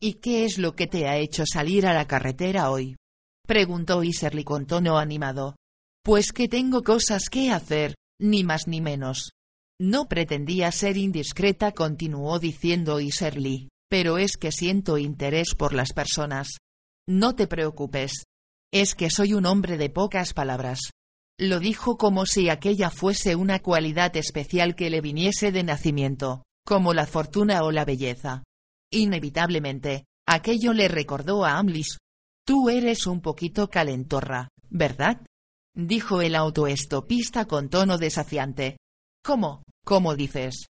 ¿Y qué es lo que te ha hecho salir a la carretera hoy? Preguntó Iserly con tono animado. Pues que tengo cosas que hacer, ni más ni menos. No pretendía ser indiscreta, continuó diciendo Iserly, pero es que siento interés por las personas. No te preocupes. Es que soy un hombre de pocas palabras. Lo dijo como si aquella fuese una cualidad especial que le viniese de nacimiento, como la fortuna o la belleza. Inevitablemente, aquello le recordó a Amlis. Tú eres un poquito calentorra, ¿verdad? dijo el autoestopista con tono desafiante. ¿Cómo? ¿Cómo dices?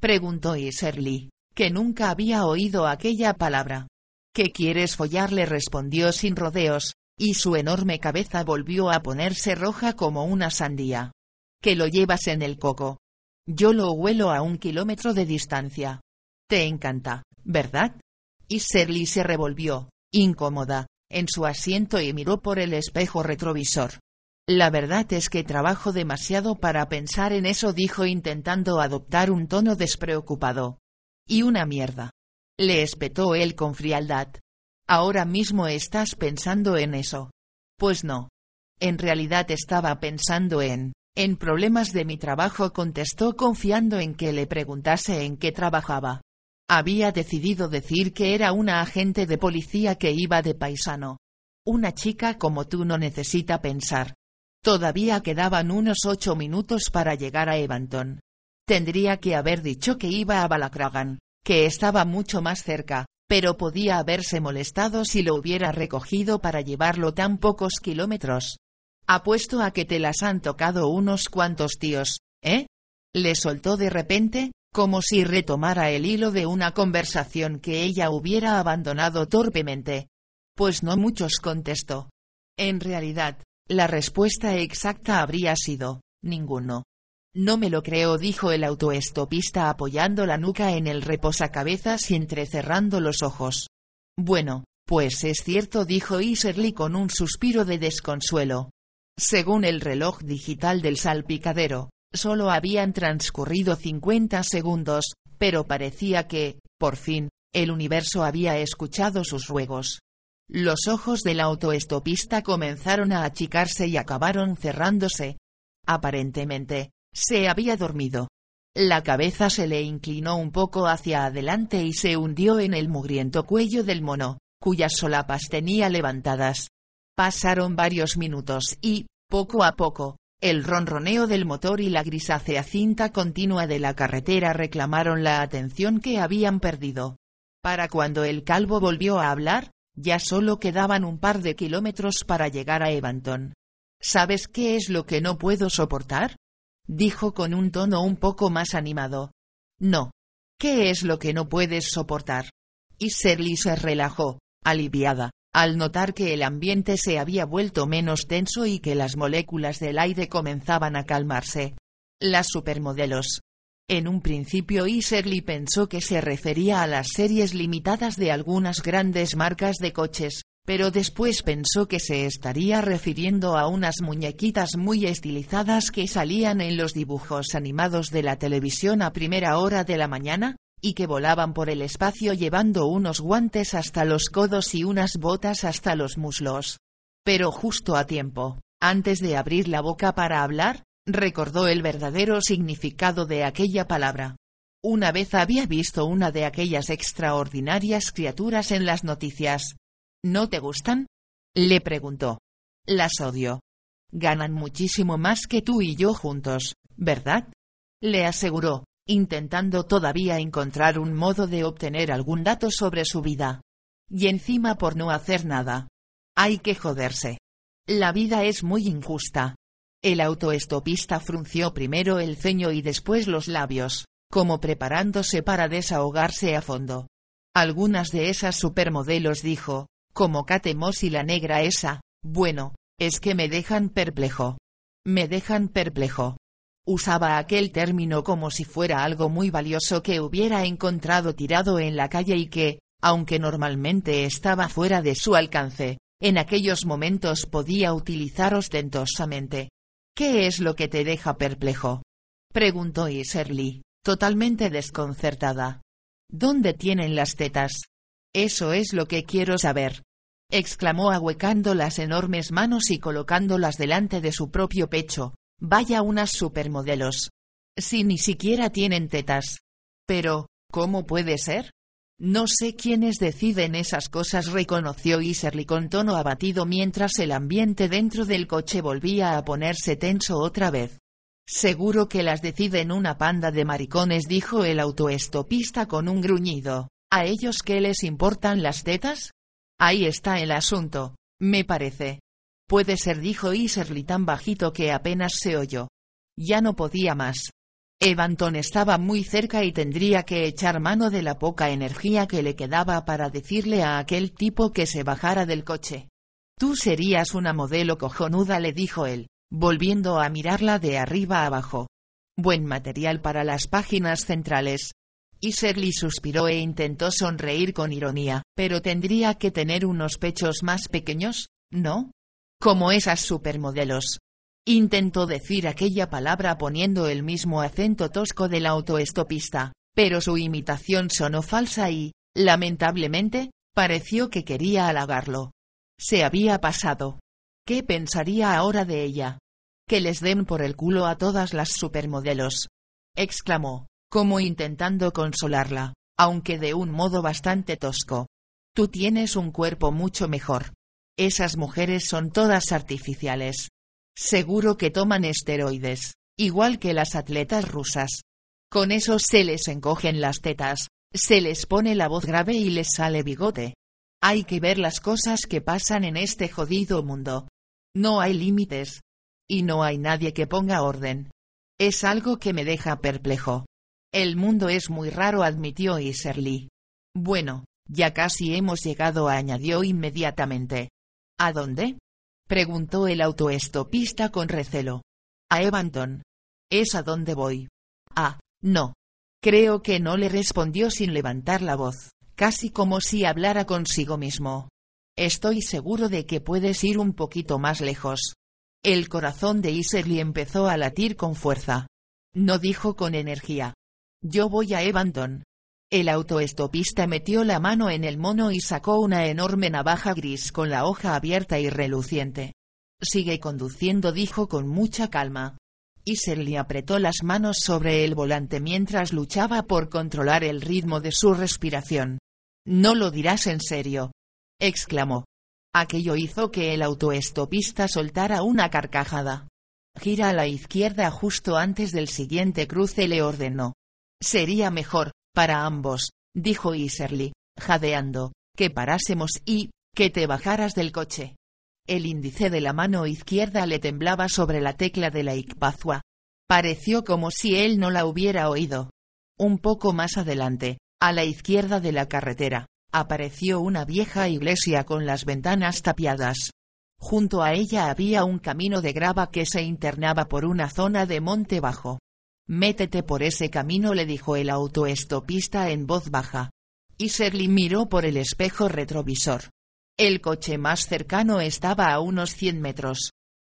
preguntó Iserly, que nunca había oído aquella palabra. ¿Qué quieres follar? le respondió sin rodeos, y su enorme cabeza volvió a ponerse roja como una sandía. Que lo llevas en el coco. Yo lo huelo a un kilómetro de distancia. Te encanta, ¿verdad? Y Serly se revolvió, incómoda, en su asiento y miró por el espejo retrovisor. La verdad es que trabajo demasiado para pensar en eso, dijo intentando adoptar un tono despreocupado. Y una mierda. Le espetó él con frialdad. Ahora mismo estás pensando en eso. Pues no. En realidad estaba pensando en, en problemas de mi trabajo, contestó confiando en que le preguntase en qué trabajaba. Había decidido decir que era una agente de policía que iba de paisano. Una chica como tú no necesita pensar. Todavía quedaban unos ocho minutos para llegar a Evanton. Tendría que haber dicho que iba a Balacragan, que estaba mucho más cerca, pero podía haberse molestado si lo hubiera recogido para llevarlo tan pocos kilómetros. Apuesto a que te las han tocado unos cuantos tíos, ¿eh? Le soltó de repente, como si retomara el hilo de una conversación que ella hubiera abandonado torpemente. Pues no muchos contestó. En realidad, la respuesta exacta habría sido, ninguno. No me lo creo, dijo el autoestopista apoyando la nuca en el reposacabezas y entrecerrando los ojos. Bueno, pues es cierto, dijo Iserly con un suspiro de desconsuelo. Según el reloj digital del salpicadero, solo habían transcurrido 50 segundos, pero parecía que, por fin, el universo había escuchado sus ruegos. Los ojos del autoestopista comenzaron a achicarse y acabaron cerrándose. Aparentemente, se había dormido. La cabeza se le inclinó un poco hacia adelante y se hundió en el mugriento cuello del mono, cuyas solapas tenía levantadas. Pasaron varios minutos y, poco a poco, el ronroneo del motor y la grisácea cinta continua de la carretera reclamaron la atención que habían perdido. Para cuando el calvo volvió a hablar, ya solo quedaban un par de kilómetros para llegar a Evanton. ¿Sabes qué es lo que no puedo soportar? dijo con un tono un poco más animado. No. ¿Qué es lo que no puedes soportar? Y Serly se relajó, aliviada, al notar que el ambiente se había vuelto menos tenso y que las moléculas del aire comenzaban a calmarse. Las supermodelos. En un principio Iserly pensó que se refería a las series limitadas de algunas grandes marcas de coches, pero después pensó que se estaría refiriendo a unas muñequitas muy estilizadas que salían en los dibujos animados de la televisión a primera hora de la mañana, y que volaban por el espacio llevando unos guantes hasta los codos y unas botas hasta los muslos. Pero justo a tiempo, antes de abrir la boca para hablar, recordó el verdadero significado de aquella palabra. Una vez había visto una de aquellas extraordinarias criaturas en las noticias, ¿No te gustan? Le preguntó. Las odio. Ganan muchísimo más que tú y yo juntos, ¿verdad? Le aseguró, intentando todavía encontrar un modo de obtener algún dato sobre su vida. Y encima por no hacer nada. Hay que joderse. La vida es muy injusta. El autoestopista frunció primero el ceño y después los labios, como preparándose para desahogarse a fondo. Algunas de esas supermodelos dijo, Como Kate Moss y la negra esa, bueno, es que me dejan perplejo. Me dejan perplejo. Usaba aquel término como si fuera algo muy valioso que hubiera encontrado tirado en la calle y que, aunque normalmente estaba fuera de su alcance, en aquellos momentos podía utilizar ostentosamente. ¿Qué es lo que te deja perplejo? preguntó Iserly, totalmente desconcertada. ¿Dónde tienen las tetas? Eso es lo que quiero saber. exclamó ahuecando las enormes manos y colocándolas delante de su propio pecho. Vaya unas supermodelos. Si ni siquiera tienen tetas. Pero, ¿cómo puede ser? No sé quiénes deciden esas cosas, reconoció Iserly con tono abatido mientras el ambiente dentro del coche volvía a ponerse tenso otra vez. Seguro que las deciden una panda de maricones, dijo el autoestopista con un gruñido. ¿A ellos qué les importan las tetas? Ahí está el asunto, me parece. Puede ser, dijo Iserly tan bajito que apenas se oyó. Ya no podía más. Evanton estaba muy cerca y tendría que echar mano de la poca energía que le quedaba para decirle a aquel tipo que se bajara del coche. Tú serías una modelo cojonuda, le dijo él, volviendo a mirarla de arriba abajo. Buen material para las páginas centrales. Y Shirley suspiró e intentó sonreír con ironía, pero tendría que tener unos pechos más pequeños, ¿no? Como esas supermodelos. Intentó decir aquella palabra poniendo el mismo acento tosco del autoestopista, pero su imitación sonó falsa y, lamentablemente, pareció que quería halagarlo. Se había pasado. ¿Qué pensaría ahora de ella? Que les den por el culo a todas las supermodelos. exclamó, como intentando consolarla, aunque de un modo bastante tosco. Tú tienes un cuerpo mucho mejor. Esas mujeres son todas artificiales. Seguro que toman esteroides, igual que las atletas rusas. Con eso se les encogen las tetas, se les pone la voz grave y les sale bigote. Hay que ver las cosas que pasan en este jodido mundo. No hay límites. Y no hay nadie que ponga orden. Es algo que me deja perplejo. El mundo es muy raro, admitió Iserly. Bueno, ya casi hemos llegado, añadió inmediatamente. ¿A dónde? preguntó el autoestopista con recelo. A Evanton. Es a dónde voy. Ah, no. Creo que no le respondió sin levantar la voz, casi como si hablara consigo mismo. Estoy seguro de que puedes ir un poquito más lejos. El corazón de Iserly empezó a latir con fuerza. No dijo con energía. Yo voy a Evanton. El autoestopista metió la mano en el mono y sacó una enorme navaja gris con la hoja abierta y reluciente. Sigue conduciendo, dijo con mucha calma. Iserly apretó las manos sobre el volante mientras luchaba por controlar el ritmo de su respiración. No lo dirás en serio. exclamó. Aquello hizo que el autoestopista soltara una carcajada. Gira a la izquierda justo antes del siguiente cruce, le ordenó. Sería mejor, para ambos, dijo Iserly, jadeando, que parásemos y, que te bajaras del coche. El índice de la mano izquierda le temblaba sobre la tecla de la Icpazua. Pareció como si él no la hubiera oído. Un poco más adelante, a la izquierda de la carretera, apareció una vieja iglesia con las ventanas tapiadas. Junto a ella había un camino de grava que se internaba por una zona de monte bajo. Métete por ese camino, le dijo el autoestopista en voz baja. Iserly miró por el espejo retrovisor. El coche más cercano estaba a unos cien metros.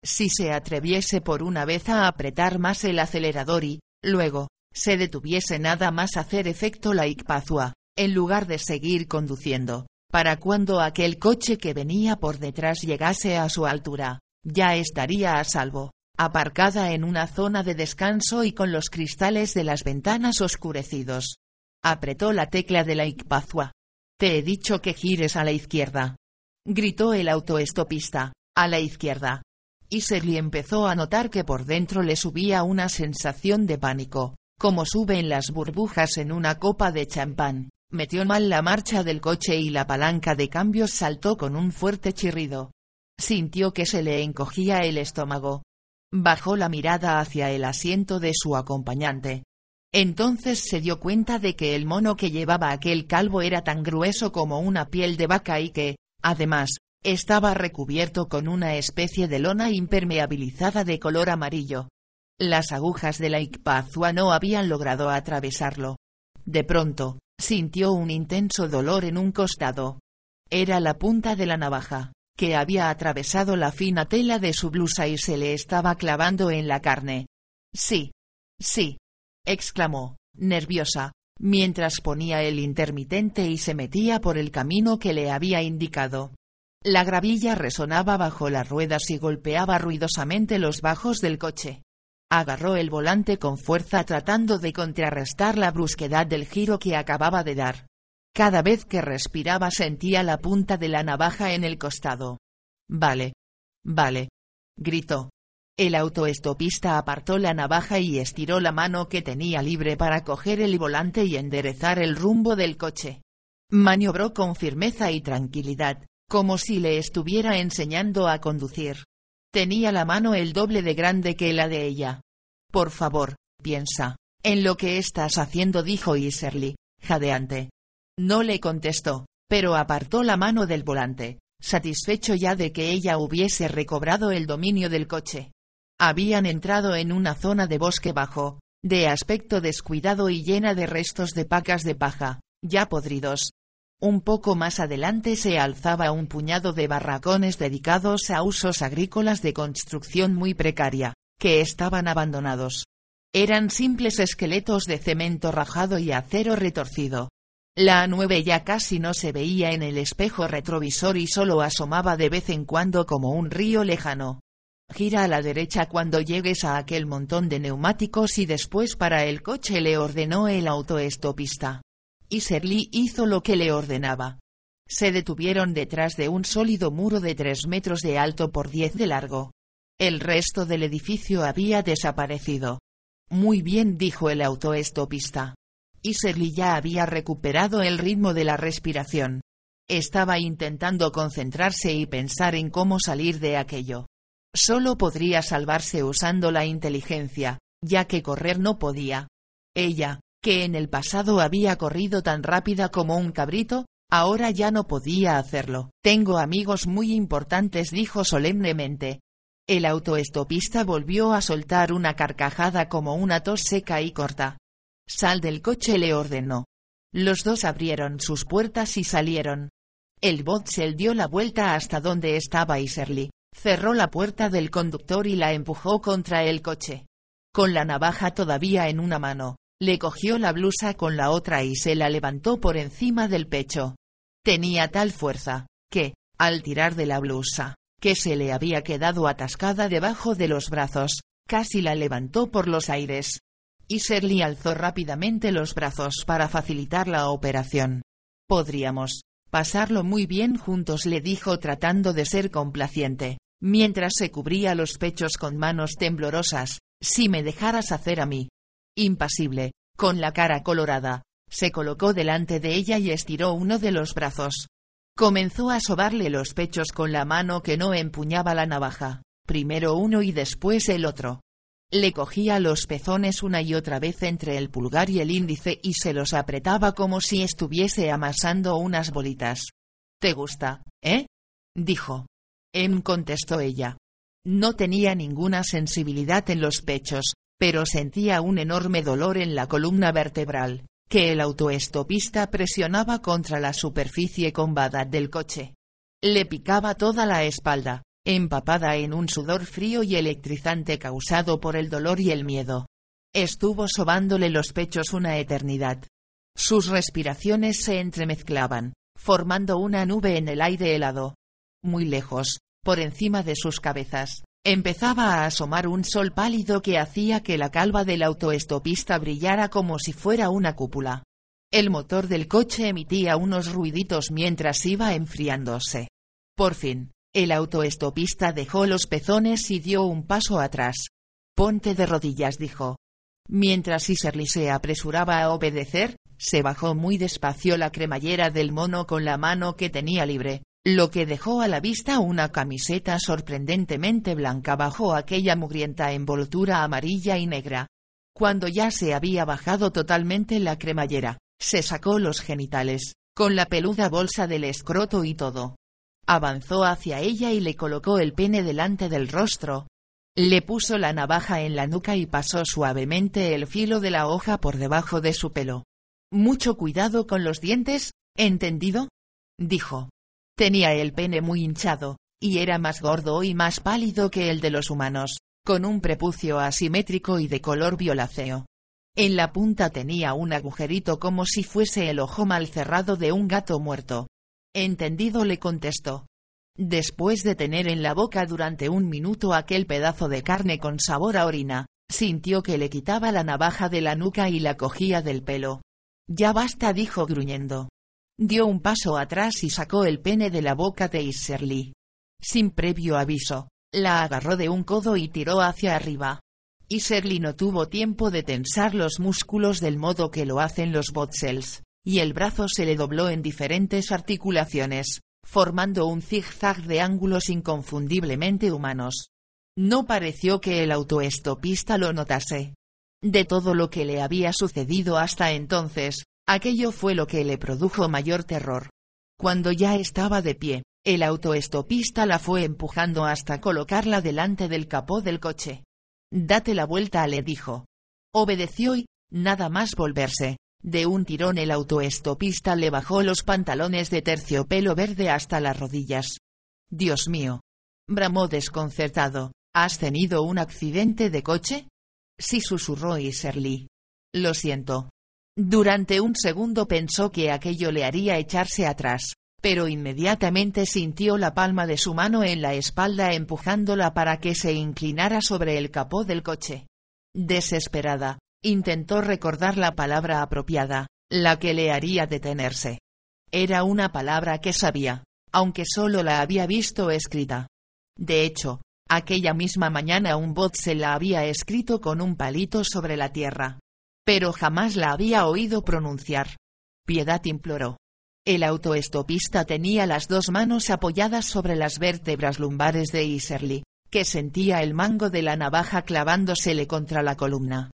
Si se atreviese por una vez a apretar más el acelerador y, luego, se detuviese nada más hacer efecto la Icpazua, en lugar de seguir conduciendo, para cuando aquel coche que venía por detrás llegase a su altura, ya estaría a salvo aparcada en una zona de descanso y con los cristales de las ventanas oscurecidos. Apretó la tecla de la Icpazua. Te he dicho que gires a la izquierda. Gritó el autoestopista, a la izquierda. Y Serly empezó a notar que por dentro le subía una sensación de pánico, como suben las burbujas en una copa de champán. Metió mal la marcha del coche y la palanca de cambios saltó con un fuerte chirrido. Sintió que se le encogía el estómago, Bajó la mirada hacia el asiento de su acompañante. Entonces se dio cuenta de que el mono que llevaba aquel calvo era tan grueso como una piel de vaca y que, Además, estaba recubierto con una especie de lona impermeabilizada de color amarillo. Las agujas de la Ikpazua no habían logrado atravesarlo. De pronto, sintió un intenso dolor en un costado. Era la punta de la navaja, que había atravesado la fina tela de su blusa y se le estaba clavando en la carne. Sí. Sí. exclamó, nerviosa, mientras ponía el intermitente y se metía por el camino que le había indicado. La gravilla resonaba bajo las ruedas y golpeaba ruidosamente los bajos del coche. Agarró el volante con fuerza tratando de contrarrestar la brusquedad del giro que acababa de dar. Cada vez que respiraba sentía la punta de la navaja en el costado. Vale. Vale. Gritó. El autoestopista apartó la navaja y estiró la mano que tenía libre para coger el volante y enderezar el rumbo del coche. Maniobró con firmeza y tranquilidad, como si le estuviera enseñando a conducir. Tenía la mano el doble de grande que la de ella. Por favor, piensa, en lo que estás haciendo, dijo Iserly, jadeante. No le contestó, pero apartó la mano del volante, satisfecho ya de que ella hubiese recobrado el dominio del coche. Habían entrado en una zona de bosque bajo, de aspecto descuidado y llena de restos de pacas de paja, ya podridos. Un poco más adelante se alzaba un puñado de barracones dedicados a usos agrícolas de construcción muy precaria, que estaban abandonados. Eran simples esqueletos de cemento rajado y acero retorcido. La nueve ya casi no se veía en el espejo retrovisor y solo asomaba de vez en cuando como un río lejano. Gira a la derecha cuando llegues a aquel montón de neumáticos y después para el coche le ordenó el autoestopista. Y Serly hizo lo que le ordenaba. Se detuvieron detrás de un sólido muro de tres metros de alto por diez de largo. El resto del edificio había desaparecido. Muy bien dijo el autoestopista. Y Serly ya había recuperado el ritmo de la respiración. Estaba intentando concentrarse y pensar en cómo salir de aquello. Solo podría salvarse usando la inteligencia, ya que correr no podía. Ella, que en el pasado había corrido tan rápida como un cabrito, ahora ya no podía hacerlo. Tengo amigos muy importantes, dijo solemnemente. El autoestopista volvió a soltar una carcajada como una tos seca y corta. Sal del coche le ordenó. Los dos abrieron sus puertas y salieron. El Botsel dio la vuelta hasta donde estaba Iserly. Cerró la puerta del conductor y la empujó contra el coche. Con la navaja todavía en una mano, le cogió la blusa con la otra y se la levantó por encima del pecho. Tenía tal fuerza, que, al tirar de la blusa, que se le había quedado atascada debajo de los brazos, casi la levantó por los aires. Y Shirley alzó rápidamente los brazos para facilitar la operación. Podríamos, Pasarlo muy bien juntos le dijo tratando de ser complaciente, mientras se cubría los pechos con manos temblorosas, si me dejaras hacer a mí. Impasible, con la cara colorada, se colocó delante de ella y estiró uno de los brazos. Comenzó a sobarle los pechos con la mano que no empuñaba la navaja, primero uno y después el otro. Le cogía los pezones una y otra vez entre el pulgar y el índice y se los apretaba como si estuviese amasando unas bolitas. ¿Te gusta, eh? dijo. Em contestó ella. No tenía ninguna sensibilidad en los pechos, pero sentía un enorme dolor en la columna vertebral, que el autoestopista presionaba contra la superficie combada del coche. Le picaba toda la espalda, empapada en un sudor frío y electrizante causado por el dolor y el miedo. Estuvo sobándole los pechos una eternidad. Sus respiraciones se entremezclaban, formando una nube en el aire helado. Muy lejos, por encima de sus cabezas, empezaba a asomar un sol pálido que hacía que la calva del autoestopista brillara como si fuera una cúpula. El motor del coche emitía unos ruiditos mientras iba enfriándose. Por fin, el autoestopista dejó los pezones y dio un paso atrás. Ponte de rodillas, dijo. Mientras Iserly se apresuraba a obedecer, se bajó muy despacio la cremallera del mono con la mano que tenía libre, lo que dejó a la vista una camiseta sorprendentemente blanca bajo aquella mugrienta envoltura amarilla y negra. Cuando ya se había bajado totalmente la cremallera, se sacó los genitales, con la peluda bolsa del escroto y todo, Avanzó hacia ella y le colocó el pene delante del rostro. Le puso la navaja en la nuca y pasó suavemente el filo de la hoja por debajo de su pelo. Mucho cuidado con los dientes, ¿entendido? dijo. Tenía el pene muy hinchado, y era más gordo y más pálido que el de los humanos, con un prepucio asimétrico y de color violáceo. En la punta tenía un agujerito como si fuese el ojo mal cerrado de un gato muerto. Entendido le contestó. Después de tener en la boca durante un minuto aquel pedazo de carne con sabor a orina, sintió que le quitaba la navaja de la nuca y la cogía del pelo. Ya basta, dijo gruñendo. Dio un paso atrás y sacó el pene de la boca de Iserly. Sin previo aviso, la agarró de un codo y tiró hacia arriba. Iserly no tuvo tiempo de tensar los músculos del modo que lo hacen los botsels, y el brazo se le dobló en diferentes articulaciones, formando un zigzag de ángulos inconfundiblemente humanos. No pareció que el autoestopista lo notase. De todo lo que le había sucedido hasta entonces, aquello fue lo que le produjo mayor terror. Cuando ya estaba de pie, el autoestopista la fue empujando hasta colocarla delante del capó del coche. Date la vuelta, le dijo. Obedeció y, nada más volverse, de un tirón el autoestopista le bajó los pantalones de terciopelo verde hasta las rodillas. Dios mío. Bramó desconcertado. ¿Has tenido un accidente de coche? Sí susurró Iserly. Lo siento. Durante un segundo pensó que aquello le haría echarse atrás, pero inmediatamente sintió la palma de su mano en la espalda empujándola para que se inclinara sobre el capó del coche. Desesperada, Intentó recordar la palabra apropiada, la que le haría detenerse. Era una palabra que sabía, aunque solo la había visto escrita. De hecho, aquella misma mañana un bot se la había escrito con un palito sobre la tierra. Pero jamás la había oído pronunciar. Piedad imploró. El autoestopista tenía las dos manos apoyadas sobre las vértebras lumbares de Iserly, que sentía el mango de la navaja clavándosele contra la columna.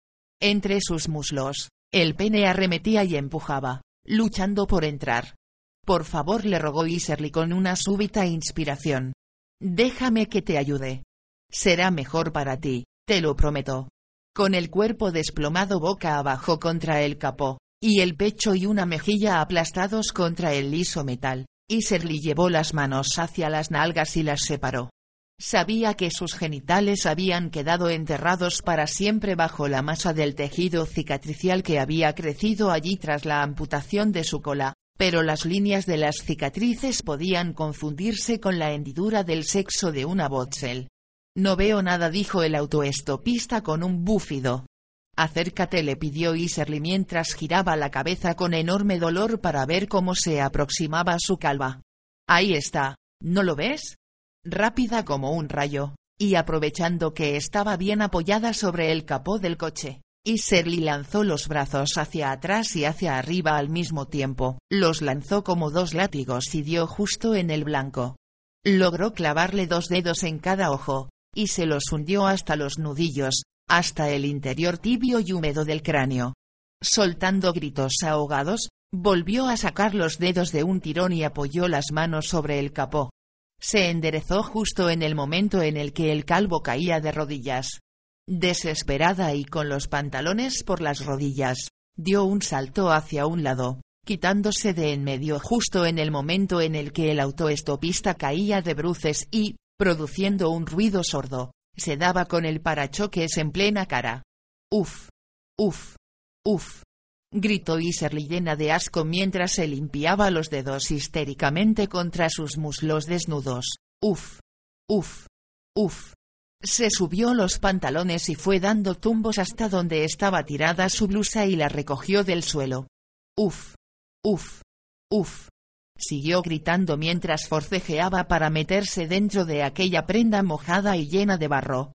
Entre sus muslos, el pene arremetía y empujaba, luchando por entrar. Por favor le rogó Iserly con una súbita inspiración. Déjame que te ayude. Será mejor para ti, te lo prometo. Con el cuerpo desplomado boca abajo contra el capó, y el pecho y una mejilla aplastados contra el liso metal, Iserly llevó las manos hacia las nalgas y las separó. Sabía que sus genitales habían quedado enterrados para siempre bajo la masa del tejido cicatricial que había crecido allí tras la amputación de su cola, pero las líneas de las cicatrices podían confundirse con la hendidura del sexo de una botsel. No veo nada, dijo el autoestopista con un búfido. Acércate, le pidió Iserly mientras giraba la cabeza con enorme dolor para ver cómo se aproximaba su calva. Ahí está, ¿no lo ves? Rápida como un rayo, y aprovechando que estaba bien apoyada sobre el capó del coche. Iserly lanzó los brazos hacia atrás y hacia arriba al mismo tiempo, los lanzó como dos látigos y dio justo en el blanco. Logró clavarle dos dedos en cada ojo, y se los hundió hasta los nudillos, hasta el interior tibio y húmedo del cráneo. Soltando gritos ahogados, volvió a sacar los dedos de un tirón y apoyó las manos sobre el capó, se enderezó justo en el momento en el que el calvo caía de rodillas. Desesperada y con los pantalones por las rodillas, dio un salto hacia un lado, quitándose de en medio justo en el momento en el que el autoestopista caía de bruces y, produciendo un ruido sordo, se daba con el parachoques en plena cara. Uf. Uf. Uf gritó Iserly llena de asco mientras se limpiaba los dedos histéricamente contra sus muslos desnudos. Uf. Uf. Uf. Se subió los pantalones y fue dando tumbos hasta donde estaba tirada su blusa y la recogió del suelo. Uf. Uf. Uf. Siguió gritando mientras forcejeaba para meterse dentro de aquella prenda mojada y llena de barro.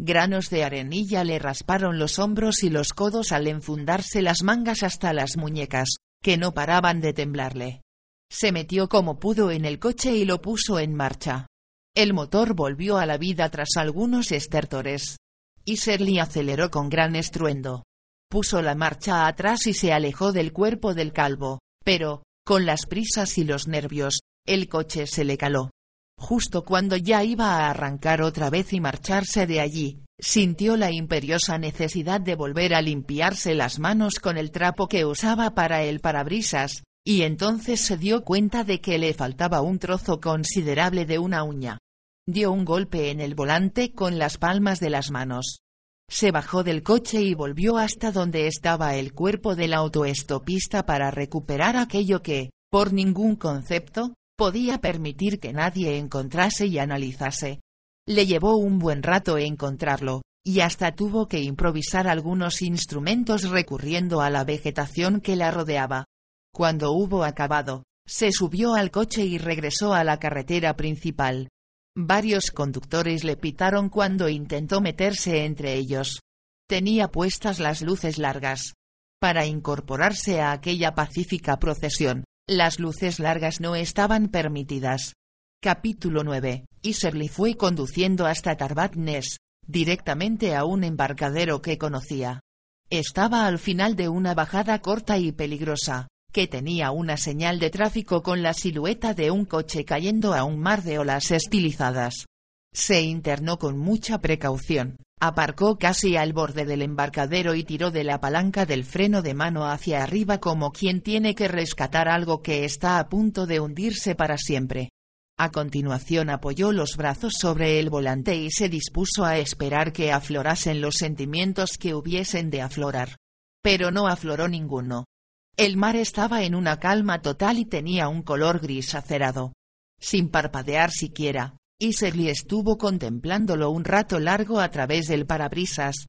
Granos de arenilla le rasparon los hombros y los codos al enfundarse las mangas hasta las muñecas, que no paraban de temblarle. Se metió como pudo en el coche y lo puso en marcha. El motor volvió a la vida tras algunos estertores. Iserly aceleró con gran estruendo. Puso la marcha atrás y se alejó del cuerpo del calvo, pero, con las prisas y los nervios, el coche se le caló. Justo cuando ya iba a arrancar otra vez y marcharse de allí, sintió la imperiosa necesidad de volver a limpiarse las manos con el trapo que usaba para el parabrisas, y entonces se dio cuenta de que le faltaba un trozo considerable de una uña. Dio un golpe en el volante con las palmas de las manos. Se bajó del coche y volvió hasta donde estaba el cuerpo del autoestopista para recuperar aquello que, por ningún concepto, podía permitir que nadie encontrase y analizase. Le llevó un buen rato encontrarlo, y hasta tuvo que improvisar algunos instrumentos recurriendo a la vegetación que la rodeaba. Cuando hubo acabado, se subió al coche y regresó a la carretera principal. Varios conductores le pitaron cuando intentó meterse entre ellos. Tenía puestas las luces largas. Para incorporarse a aquella pacífica procesión, las luces largas no estaban permitidas. Capítulo 9. Iserly fue conduciendo hasta Tarbat directamente a un embarcadero que conocía. Estaba al final de una bajada corta y peligrosa, que tenía una señal de tráfico con la silueta de un coche cayendo a un mar de olas estilizadas. Se internó con mucha precaución, Aparcó casi al borde del embarcadero y tiró de la palanca del freno de mano hacia arriba como quien tiene que rescatar algo que está a punto de hundirse para siempre. A continuación apoyó los brazos sobre el volante y se dispuso a esperar que aflorasen los sentimientos que hubiesen de aflorar. Pero no afloró ninguno. El mar estaba en una calma total y tenía un color gris acerado. Sin parpadear siquiera, Iserly estuvo contemplándolo un rato largo a través del parabrisas.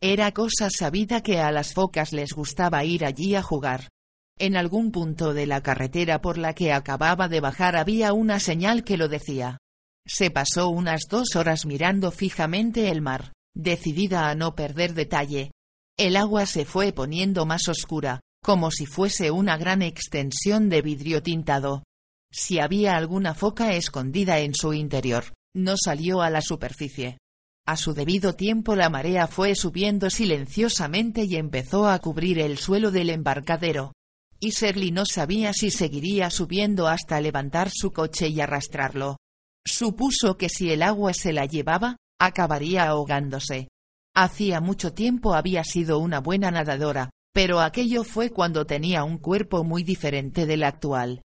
Era cosa sabida que a las focas les gustaba ir allí a jugar. En algún punto de la carretera por la que acababa de bajar había una señal que lo decía. Se pasó unas dos horas mirando fijamente el mar, decidida a no perder detalle. El agua se fue poniendo más oscura, como si fuese una gran extensión de vidrio tintado. Si había alguna foca escondida en su interior, no salió a la superficie. A su debido tiempo la marea fue subiendo silenciosamente y empezó a cubrir el suelo del embarcadero. Iserly no sabía si seguiría subiendo hasta levantar su coche y arrastrarlo. Supuso que si el agua se la llevaba, acabaría ahogándose. Hacía mucho tiempo había sido una buena nadadora, pero aquello fue cuando tenía un cuerpo muy diferente del actual.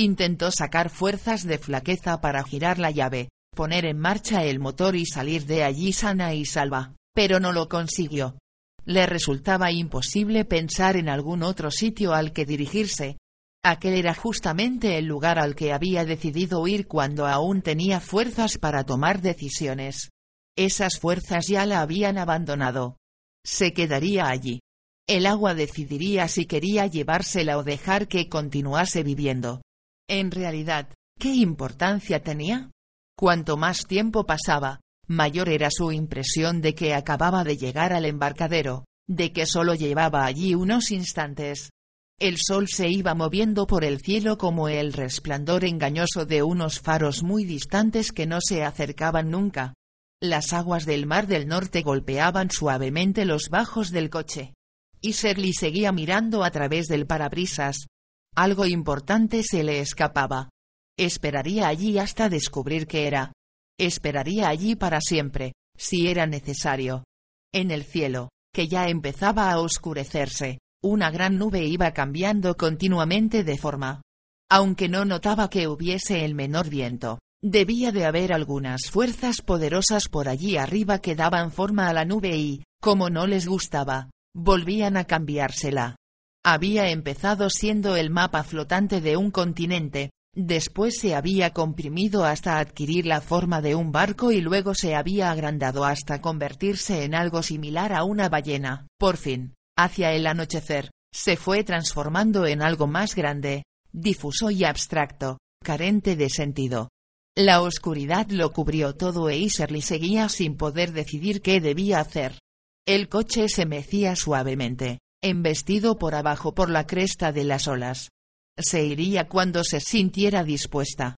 Intentó sacar fuerzas de flaqueza para girar la llave, poner en marcha el motor y salir de allí sana y salva, pero no lo consiguió. Le resultaba imposible pensar en algún otro sitio al que dirigirse. Aquel era justamente el lugar al que había decidido ir cuando aún tenía fuerzas para tomar decisiones. Esas fuerzas ya la habían abandonado. Se quedaría allí. El agua decidiría si quería llevársela o dejar que continuase viviendo. En realidad, ¿qué importancia tenía? Cuanto más tiempo pasaba, mayor era su impresión de que acababa de llegar al embarcadero, de que solo llevaba allí unos instantes. El sol se iba moviendo por el cielo como el resplandor engañoso de unos faros muy distantes que no se acercaban nunca. Las aguas del mar del norte golpeaban suavemente los bajos del coche. Y Serly seguía mirando a través del parabrisas, algo importante se le escapaba. Esperaría allí hasta descubrir qué era. Esperaría allí para siempre, si era necesario. En el cielo, que ya empezaba a oscurecerse, una gran nube iba cambiando continuamente de forma. Aunque no notaba que hubiese el menor viento, debía de haber algunas fuerzas poderosas por allí arriba que daban forma a la nube y, como no les gustaba, volvían a cambiársela. Había empezado siendo el mapa flotante de un continente, después se había comprimido hasta adquirir la forma de un barco y luego se había agrandado hasta convertirse en algo similar a una ballena. Por fin, hacia el anochecer, se fue transformando en algo más grande, difuso y abstracto, carente de sentido. La oscuridad lo cubrió todo e Iserly seguía sin poder decidir qué debía hacer. El coche se mecía suavemente, embestido por abajo por la cresta de las olas. Se iría cuando se sintiera dispuesta.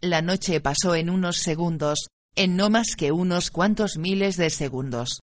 La noche pasó en unos segundos, en no más que unos cuantos miles de segundos.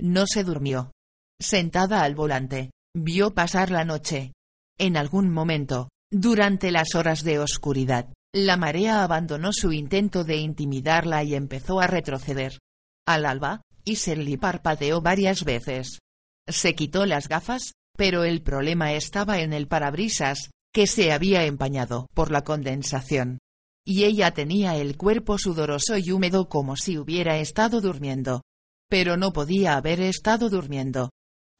No se durmió. Sentada al volante, vio pasar la noche. En algún momento, durante las horas de oscuridad, La marea abandonó su intento de intimidarla y empezó a retroceder. Al alba, Iserly parpadeó varias veces. Se quitó las gafas, pero el problema estaba en el parabrisas, que se había empañado por la condensación. Y ella tenía el cuerpo sudoroso y húmedo como si hubiera estado durmiendo. Pero no podía haber estado durmiendo.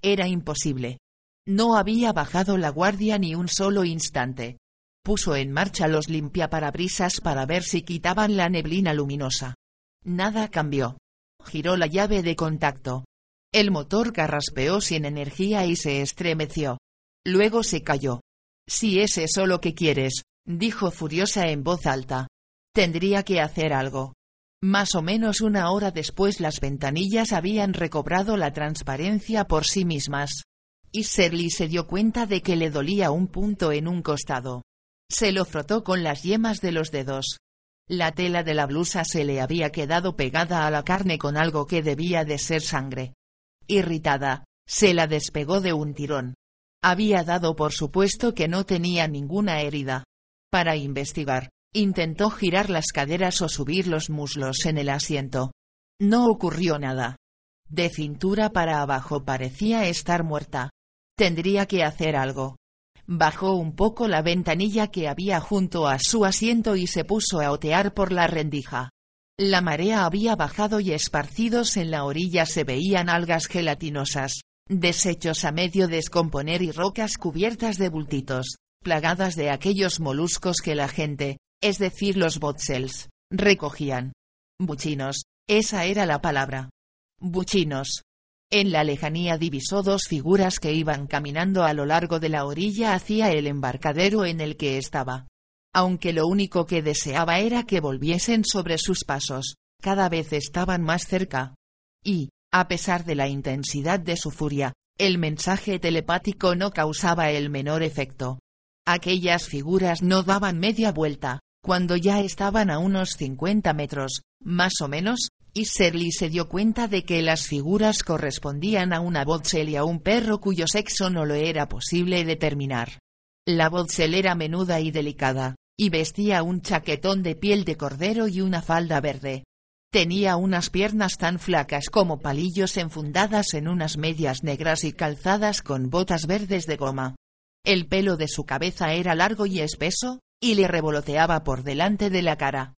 Era imposible. No había bajado la guardia ni un solo instante. Puso en marcha los limpiaparabrisas para ver si quitaban la neblina luminosa. Nada cambió. Giró la llave de contacto. El motor carraspeó sin energía y se estremeció. Luego se cayó. Si es eso lo que quieres, dijo furiosa en voz alta. Tendría que hacer algo. Más o menos una hora después las ventanillas habían recobrado la transparencia por sí mismas. Y Serly se dio cuenta de que le dolía un punto en un costado. Se lo frotó con las yemas de los dedos. La tela de la blusa se le había quedado pegada a la carne con algo que debía de ser sangre. Irritada, se la despegó de un tirón. Había dado por supuesto que no tenía ninguna herida. Para investigar, intentó girar las caderas o subir los muslos en el asiento. No ocurrió nada. De cintura para abajo parecía estar muerta. Tendría que hacer algo. Bajó un poco la ventanilla que había junto a su asiento y se puso a otear por la rendija. La marea había bajado y esparcidos en la orilla se veían algas gelatinosas, desechos a medio descomponer y rocas cubiertas de bultitos, plagadas de aquellos moluscos que la gente, es decir los botsels, recogían. Buchinos, esa era la palabra. Buchinos, en la lejanía divisó dos figuras que iban caminando a lo largo de la orilla hacia el embarcadero en el que estaba. Aunque lo único que deseaba era que volviesen sobre sus pasos, cada vez estaban más cerca. Y, a pesar de la intensidad de su furia, el mensaje telepático no causaba el menor efecto. Aquellas figuras no daban media vuelta, cuando ya estaban a unos 50 metros, más o menos, y Serly se dio cuenta de que las figuras correspondían a una Botsel y a un perro cuyo sexo no lo era posible determinar. La Botsel era menuda y delicada, y vestía un chaquetón de piel de cordero y una falda verde. Tenía unas piernas tan flacas como palillos enfundadas en unas medias negras y calzadas con botas verdes de goma. El pelo de su cabeza era largo y espeso, y le revoloteaba por delante de la cara.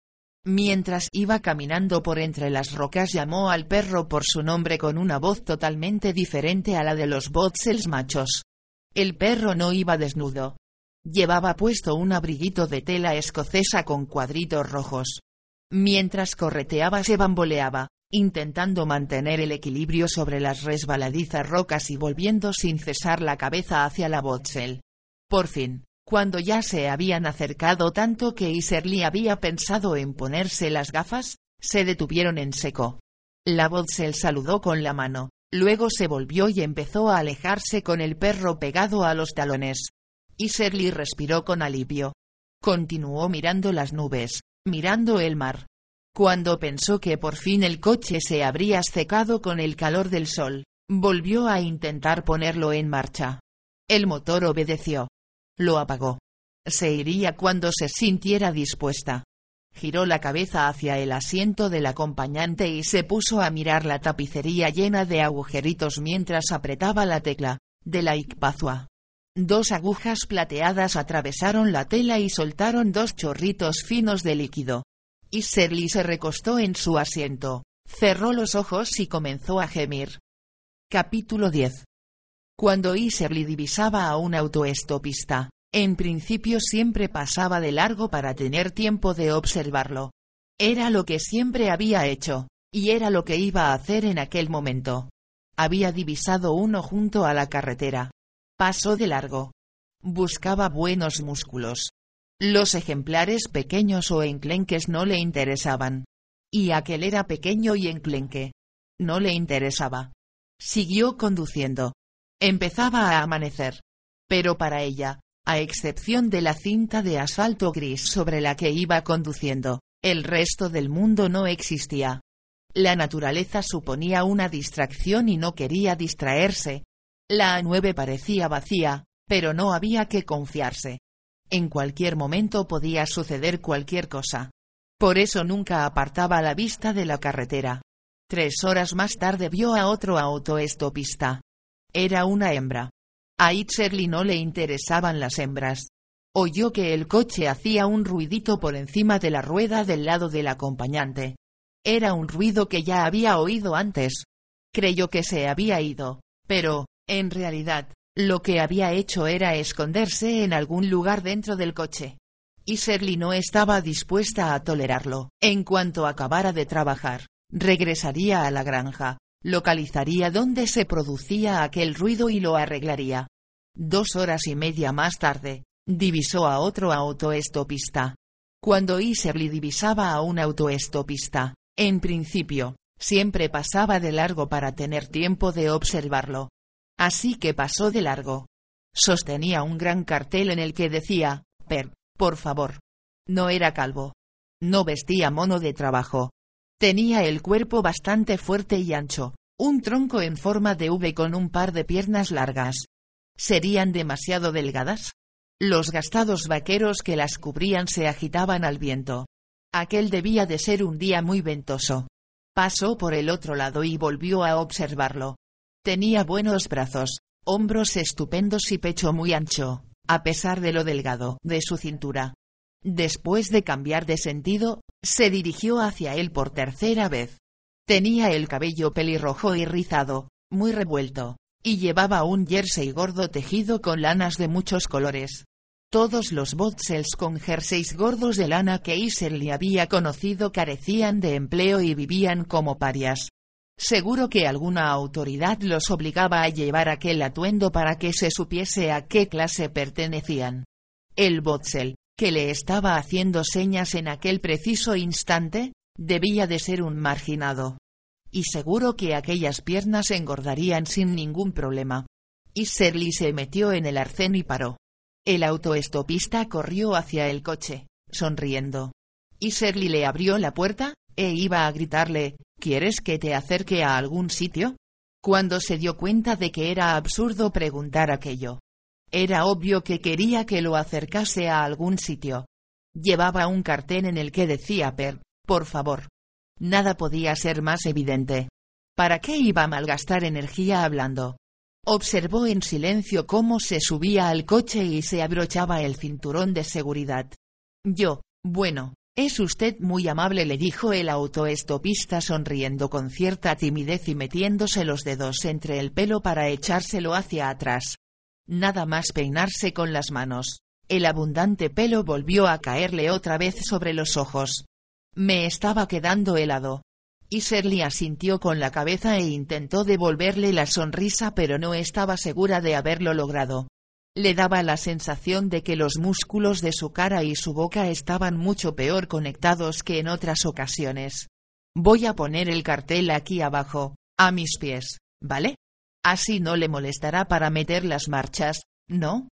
Mientras iba caminando por entre las rocas llamó al perro por su nombre con una voz totalmente diferente a la de los botsels machos. El perro no iba desnudo. Llevaba puesto un abriguito de tela escocesa con cuadritos rojos. Mientras correteaba se bamboleaba, intentando mantener el equilibrio sobre las resbaladizas rocas y volviendo sin cesar la cabeza hacia la botsel. Por fin, cuando ya se habían acercado tanto que Iserly había pensado en ponerse las gafas, se detuvieron en seco. La Bodsel saludó con la mano, luego se volvió y empezó a alejarse con el perro pegado a los talones. Iserly respiró con alivio. Continuó mirando las nubes, mirando el mar. Cuando pensó que por fin el coche se habría secado con el calor del sol, volvió a intentar ponerlo en marcha. El motor obedeció. Lo apagó. Se iría cuando se sintiera dispuesta. Giró la cabeza hacia el asiento del acompañante y se puso a mirar la tapicería llena de agujeritos mientras apretaba la tecla, de la Icpazua. Dos agujas plateadas atravesaron la tela y soltaron dos chorritos finos de líquido. Y Serly se recostó en su asiento, cerró los ojos y comenzó a gemir. Capítulo 10 cuando Iserly divisaba a un autoestopista, en principio siempre pasaba de largo para tener tiempo de observarlo. Era lo que siempre había hecho, y era lo que iba a hacer en aquel momento. Había divisado uno junto a la carretera. Pasó de largo. Buscaba buenos músculos. Los ejemplares pequeños o enclenques no le interesaban. Y aquel era pequeño y enclenque. No le interesaba. Siguió conduciendo. Empezaba a amanecer. Pero para ella, a excepción de la cinta de asfalto gris sobre la que iba conduciendo, el resto del mundo no existía. La naturaleza suponía una distracción y no quería distraerse. La A9 parecía vacía, pero no había que confiarse. En cualquier momento podía suceder cualquier cosa. Por eso nunca apartaba la vista de la carretera. Tres horas más tarde vio a otro autoestopista. Era una hembra. A Itzerly no le interesaban las hembras. Oyó que el coche hacía un ruidito por encima de la rueda del lado del acompañante. Era un ruido que ya había oído antes. Creyó que se había ido, pero, en realidad, lo que había hecho era esconderse en algún lugar dentro del coche. Y no estaba dispuesta a tolerarlo. En cuanto acabara de trabajar, regresaría a la granja, localizaría dónde se producía aquel ruido y lo arreglaría. Dos horas y media más tarde, divisó a otro autoestopista. Cuando Iserly divisaba a un autoestopista, en principio, siempre pasaba de largo para tener tiempo de observarlo. Así que pasó de largo. Sostenía un gran cartel en el que decía, Per, por favor. No era calvo. No vestía mono de trabajo. Tenía el cuerpo bastante fuerte y ancho, un tronco en forma de V con un par de piernas largas. ¿Serían demasiado delgadas? Los gastados vaqueros que las cubrían se agitaban al viento. Aquel debía de ser un día muy ventoso. Pasó por el otro lado y volvió a observarlo. Tenía buenos brazos, hombros estupendos y pecho muy ancho, a pesar de lo delgado de su cintura. Después de cambiar de sentido, se dirigió hacia él por tercera vez. Tenía el cabello pelirrojo y rizado, muy revuelto, y llevaba un jersey gordo tejido con lanas de muchos colores. Todos los botsels con jerseys gordos de lana que Isel le había conocido carecían de empleo y vivían como parias. Seguro que alguna autoridad los obligaba a llevar aquel atuendo para que se supiese a qué clase pertenecían. El botsel, que le estaba haciendo señas en aquel preciso instante, debía de ser un marginado. Y seguro que aquellas piernas engordarían sin ningún problema. Y Serly se metió en el arcén y paró. El autoestopista corrió hacia el coche, sonriendo. Y Shirley le abrió la puerta, e iba a gritarle, ¿quieres que te acerque a algún sitio? Cuando se dio cuenta de que era absurdo preguntar aquello. Era obvio que quería que lo acercase a algún sitio. Llevaba un cartel en el que decía Per, por favor. Nada podía ser más evidente. ¿Para qué iba a malgastar energía hablando? Observó en silencio cómo se subía al coche y se abrochaba el cinturón de seguridad. Yo, bueno, es usted muy amable le dijo el autoestopista sonriendo con cierta timidez y metiéndose los dedos entre el pelo para echárselo hacia atrás. Nada más peinarse con las manos. El abundante pelo volvió a caerle otra vez sobre los ojos. Me estaba quedando helado. Y Shirley asintió con la cabeza e intentó devolverle la sonrisa pero no estaba segura de haberlo logrado. Le daba la sensación de que los músculos de su cara y su boca estaban mucho peor conectados que en otras ocasiones. Voy a poner el cartel aquí abajo, a mis pies, ¿vale? Así no le molestará para meter las marchas, ¿no?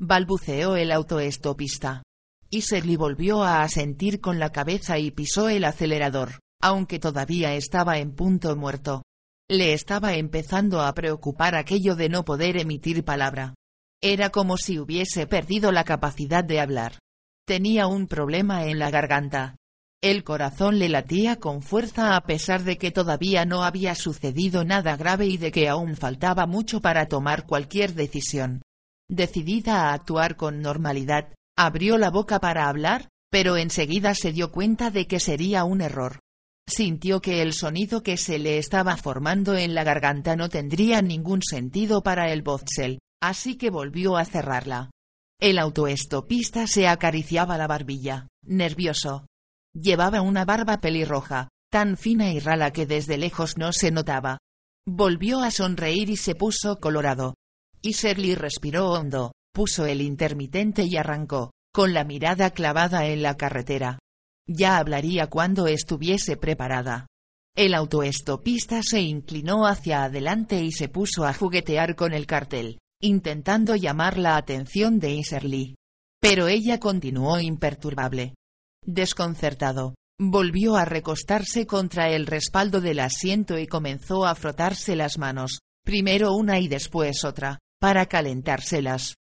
balbuceó el autoestopista. Y Shirley volvió a asentir con la cabeza y pisó el acelerador aunque todavía estaba en punto muerto. Le estaba empezando a preocupar aquello de no poder emitir palabra. Era como si hubiese perdido la capacidad de hablar. Tenía un problema en la garganta. El corazón le latía con fuerza a pesar de que todavía no había sucedido nada grave y de que aún faltaba mucho para tomar cualquier decisión. Decidida a actuar con normalidad, abrió la boca para hablar, pero enseguida se dio cuenta de que sería un error. Sintió que el sonido que se le estaba formando en la garganta no tendría ningún sentido para el Botsel, así que volvió a cerrarla. El autoestopista se acariciaba la barbilla, nervioso. Llevaba una barba pelirroja, tan fina y rala que desde lejos no se notaba. Volvió a sonreír y se puso colorado. Y Shirley respiró hondo, puso el intermitente y arrancó, con la mirada clavada en la carretera. Ya hablaría cuando estuviese preparada. El autoestopista se inclinó hacia adelante y se puso a juguetear con el cartel, intentando llamar la atención de Iserly. Pero ella continuó imperturbable. Desconcertado, volvió a recostarse contra el respaldo del asiento y comenzó a frotarse las manos, primero una y después otra, para calentárselas.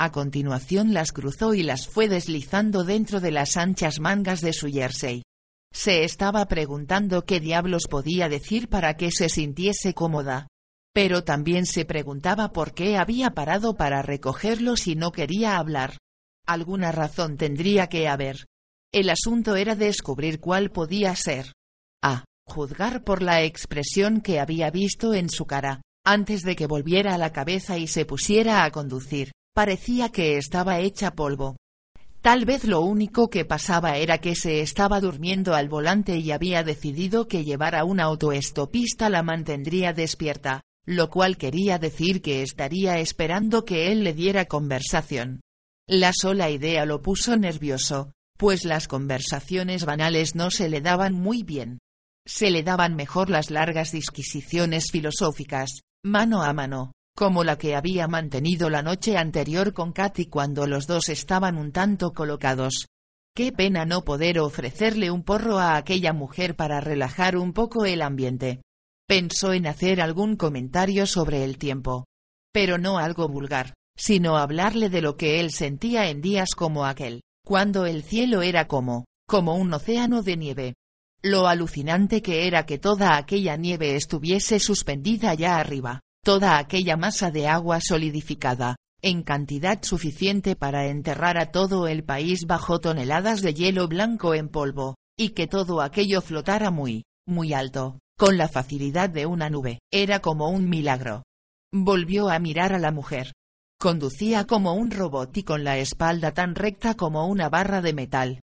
A continuación las cruzó y las fue deslizando dentro de las anchas mangas de su jersey. Se estaba preguntando qué diablos podía decir para que se sintiese cómoda. Pero también se preguntaba por qué había parado para recogerlo si no quería hablar. Alguna razón tendría que haber. El asunto era descubrir cuál podía ser. A juzgar por la expresión que había visto en su cara, antes de que volviera la cabeza y se pusiera a conducir, parecía que estaba hecha polvo. Tal vez lo único que pasaba era que se estaba durmiendo al volante y había decidido que llevar a un autoestopista la mantendría despierta, lo cual quería decir que estaría esperando que él le diera conversación. La sola idea lo puso nervioso, pues las conversaciones banales no se le daban muy bien. Se le daban mejor las largas disquisiciones filosóficas, mano a mano, como la que había mantenido la noche anterior con Katy cuando los dos estaban un tanto colocados. Qué pena no poder ofrecerle un porro a aquella mujer para relajar un poco el ambiente. Pensó en hacer algún comentario sobre el tiempo. Pero no algo vulgar, sino hablarle de lo que él sentía en días como aquel, cuando el cielo era como, como un océano de nieve, lo alucinante que era que toda aquella nieve estuviese suspendida ya arriba, toda aquella masa de agua solidificada, en cantidad suficiente para enterrar a todo el país bajo toneladas de hielo blanco en polvo, y que todo aquello flotara muy, muy alto, con la facilidad de una nube, era como un milagro. Volvió a mirar a la mujer. Conducía como un robot y con la espalda tan recta como una barra de metal,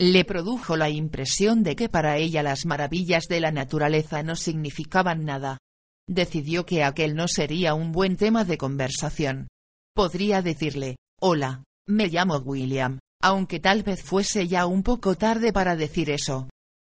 le produjo la impresión de que para ella las maravillas de la naturaleza no significaban nada. Decidió que aquel no sería un buen tema de conversación. Podría decirle, hola, me llamo William, aunque tal vez fuese ya un poco tarde para decir eso.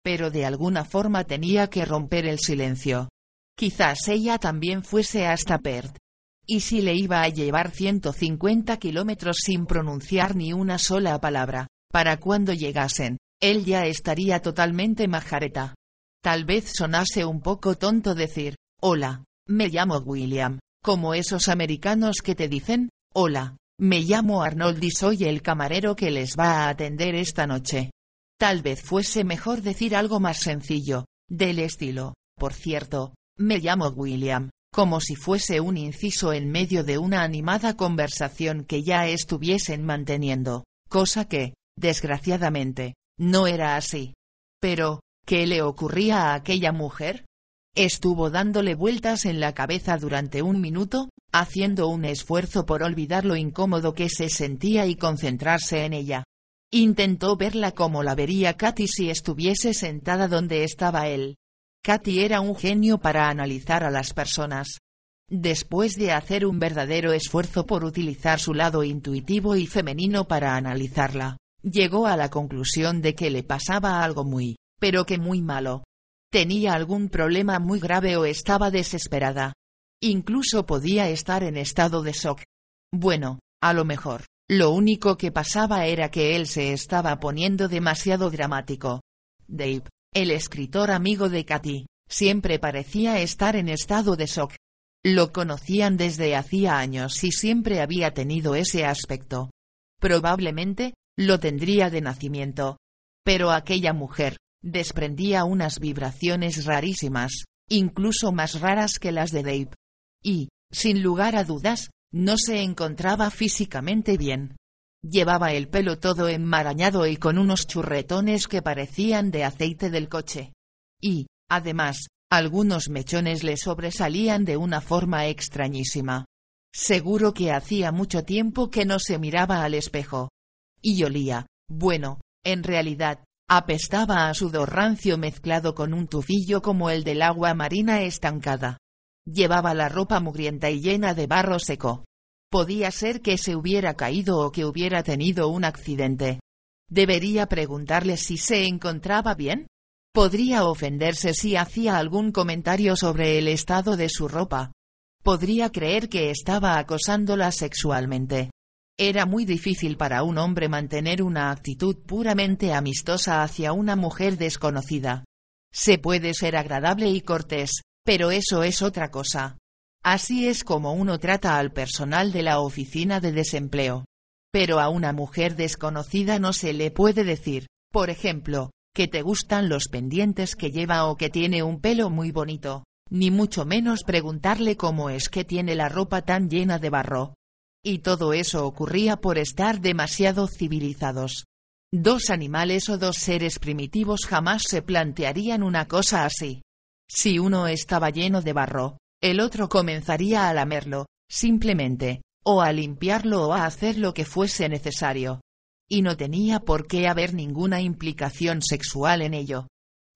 Pero de alguna forma tenía que romper el silencio. Quizás ella también fuese hasta Perth. ¿Y si le iba a llevar 150 kilómetros sin pronunciar ni una sola palabra? Para cuando llegasen, él ya estaría totalmente majareta. Tal vez sonase un poco tonto decir, hola, me llamo William, como esos americanos que te dicen, hola, me llamo Arnold y soy el camarero que les va a atender esta noche. Tal vez fuese mejor decir algo más sencillo, del estilo, por cierto, me llamo William, como si fuese un inciso en medio de una animada conversación que ya estuviesen manteniendo, cosa que, Desgraciadamente, no era así. Pero, ¿qué le ocurría a aquella mujer? Estuvo dándole vueltas en la cabeza durante un minuto, haciendo un esfuerzo por olvidar lo incómodo que se sentía y concentrarse en ella. Intentó verla como la vería Katy si estuviese sentada donde estaba él. Katy era un genio para analizar a las personas. Después de hacer un verdadero esfuerzo por utilizar su lado intuitivo y femenino para analizarla, llegó a la conclusión de que le pasaba algo muy, pero que muy malo. Tenía algún problema muy grave o estaba desesperada. Incluso podía estar en estado de shock. Bueno, a lo mejor, lo único que pasaba era que él se estaba poniendo demasiado dramático. Dave, el escritor amigo de Katy, siempre parecía estar en estado de shock. Lo conocían desde hacía años y siempre había tenido ese aspecto. Probablemente, lo tendría de nacimiento. Pero aquella mujer, desprendía unas vibraciones rarísimas, incluso más raras que las de Dave. Y, sin lugar a dudas, no se encontraba físicamente bien. Llevaba el pelo todo enmarañado y con unos churretones que parecían de aceite del coche. Y, además, algunos mechones le sobresalían de una forma extrañísima. Seguro que hacía mucho tiempo que no se miraba al espejo. Y olía, bueno, en realidad, apestaba a sudor rancio mezclado con un tufillo como el del agua marina estancada. Llevaba la ropa mugrienta y llena de barro seco. Podía ser que se hubiera caído o que hubiera tenido un accidente. ¿Debería preguntarle si se encontraba bien? Podría ofenderse si hacía algún comentario sobre el estado de su ropa. Podría creer que estaba acosándola sexualmente. Era muy difícil para un hombre mantener una actitud puramente amistosa hacia una mujer desconocida. Se puede ser agradable y cortés, pero eso es otra cosa. Así es como uno trata al personal de la oficina de desempleo. Pero a una mujer desconocida no se le puede decir, por ejemplo, que te gustan los pendientes que lleva o que tiene un pelo muy bonito, ni mucho menos preguntarle cómo es que tiene la ropa tan llena de barro. Y todo eso ocurría por estar demasiado civilizados. Dos animales o dos seres primitivos jamás se plantearían una cosa así. Si uno estaba lleno de barro, el otro comenzaría a lamerlo, simplemente, o a limpiarlo o a hacer lo que fuese necesario. Y no tenía por qué haber ninguna implicación sexual en ello.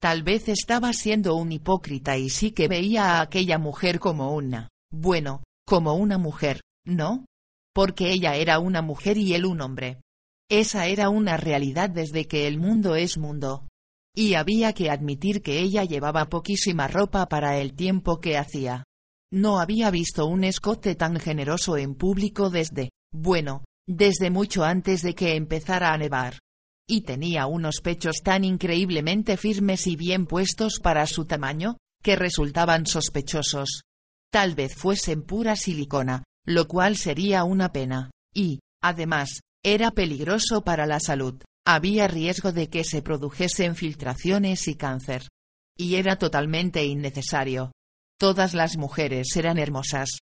Tal vez estaba siendo un hipócrita y sí que veía a aquella mujer como una, bueno, como una mujer, ¿no? Porque ella era una mujer y él un hombre. Esa era una realidad desde que el mundo es mundo. Y había que admitir que ella llevaba poquísima ropa para el tiempo que hacía. No había visto un escote tan generoso en público desde, bueno, desde mucho antes de que empezara a nevar. Y tenía unos pechos tan increíblemente firmes y bien puestos para su tamaño, que resultaban sospechosos. Tal vez fuesen pura silicona, lo cual sería una pena, y, además, era peligroso para la salud, había riesgo de que se produjesen filtraciones y cáncer. Y era totalmente innecesario. Todas las mujeres eran hermosas.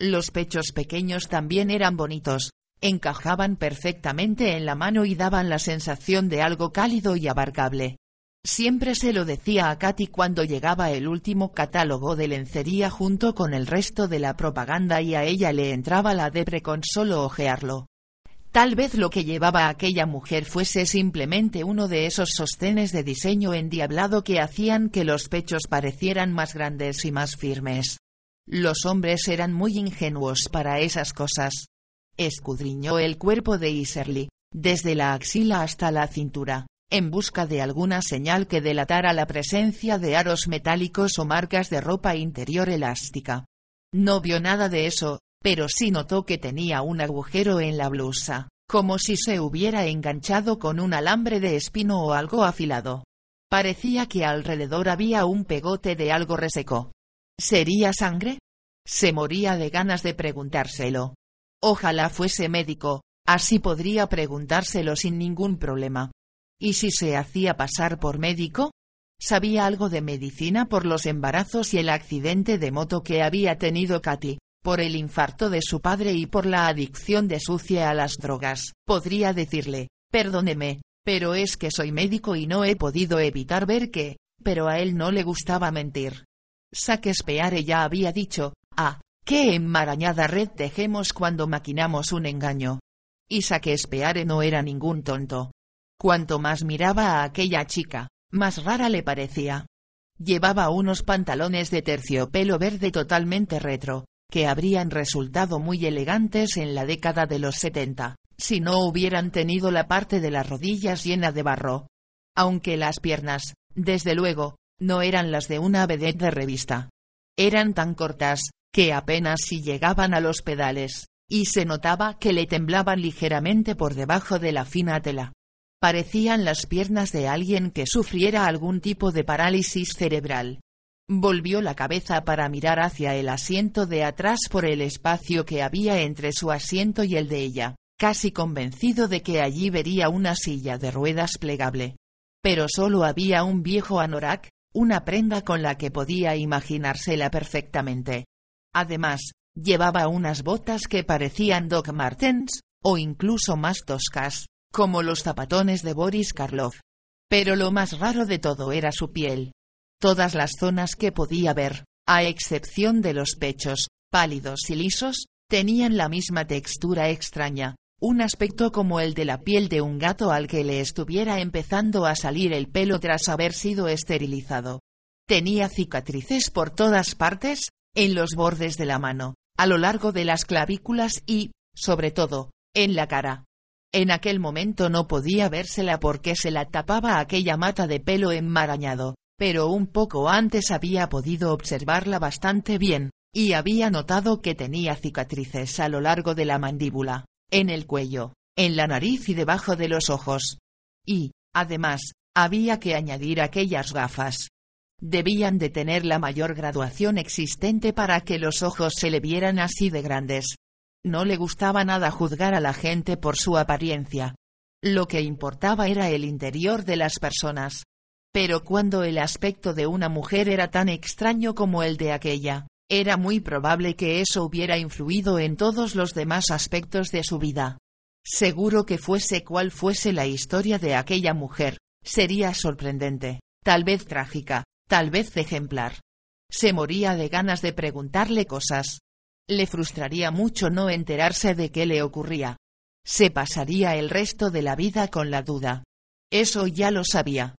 Los pechos pequeños también eran bonitos, encajaban perfectamente en la mano y daban la sensación de algo cálido y abarcable. Siempre se lo decía a Katy cuando llegaba el último catálogo de lencería junto con el resto de la propaganda y a ella le entraba la depre con solo ojearlo. Tal vez lo que llevaba aquella mujer fuese simplemente uno de esos sostenes de diseño endiablado que hacían que los pechos parecieran más grandes y más firmes. Los hombres eran muy ingenuos para esas cosas. Escudriñó el cuerpo de Iserly, desde la axila hasta la cintura, en busca de alguna señal que delatara la presencia de aros metálicos o marcas de ropa interior elástica. No vio nada de eso, pero sí notó que tenía un agujero en la blusa, como si se hubiera enganchado con un alambre de espino o algo afilado. Parecía que alrededor había un pegote de algo reseco. ¿Sería sangre? Se moría de ganas de preguntárselo. Ojalá fuese médico, así podría preguntárselo sin ningún problema. ¿Y si se hacía pasar por médico? Sabía algo de medicina por los embarazos y el accidente de moto que había tenido Katy, por el infarto de su padre y por la adicción de Sucia a las drogas, podría decirle, perdóneme, pero es que soy médico y no he podido evitar ver que, pero a él no le gustaba mentir. Saquespeare ya había dicho, ah, qué enmarañada red tejemos cuando maquinamos un engaño. Y Saquespeare no era ningún tonto. Cuanto más miraba a aquella chica, más rara le parecía. Llevaba unos pantalones de terciopelo verde totalmente retro, que habrían resultado muy elegantes en la década de los 70, si no hubieran tenido la parte de las rodillas llena de barro. Aunque las piernas, desde luego, no eran las de una vedette de revista. Eran tan cortas, que apenas si llegaban a los pedales, y se notaba que le temblaban ligeramente por debajo de la fina tela. Parecían las piernas de alguien que sufriera algún tipo de parálisis cerebral, Volvió la cabeza para mirar hacia el asiento de atrás por el espacio que había entre su asiento y el de ella, casi convencido de que allí vería una silla de ruedas plegable. Pero solo había un viejo anorak, una prenda con la que podía imaginársela perfectamente. Además, llevaba unas botas que parecían Doc Martens, o incluso más toscas, como los zapatones de Boris Karloff. Pero lo más raro de todo era su piel, Todas las zonas que podía ver, a excepción de los pechos, pálidos y lisos, tenían la misma textura extraña, un aspecto como el de la piel de un gato al que le estuviera empezando a salir el pelo tras haber sido esterilizado. Tenía cicatrices por todas partes, en los bordes de la mano, a lo largo de las clavículas y, sobre todo, en la cara. En aquel momento no podía vérsela porque se la tapaba aquella mata de pelo enmarañado, pero un poco antes había podido observarla bastante bien, y había notado que tenía cicatrices a lo largo de la mandíbula, en el cuello, en la nariz y debajo de los ojos. Y, además, había que añadir aquellas gafas. debían de tener la mayor graduación existente para que los ojos se le vieran así de grandes. No le gustaba nada juzgar a la gente por su apariencia. Lo que importaba era el interior de las personas. Pero cuando el aspecto de una mujer era tan extraño como el de aquella, era muy probable que eso hubiera influido en todos los demás aspectos de su vida. Seguro que fuese cual fuese la historia de aquella mujer, sería sorprendente, tal vez trágica, tal vez ejemplar. Se moría de ganas de preguntarle cosas. Le frustraría mucho no enterarse de qué le ocurría. Se pasaría el resto de la vida con la duda. Eso ya lo sabía.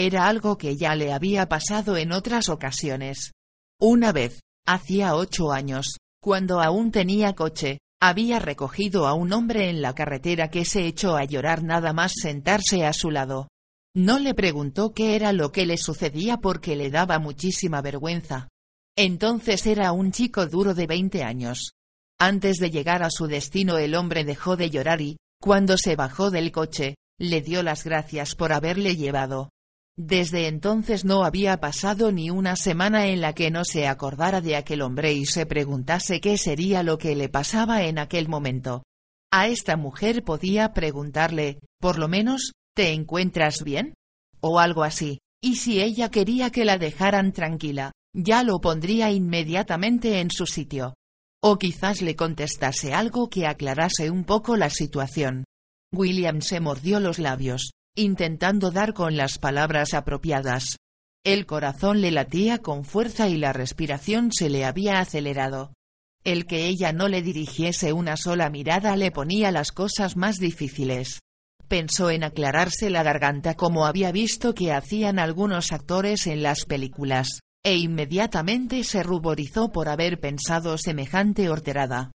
Era algo que ya le había pasado en otras ocasiones. Una vez, hacía ocho años, cuando aún tenía coche, había recogido a un hombre en la carretera que se echó a llorar nada más sentarse a su lado. No le preguntó qué era lo que le sucedía porque le daba muchísima vergüenza. Entonces era un chico duro de veinte años. Antes de llegar a su destino el hombre dejó de llorar y, cuando se bajó del coche, le dio las gracias por haberle llevado. Desde entonces no había pasado ni una semana en la que no se acordara de aquel hombre y se preguntase qué sería lo que le pasaba en aquel momento. A esta mujer podía preguntarle, por lo menos, ¿Te encuentras bien? O algo así, y si ella quería que la dejaran tranquila, ya lo pondría inmediatamente en su sitio. O quizás le contestase algo que aclarase un poco la situación. William se mordió los labios, intentando dar con las palabras apropiadas. El corazón le latía con fuerza y la respiración se le había acelerado. El que ella no le dirigiese una sola mirada le ponía las cosas más difíciles pensó en aclararse la garganta como había visto que hacían algunos actores en las películas, e inmediatamente se ruborizó por haber pensado semejante horterada.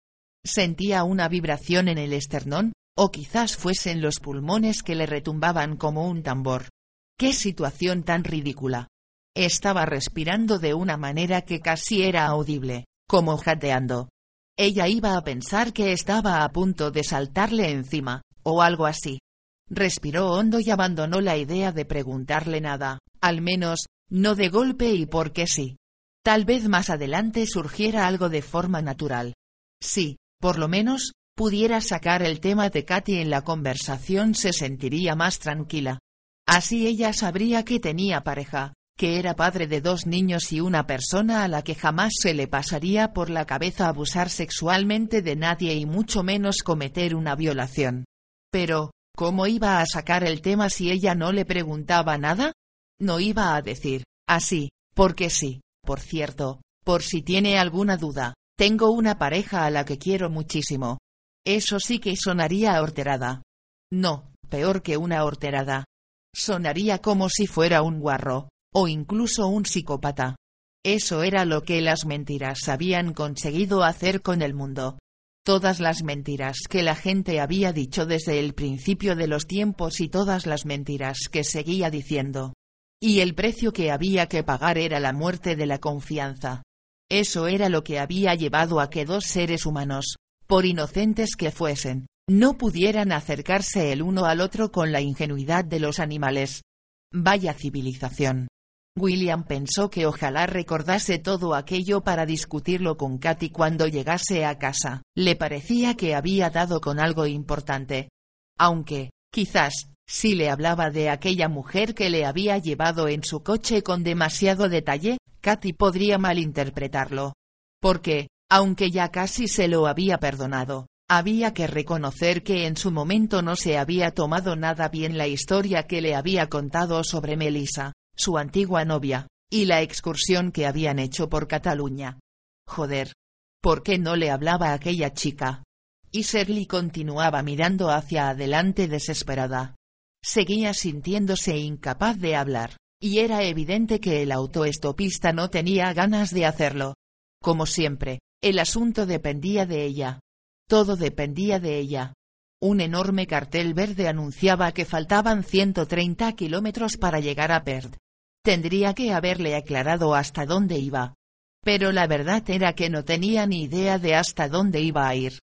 Sentía una vibración en el esternón, o quizás fuesen los pulmones que le retumbaban como un tambor. ¡Qué situación tan ridícula! Estaba respirando de una manera que casi era audible, como jateando. Ella iba a pensar que estaba a punto de saltarle encima, o algo así. Respiró hondo y abandonó la idea de preguntarle nada, al menos, no de golpe y porque sí. Tal vez más adelante surgiera algo de forma natural. Sí, por lo menos, pudiera sacar el tema de Katy en la conversación se sentiría más tranquila. Así ella sabría que tenía pareja, que era padre de dos niños y una persona a la que jamás se le pasaría por la cabeza abusar sexualmente de nadie y mucho menos cometer una violación. Pero, ¿Cómo iba a sacar el tema si ella no le preguntaba nada? No iba a decir, así, porque sí, por cierto, por si tiene alguna duda, tengo una pareja a la que quiero muchísimo. Eso sí que sonaría horterada. No, peor que una horterada. Sonaría como si fuera un guarro, o incluso un psicópata. Eso era lo que las mentiras habían conseguido hacer con el mundo, todas las mentiras que la gente había dicho desde el principio de los tiempos y todas las mentiras que seguía diciendo. Y el precio que había que pagar era la muerte de la confianza. Eso era lo que había llevado a que dos seres humanos, por inocentes que fuesen, no pudieran acercarse el uno al otro con la ingenuidad de los animales. Vaya civilización. William pensó que ojalá recordase todo aquello para discutirlo con Katy cuando llegase a casa. Le parecía que había dado con algo importante. Aunque, quizás, si le hablaba de aquella mujer que le había llevado en su coche con demasiado detalle, Katy podría malinterpretarlo. Porque, aunque ya casi se lo había perdonado, había que reconocer que en su momento no se había tomado nada bien la historia que le había contado sobre Melissa su antigua novia, y la excursión que habían hecho por Cataluña. Joder. ¿Por qué no le hablaba aquella chica? Y Shirley continuaba mirando hacia adelante desesperada. Seguía sintiéndose incapaz de hablar, y era evidente que el autoestopista no tenía ganas de hacerlo. Como siempre, el asunto dependía de ella. Todo dependía de ella. Un enorme cartel verde anunciaba que faltaban 130 kilómetros para llegar a Perth. Tendría que haberle aclarado hasta dónde iba. Pero la verdad era que no tenía ni idea de hasta dónde iba a ir.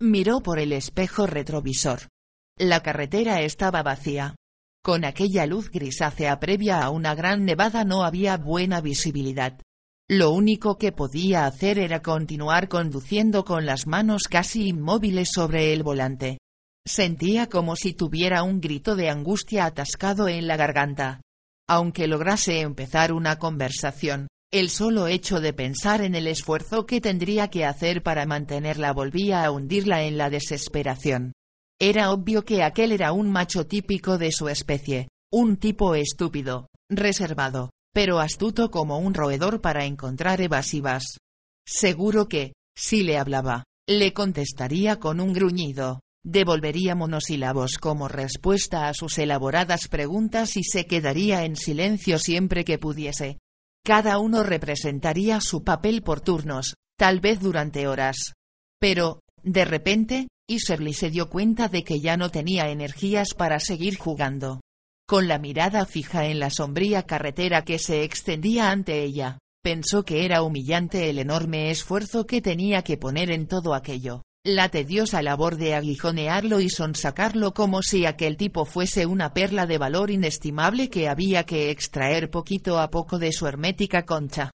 Miró por el espejo retrovisor. La carretera estaba vacía. Con aquella luz grisácea previa a una gran nevada no había buena visibilidad. Lo único que podía hacer era continuar conduciendo con las manos casi inmóviles sobre el volante. Sentía como si tuviera un grito de angustia atascado en la garganta. Aunque lograse empezar una conversación, el solo hecho de pensar en el esfuerzo que tendría que hacer para mantenerla volvía a hundirla en la desesperación. Era obvio que aquel era un macho típico de su especie, un tipo estúpido, reservado, pero astuto como un roedor para encontrar evasivas. Seguro que, si le hablaba, le contestaría con un gruñido, devolvería monosílabos como respuesta a sus elaboradas preguntas y se quedaría en silencio siempre que pudiese. Cada uno representaría su papel por turnos, tal vez durante horas. Pero, de repente, Iserly se dio cuenta de que ya no tenía energías para seguir jugando. Con la mirada fija en la sombría carretera que se extendía ante ella, pensó que era humillante el enorme esfuerzo que tenía que poner en todo aquello la tediosa labor de aguijonearlo y sonsacarlo como si aquel tipo fuese una perla de valor inestimable que había que extraer poquito a poco de su hermética concha.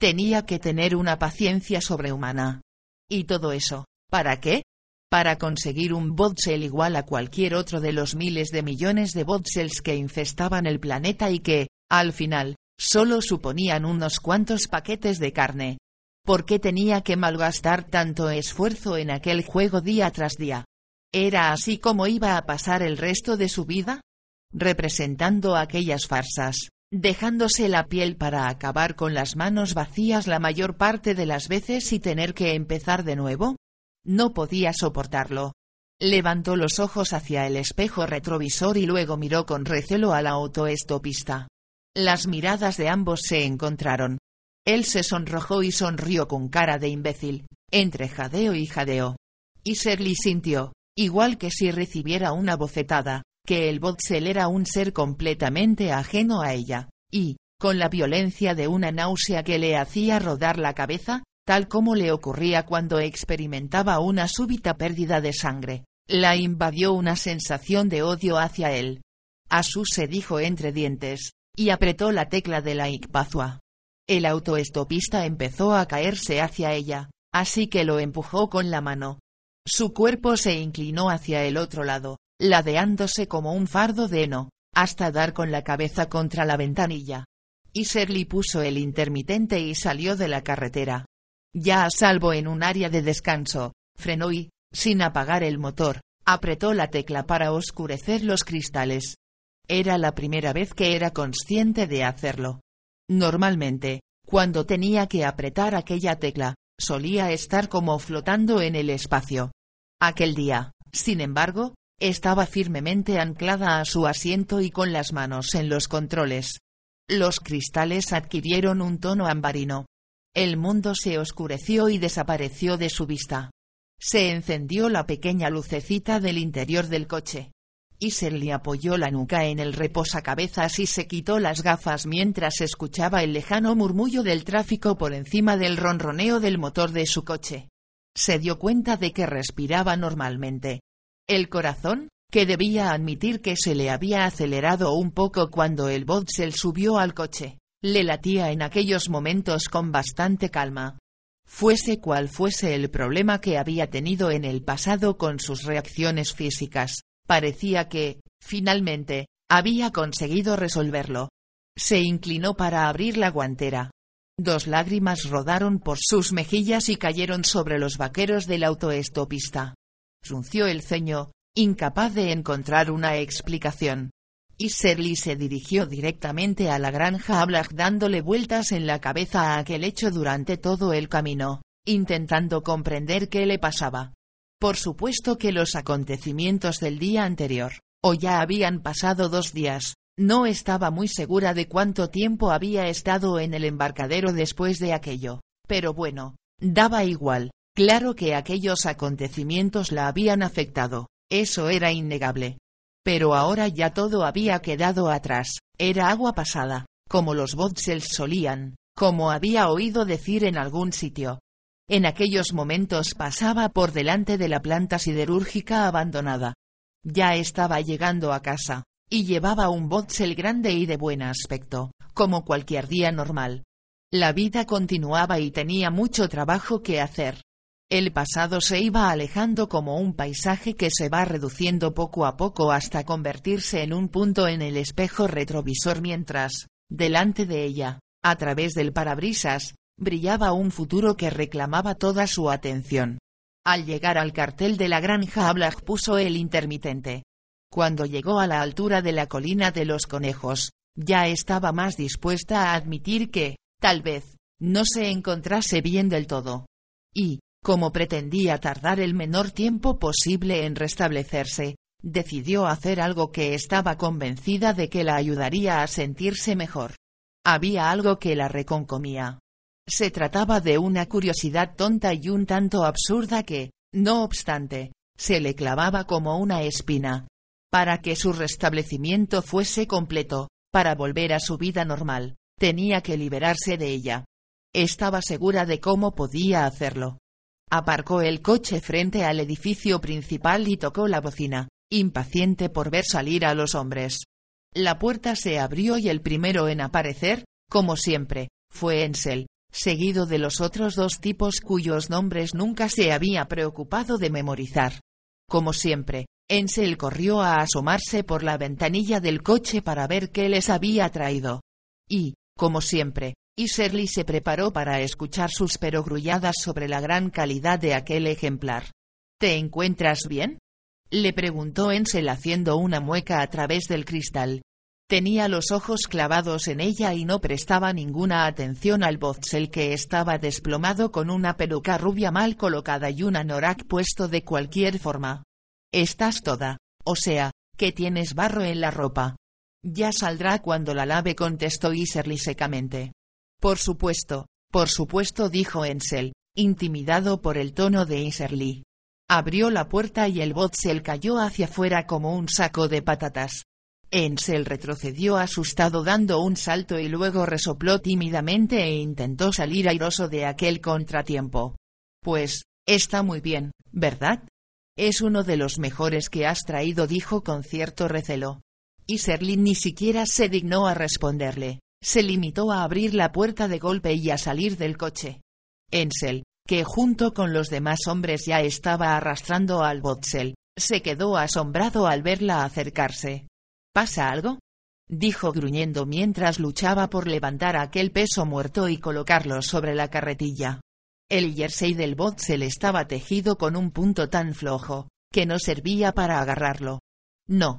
Tenía que tener una paciencia sobrehumana. ¿Y todo eso? ¿Para qué? Para conseguir un botsel igual a cualquier otro de los miles de millones de botsels que infestaban el planeta y que, al final, solo suponían unos cuantos paquetes de carne, ¿Por qué tenía que malgastar tanto esfuerzo en aquel juego día tras día? ¿Era así como iba a pasar el resto de su vida? Representando aquellas farsas, dejándose la piel para acabar con las manos vacías la mayor parte de las veces y tener que empezar de nuevo? No podía soportarlo. Levantó los ojos hacia el espejo retrovisor y luego miró con recelo a la autoestopista. Las miradas de ambos se encontraron, él se sonrojó y sonrió con cara de imbécil, entre jadeo y jadeo. Y Shirley sintió, igual que si recibiera una bofetada, que el Botsel era un ser completamente ajeno a ella, y, con la violencia de una náusea que le hacía rodar la cabeza, tal como le ocurría cuando experimentaba una súbita pérdida de sangre, la invadió una sensación de odio hacia él. Asu se dijo entre dientes, y apretó la tecla de la Ikpazua. El autoestopista empezó a caerse hacia ella, así que lo empujó con la mano. Su cuerpo se inclinó hacia el otro lado, ladeándose como un fardo de heno, hasta dar con la cabeza contra la ventanilla. Iserly puso el intermitente y salió de la carretera. Ya a salvo en un área de descanso, frenó y, sin apagar el motor, apretó la tecla para oscurecer los cristales. Era la primera vez que era consciente de hacerlo. Normalmente, cuando tenía que apretar aquella tecla, solía estar como flotando en el espacio. Aquel día, sin embargo, estaba firmemente anclada a su asiento y con las manos en los controles. Los cristales adquirieron un tono ambarino. El mundo se oscureció y desapareció de su vista. Se encendió la pequeña lucecita del interior del coche. Iserly apoyó la nuca en el reposacabezas y se quitó las gafas mientras escuchaba el lejano murmullo del tráfico por encima del ronroneo del motor de su coche. Se dio cuenta de que respiraba normalmente. El corazón, que debía admitir que se le había acelerado un poco cuando el Botsel subió al coche, le latía en aquellos momentos con bastante calma. Fuese cual fuese el problema que había tenido en el pasado con sus reacciones físicas, Parecía que, finalmente, había conseguido resolverlo. Se inclinó para abrir la guantera. Dos lágrimas rodaron por sus mejillas y cayeron sobre los vaqueros del autoestopista. Frunció el ceño, incapaz de encontrar una explicación. Y Serly se dirigió directamente a la granja Ablach dándole vueltas en la cabeza a aquel hecho durante todo el camino, intentando comprender qué le pasaba. Por supuesto que los acontecimientos del día anterior, o ya habían pasado dos días, no estaba muy segura de cuánto tiempo había estado en el embarcadero después de aquello, pero bueno, daba igual, claro que aquellos acontecimientos la habían afectado, eso era innegable. Pero ahora ya todo había quedado atrás, era agua pasada, como los Botsels solían, como había oído decir en algún sitio, en aquellos momentos pasaba por delante de la planta siderúrgica abandonada. Ya estaba llegando a casa, y llevaba un botsel grande y de buen aspecto, como cualquier día normal. La vida continuaba y tenía mucho trabajo que hacer. El pasado se iba alejando como un paisaje que se va reduciendo poco a poco hasta convertirse en un punto en el espejo retrovisor mientras, delante de ella, a través del parabrisas, brillaba un futuro que reclamaba toda su atención. Al llegar al cartel de la granja Ablag puso el intermitente. Cuando llegó a la altura de la colina de los conejos, ya estaba más dispuesta a admitir que, tal vez, no se encontrase bien del todo. Y, como pretendía tardar el menor tiempo posible en restablecerse, decidió hacer algo que estaba convencida de que la ayudaría a sentirse mejor. Había algo que la reconcomía. Se trataba de una curiosidad tonta y un tanto absurda que, no obstante, se le clavaba como una espina. Para que su restablecimiento fuese completo, para volver a su vida normal, tenía que liberarse de ella. Estaba segura de cómo podía hacerlo. Aparcó el coche frente al edificio principal y tocó la bocina, impaciente por ver salir a los hombres. La puerta se abrió y el primero en aparecer, como siempre, fue Ensel, seguido de los otros dos tipos cuyos nombres nunca se había preocupado de memorizar. Como siempre, Ensel corrió a asomarse por la ventanilla del coche para ver qué les había traído. Y, como siempre, y Shirley se preparó para escuchar sus perogrulladas sobre la gran calidad de aquel ejemplar. ¿Te encuentras bien? le preguntó Ensel haciendo una mueca a través del cristal. Tenía los ojos clavados en ella y no prestaba ninguna atención al Botsel que estaba desplomado con una peluca rubia mal colocada y un anorak puesto de cualquier forma. Estás toda, o sea, que tienes barro en la ropa. Ya saldrá cuando la lave contestó Iserly secamente. Por supuesto, por supuesto dijo Ensel, intimidado por el tono de Iserly. Abrió la puerta y el botsel cayó hacia fuera como un saco de patatas. Ensel retrocedió asustado dando un salto y luego resopló tímidamente e intentó salir airoso de aquel contratiempo. Pues, está muy bien, ¿verdad? Es uno de los mejores que has traído, dijo con cierto recelo. Y Serlin ni siquiera se dignó a responderle se limitó a abrir la puerta de golpe y a salir del coche. Ensel, que junto con los demás hombres ya estaba arrastrando al Botsel, se quedó asombrado al verla acercarse. ¿Pasa algo? dijo gruñendo mientras luchaba por levantar aquel peso muerto y colocarlo sobre la carretilla. El jersey del Botsel estaba tejido con un punto tan flojo, que no servía para agarrarlo. No.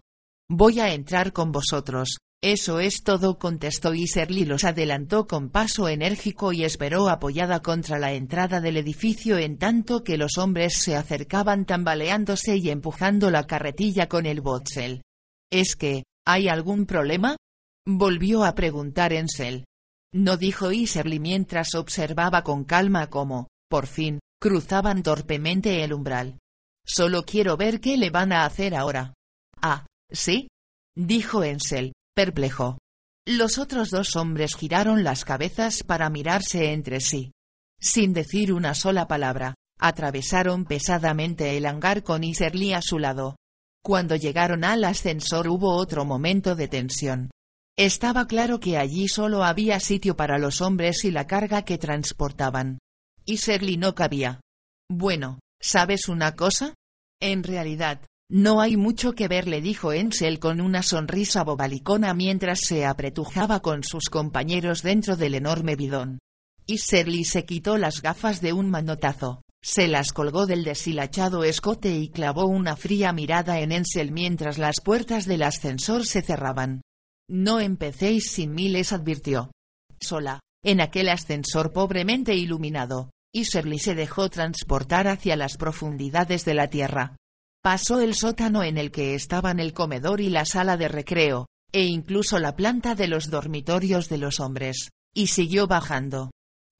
Voy a entrar con vosotros, eso es todo contestó Iserly los adelantó con paso enérgico y esperó apoyada contra la entrada del edificio en tanto que los hombres se acercaban tambaleándose y empujando la carretilla con el botsel. ¿Es que, hay algún problema? Volvió a preguntar Ensel. No dijo Iserly mientras observaba con calma cómo, por fin, cruzaban torpemente el umbral. Solo quiero ver qué le van a hacer ahora. Ah, ¿sí? dijo Ensel, perplejo. Los otros dos hombres giraron las cabezas para mirarse entre sí. Sin decir una sola palabra, atravesaron pesadamente el hangar con Iserly a su lado. Cuando llegaron al ascensor hubo otro momento de tensión. Estaba claro que allí solo había sitio para los hombres y la carga que transportaban. Iserly no cabía. Bueno, ¿sabes una cosa? En realidad, no hay mucho que ver, le dijo Ensel con una sonrisa bobalicona mientras se apretujaba con sus compañeros dentro del enorme bidón. Y se quitó las gafas de un manotazo, se las colgó del deshilachado escote y clavó una fría mirada en Ensel mientras las puertas del ascensor se cerraban. No empecéis sin mí les advirtió. Sola, en aquel ascensor pobremente iluminado, y se dejó transportar hacia las profundidades de la tierra. Pasó el sótano en el que estaban el comedor y la sala de recreo, e incluso la planta de los dormitorios de los hombres, y siguió bajando.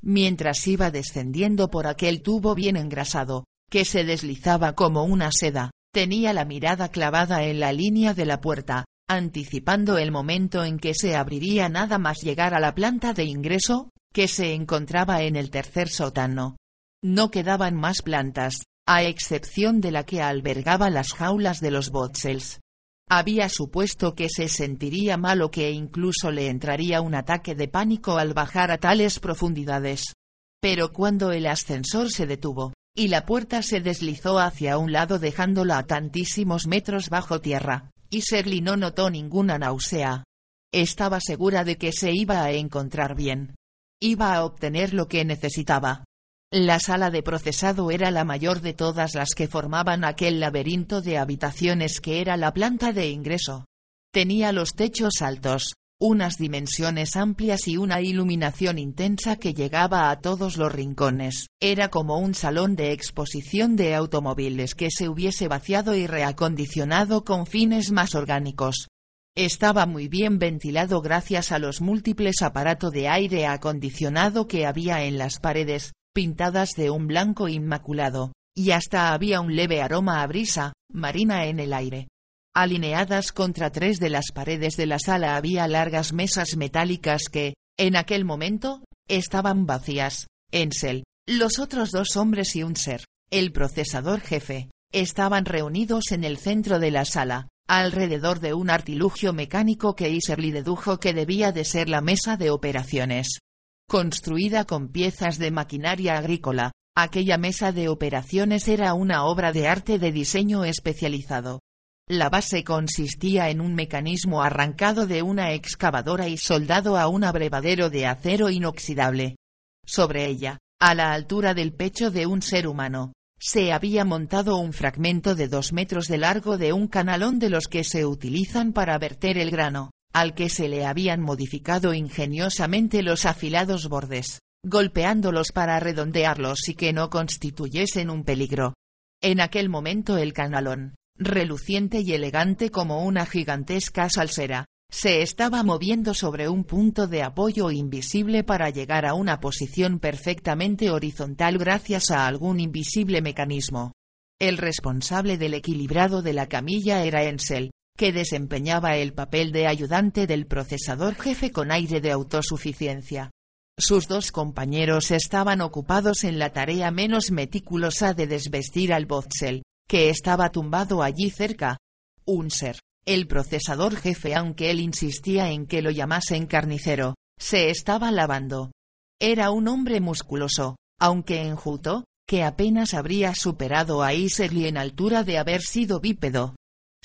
Mientras iba descendiendo por aquel tubo bien engrasado, que se deslizaba como una seda, tenía la mirada clavada en la línea de la puerta, anticipando el momento en que se abriría nada más llegar a la planta de ingreso, que se encontraba en el tercer sótano. No quedaban más plantas, a excepción de la que albergaba las jaulas de los botsels. Había supuesto que se sentiría mal o que incluso le entraría un ataque de pánico al bajar a tales profundidades. Pero cuando el ascensor se detuvo, y la puerta se deslizó hacia un lado dejándola a tantísimos metros bajo tierra, y Shirley no notó ninguna náusea. Estaba segura de que se iba a encontrar bien. Iba a obtener lo que necesitaba. La sala de procesado era la mayor de todas las que formaban aquel laberinto de habitaciones que era la planta de ingreso. Tenía los techos altos, unas dimensiones amplias y una iluminación intensa que llegaba a todos los rincones. Era como un salón de exposición de automóviles que se hubiese vaciado y reacondicionado con fines más orgánicos. Estaba muy bien ventilado gracias a los múltiples aparatos de aire acondicionado que había en las paredes, pintadas de un blanco inmaculado, y hasta había un leve aroma a brisa, marina en el aire. Alineadas contra tres de las paredes de la sala había largas mesas metálicas que, en aquel momento, estaban vacías. Ensel, los otros dos hombres y un ser, el procesador jefe, estaban reunidos en el centro de la sala, alrededor de un artilugio mecánico que Iserly dedujo que debía de ser la mesa de operaciones. Construida con piezas de maquinaria agrícola, aquella mesa de operaciones era una obra de arte de diseño especializado, la base consistía en un mecanismo arrancado de una excavadora y soldado a un abrevadero de acero inoxidable. Sobre ella, a la altura del pecho de un ser humano, se había montado un fragmento de dos metros de largo de un canalón de los que se utilizan para verter el grano, al que se le habían modificado ingeniosamente los afilados bordes, golpeándolos para redondearlos y que no constituyesen un peligro. En aquel momento el canalón, reluciente y elegante como una gigantesca salsera, se estaba moviendo sobre un punto de apoyo invisible para llegar a una posición perfectamente horizontal gracias a algún invisible mecanismo. El responsable del equilibrado de la camilla era Ensel, que desempeñaba el papel de ayudante del procesador jefe con aire de autosuficiencia. Sus dos compañeros estaban ocupados en la tarea menos meticulosa de desvestir al Botzel, que estaba tumbado allí cerca. Un ser, el procesador jefe aunque él insistía en que lo llamasen carnicero, se estaba lavando. Era un hombre musculoso, aunque enjuto, que apenas habría superado a Iserly en altura de haber sido bípedo.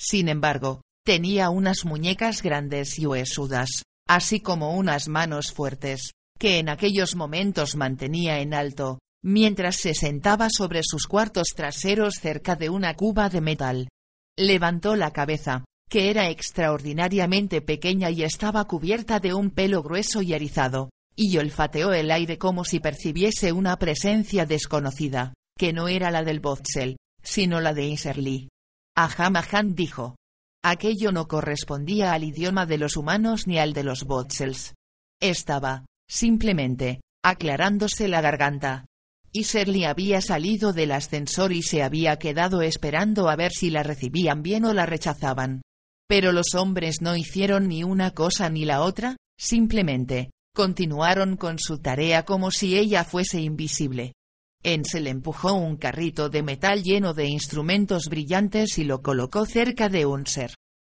Sin embargo, tenía unas muñecas grandes y huesudas, así como unas manos fuertes, que en aquellos momentos mantenía en alto, mientras se sentaba sobre sus cuartos traseros cerca de una cuba de metal. Levantó la cabeza, que era extraordinariamente pequeña y estaba cubierta de un pelo grueso y erizado, y olfateó el aire como si percibiese una presencia desconocida, que no era la del Botzel, sino la de Iserly. Ahamahan dijo. Aquello no correspondía al idioma de los humanos ni al de los Botzels. Estaba, simplemente, aclarándose la garganta, Iserly había salido del ascensor y se había quedado esperando a ver si la recibían bien o la rechazaban. Pero los hombres no hicieron ni una cosa ni la otra, simplemente, continuaron con su tarea como si ella fuese invisible. Ensel empujó un carrito de metal lleno de instrumentos brillantes y lo colocó cerca de un ser.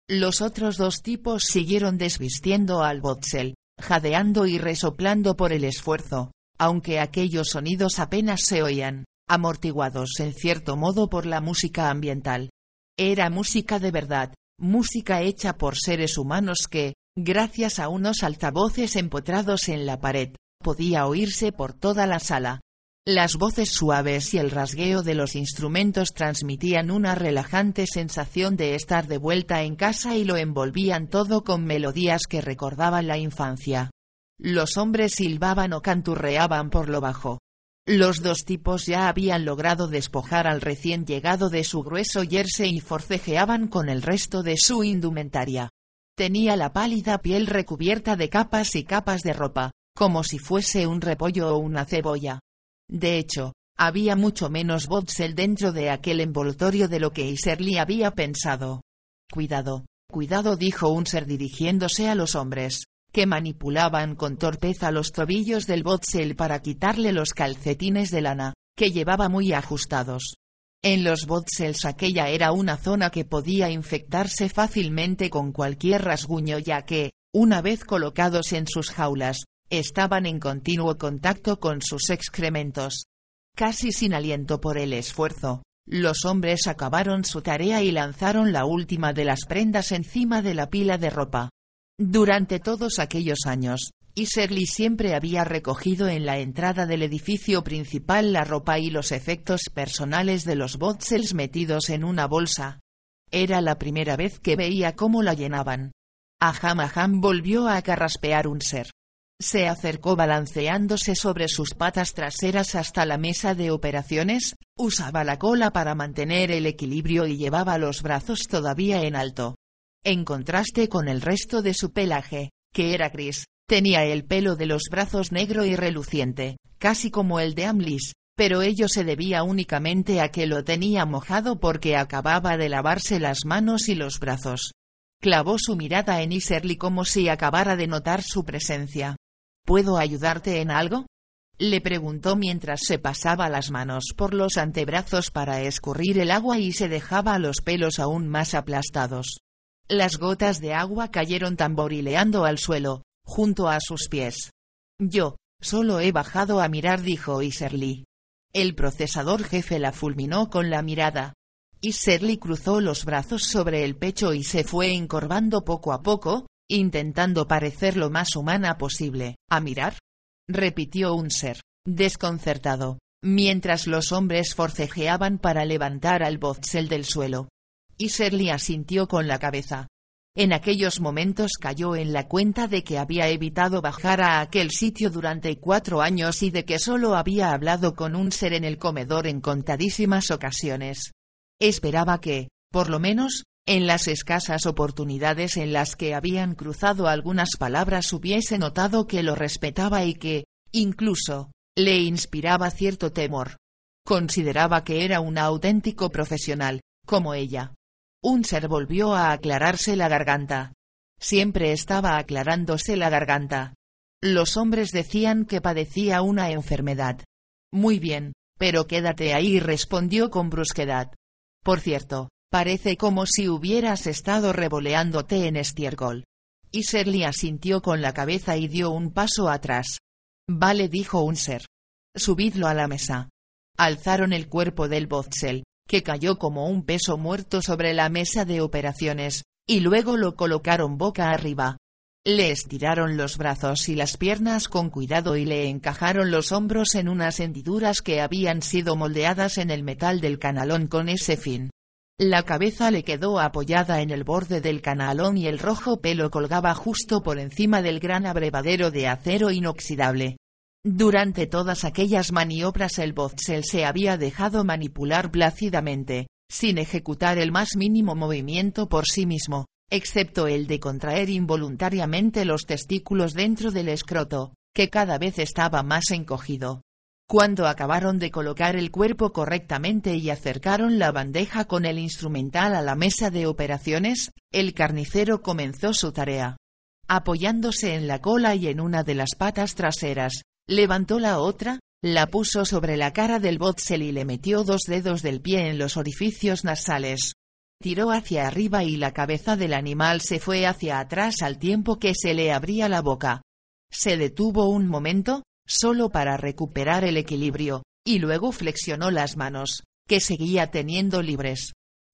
Los otros dos tipos siguieron desvistiendo al Botzel, jadeando y resoplando por el esfuerzo, aunque aquellos sonidos apenas se oían, amortiguados en cierto modo por la música ambiental. Era música de verdad, música hecha por seres humanos que, gracias a unos altavoces empotrados en la pared, podía oírse por toda la sala. Las voces suaves y el rasgueo de los instrumentos transmitían una relajante sensación de estar de vuelta en casa y lo envolvían todo con melodías que recordaban la infancia. Los hombres silbaban o canturreaban por lo bajo. Los dos tipos ya habían logrado despojar al recién llegado de su grueso jersey y forcejeaban con el resto de su indumentaria. Tenía la pálida piel recubierta de capas y capas de ropa, como si fuese un repollo o una cebolla. De hecho, había mucho menos Botzel dentro de aquel envoltorio de lo que Iserly había pensado. Cuidado, cuidado dijo un ser dirigiéndose a los hombres que manipulaban con torpeza los tobillos del Botzel para quitarle los calcetines de lana, que llevaba muy ajustados. En los botsels aquella era una zona que podía infectarse fácilmente con cualquier rasguño ya que, una vez colocados en sus jaulas, estaban en continuo contacto con sus excrementos. Casi sin aliento por el esfuerzo, los hombres acabaron su tarea y lanzaron la última de las prendas encima de la pila de ropa. Durante todos aquellos años, Iserly siempre había recogido en la entrada del edificio principal la ropa y los efectos personales de los Botzels metidos en una bolsa. Era la primera vez que veía cómo la llenaban. Aham Aham volvió a carraspear un ser. Se acercó balanceándose sobre sus patas traseras hasta la mesa de operaciones, usaba la cola para mantener el equilibrio y llevaba los brazos todavía en alto. En contraste con el resto de su pelaje, que era gris, tenía el pelo de los brazos negro y reluciente, casi como el de Amlis, pero ello se debía únicamente a que lo tenía mojado porque acababa de lavarse las manos y los brazos. Clavó su mirada en Iserly como si acabara de notar su presencia. ¿Puedo ayudarte en algo? Le preguntó mientras se pasaba las manos por los antebrazos para escurrir el agua y se dejaba los pelos aún más aplastados. Las gotas de agua cayeron tamborileando al suelo, junto a sus pies. Yo, solo he bajado a mirar, dijo Iserly. El procesador jefe la fulminó con la mirada. Iserly cruzó los brazos sobre el pecho y se fue encorvando poco a poco, intentando parecer lo más humana posible. ¿A mirar? repitió un ser, desconcertado, mientras los hombres forcejeaban para levantar al Botzel del suelo. Y Serly asintió con la cabeza. En aquellos momentos cayó en la cuenta de que había evitado bajar a aquel sitio durante cuatro años y de que solo había hablado con un ser en el comedor en contadísimas ocasiones. Esperaba que, por lo menos, en las escasas oportunidades en las que habían cruzado algunas palabras hubiese notado que lo respetaba y que, incluso, le inspiraba cierto temor. Consideraba que era un auténtico profesional, como ella. Un ser volvió a aclararse la garganta. Siempre estaba aclarándose la garganta. Los hombres decían que padecía una enfermedad. Muy bien, pero quédate ahí, respondió con brusquedad. Por cierto, Parece como si hubieras estado revoleándote en estiércol. Y Serly asintió con la cabeza y dio un paso atrás. Vale, dijo un ser. Subidlo a la mesa. Alzaron el cuerpo del Botzel, que cayó como un peso muerto sobre la mesa de operaciones, y luego lo colocaron boca arriba. Le estiraron los brazos y las piernas con cuidado y le encajaron los hombros en unas hendiduras que habían sido moldeadas en el metal del canalón con ese fin. La cabeza le quedó apoyada en el borde del canalón y el rojo pelo colgaba justo por encima del gran abrevadero de acero inoxidable. Durante todas aquellas maniobras el Botzel se había dejado manipular plácidamente, sin ejecutar el más mínimo movimiento por sí mismo, excepto el de contraer involuntariamente los testículos dentro del escroto, que cada vez estaba más encogido. Cuando acabaron de colocar el cuerpo correctamente y acercaron la bandeja con el instrumental a la mesa de operaciones, el carnicero comenzó su tarea. Apoyándose en la cola y en una de las patas traseras, levantó la otra, la puso sobre la cara del Botzel y le metió dos dedos del pie en los orificios nasales. Tiró hacia arriba y la cabeza del animal se fue hacia atrás al tiempo que se le abría la boca. Se detuvo un momento, solo para recuperar el equilibrio, y luego flexionó las manos, que seguía teniendo libres.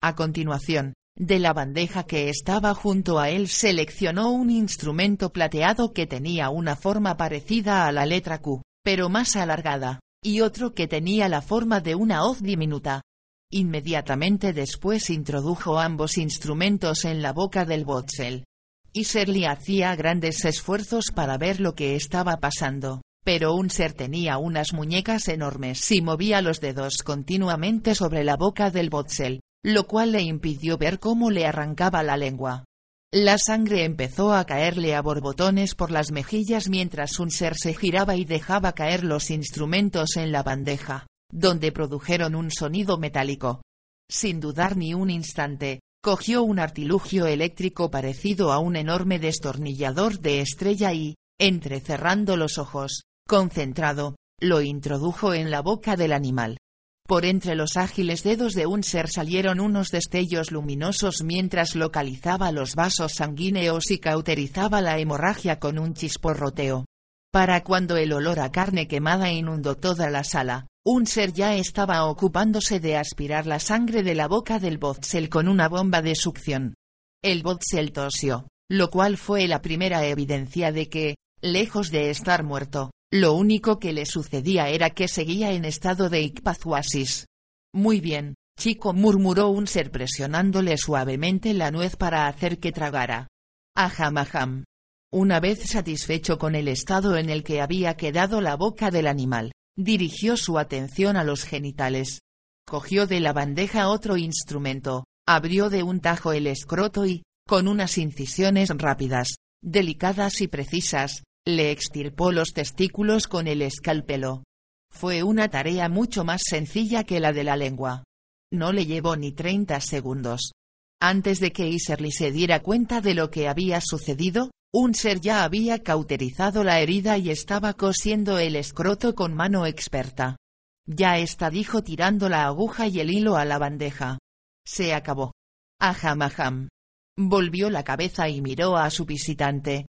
A continuación, de la bandeja que estaba junto a él seleccionó un instrumento plateado que tenía una forma parecida a la letra Q, pero más alargada, y otro que tenía la forma de una hoz diminuta. Inmediatamente después introdujo ambos instrumentos en la boca del Botzel. Y Serly hacía grandes esfuerzos para ver lo que estaba pasando pero un ser tenía unas muñecas enormes y movía los dedos continuamente sobre la boca del Botzel, lo cual le impidió ver cómo le arrancaba la lengua. La sangre empezó a caerle a borbotones por las mejillas mientras un ser se giraba y dejaba caer los instrumentos en la bandeja, donde produjeron un sonido metálico. Sin dudar ni un instante, cogió un artilugio eléctrico parecido a un enorme destornillador de estrella y, entrecerrando los ojos, Concentrado, lo introdujo en la boca del animal. Por entre los ágiles dedos de un ser salieron unos destellos luminosos mientras localizaba los vasos sanguíneos y cauterizaba la hemorragia con un chisporroteo. Para cuando el olor a carne quemada inundó toda la sala, un ser ya estaba ocupándose de aspirar la sangre de la boca del Botzel con una bomba de succión. El Botzel tosió, lo cual fue la primera evidencia de que, lejos de estar muerto, lo único que le sucedía era que seguía en estado de icpazuasis. Muy bien, chico murmuró un ser presionándole suavemente la nuez para hacer que tragara. Aham Una vez satisfecho con el estado en el que había quedado la boca del animal, dirigió su atención a los genitales. Cogió de la bandeja otro instrumento, abrió de un tajo el escroto y, con unas incisiones rápidas, delicadas y precisas, le extirpó los testículos con el escalpelo. Fue una tarea mucho más sencilla que la de la lengua. No le llevó ni treinta segundos. Antes de que Iserly se diera cuenta de lo que había sucedido, un ser ya había cauterizado la herida y estaba cosiendo el escroto con mano experta. Ya está dijo tirando la aguja y el hilo a la bandeja. Se acabó. Aham. Volvió la cabeza y miró a su visitante.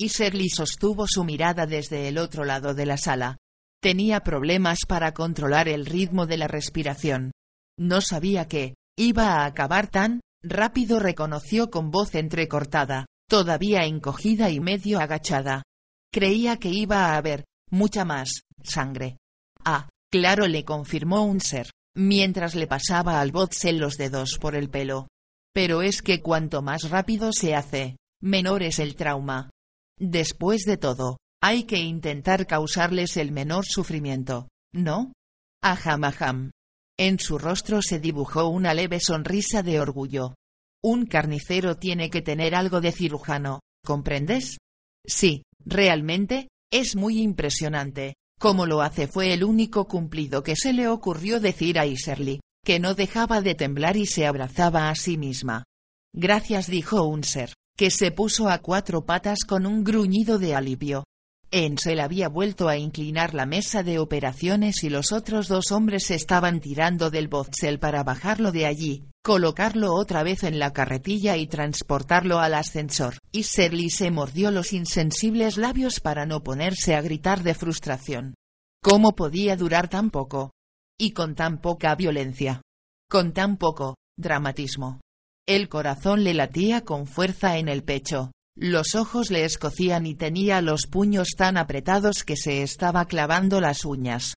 Iserly sostuvo su mirada desde el otro lado de la sala. Tenía problemas para controlar el ritmo de la respiración. No sabía que, iba a acabar tan, rápido reconoció con voz entrecortada, todavía encogida y medio agachada. Creía que iba a haber, mucha más, sangre. Ah, claro le confirmó un ser, mientras le pasaba al Botzel los dedos por el pelo. Pero es que cuanto más rápido se hace, menor es el trauma. Después de todo, hay que intentar causarles el menor sufrimiento, ¿no? Aham aham. En su rostro se dibujó una leve sonrisa de orgullo. Un carnicero tiene que tener algo de cirujano, ¿comprendes? Sí, realmente, es muy impresionante. Como lo hace fue el único cumplido que se le ocurrió decir a Iserly, que no dejaba de temblar y se abrazaba a sí misma. Gracias dijo un ser que se puso a cuatro patas con un gruñido de alivio. Ensel había vuelto a inclinar la mesa de operaciones y los otros dos hombres estaban tirando del Botzel para bajarlo de allí, colocarlo otra vez en la carretilla y transportarlo al ascensor. Y Serly se mordió los insensibles labios para no ponerse a gritar de frustración. ¿Cómo podía durar tan poco? Y con tan poca violencia. Con tan poco dramatismo. El corazón le latía con fuerza en el pecho, los ojos le escocían y tenía los puños tan apretados que se estaba clavando las uñas.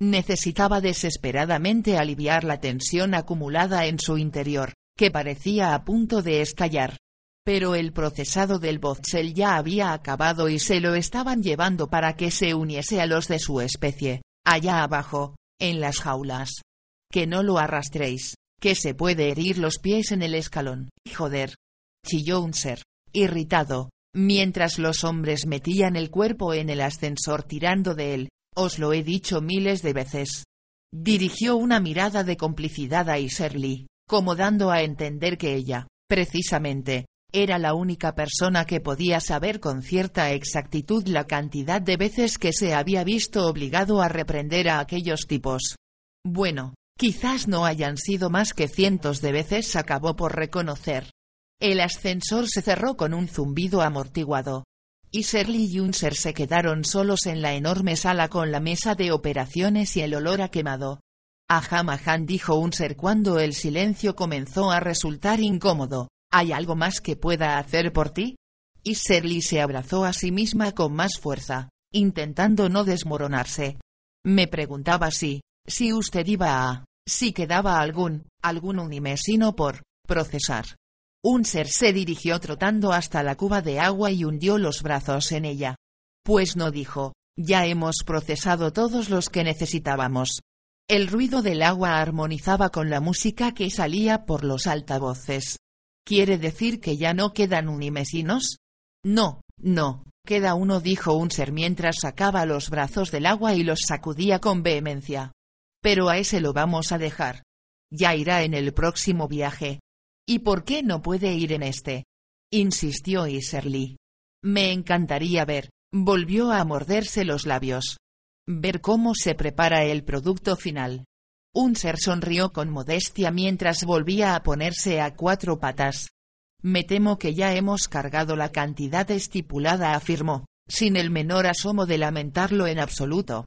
Necesitaba desesperadamente aliviar la tensión acumulada en su interior, que parecía a punto de estallar. Pero el procesado del Botzel ya había acabado y se lo estaban llevando para que se uniese a los de su especie, allá abajo, en las jaulas. Que no lo arrastréis que se puede herir los pies en el escalón. Joder. Chilló un ser, irritado, mientras los hombres metían el cuerpo en el ascensor tirando de él. Os lo he dicho miles de veces. Dirigió una mirada de complicidad a Iserly, como dando a entender que ella, precisamente, era la única persona que podía saber con cierta exactitud la cantidad de veces que se había visto obligado a reprender a aquellos tipos. Bueno, Quizás no hayan sido más que cientos de veces, acabó por reconocer. El ascensor se cerró con un zumbido amortiguado. Y Shirley y Unser se quedaron solos en la enorme sala con la mesa de operaciones y el olor a quemado. Aham aham dijo Unser cuando el silencio comenzó a resultar incómodo. ¿Hay algo más que pueda hacer por ti? Y Shirley se abrazó a sí misma con más fuerza, intentando no desmoronarse. Me preguntaba si, si usted iba a, si quedaba algún, algún unimesino por, procesar. Un ser se dirigió trotando hasta la cuba de agua y hundió los brazos en ella. Pues no dijo, ya hemos procesado todos los que necesitábamos. El ruido del agua armonizaba con la música que salía por los altavoces. ¿Quiere decir que ya no quedan unimesinos? No, no, queda uno, dijo un ser mientras sacaba los brazos del agua y los sacudía con vehemencia. Pero a ese lo vamos a dejar. Ya irá en el próximo viaje. ¿Y por qué no puede ir en este? insistió Iserly. Me encantaría ver, volvió a morderse los labios. Ver cómo se prepara el producto final. Un ser sonrió con modestia mientras volvía a ponerse a cuatro patas. Me temo que ya hemos cargado la cantidad estipulada, afirmó, sin el menor asomo de lamentarlo en absoluto.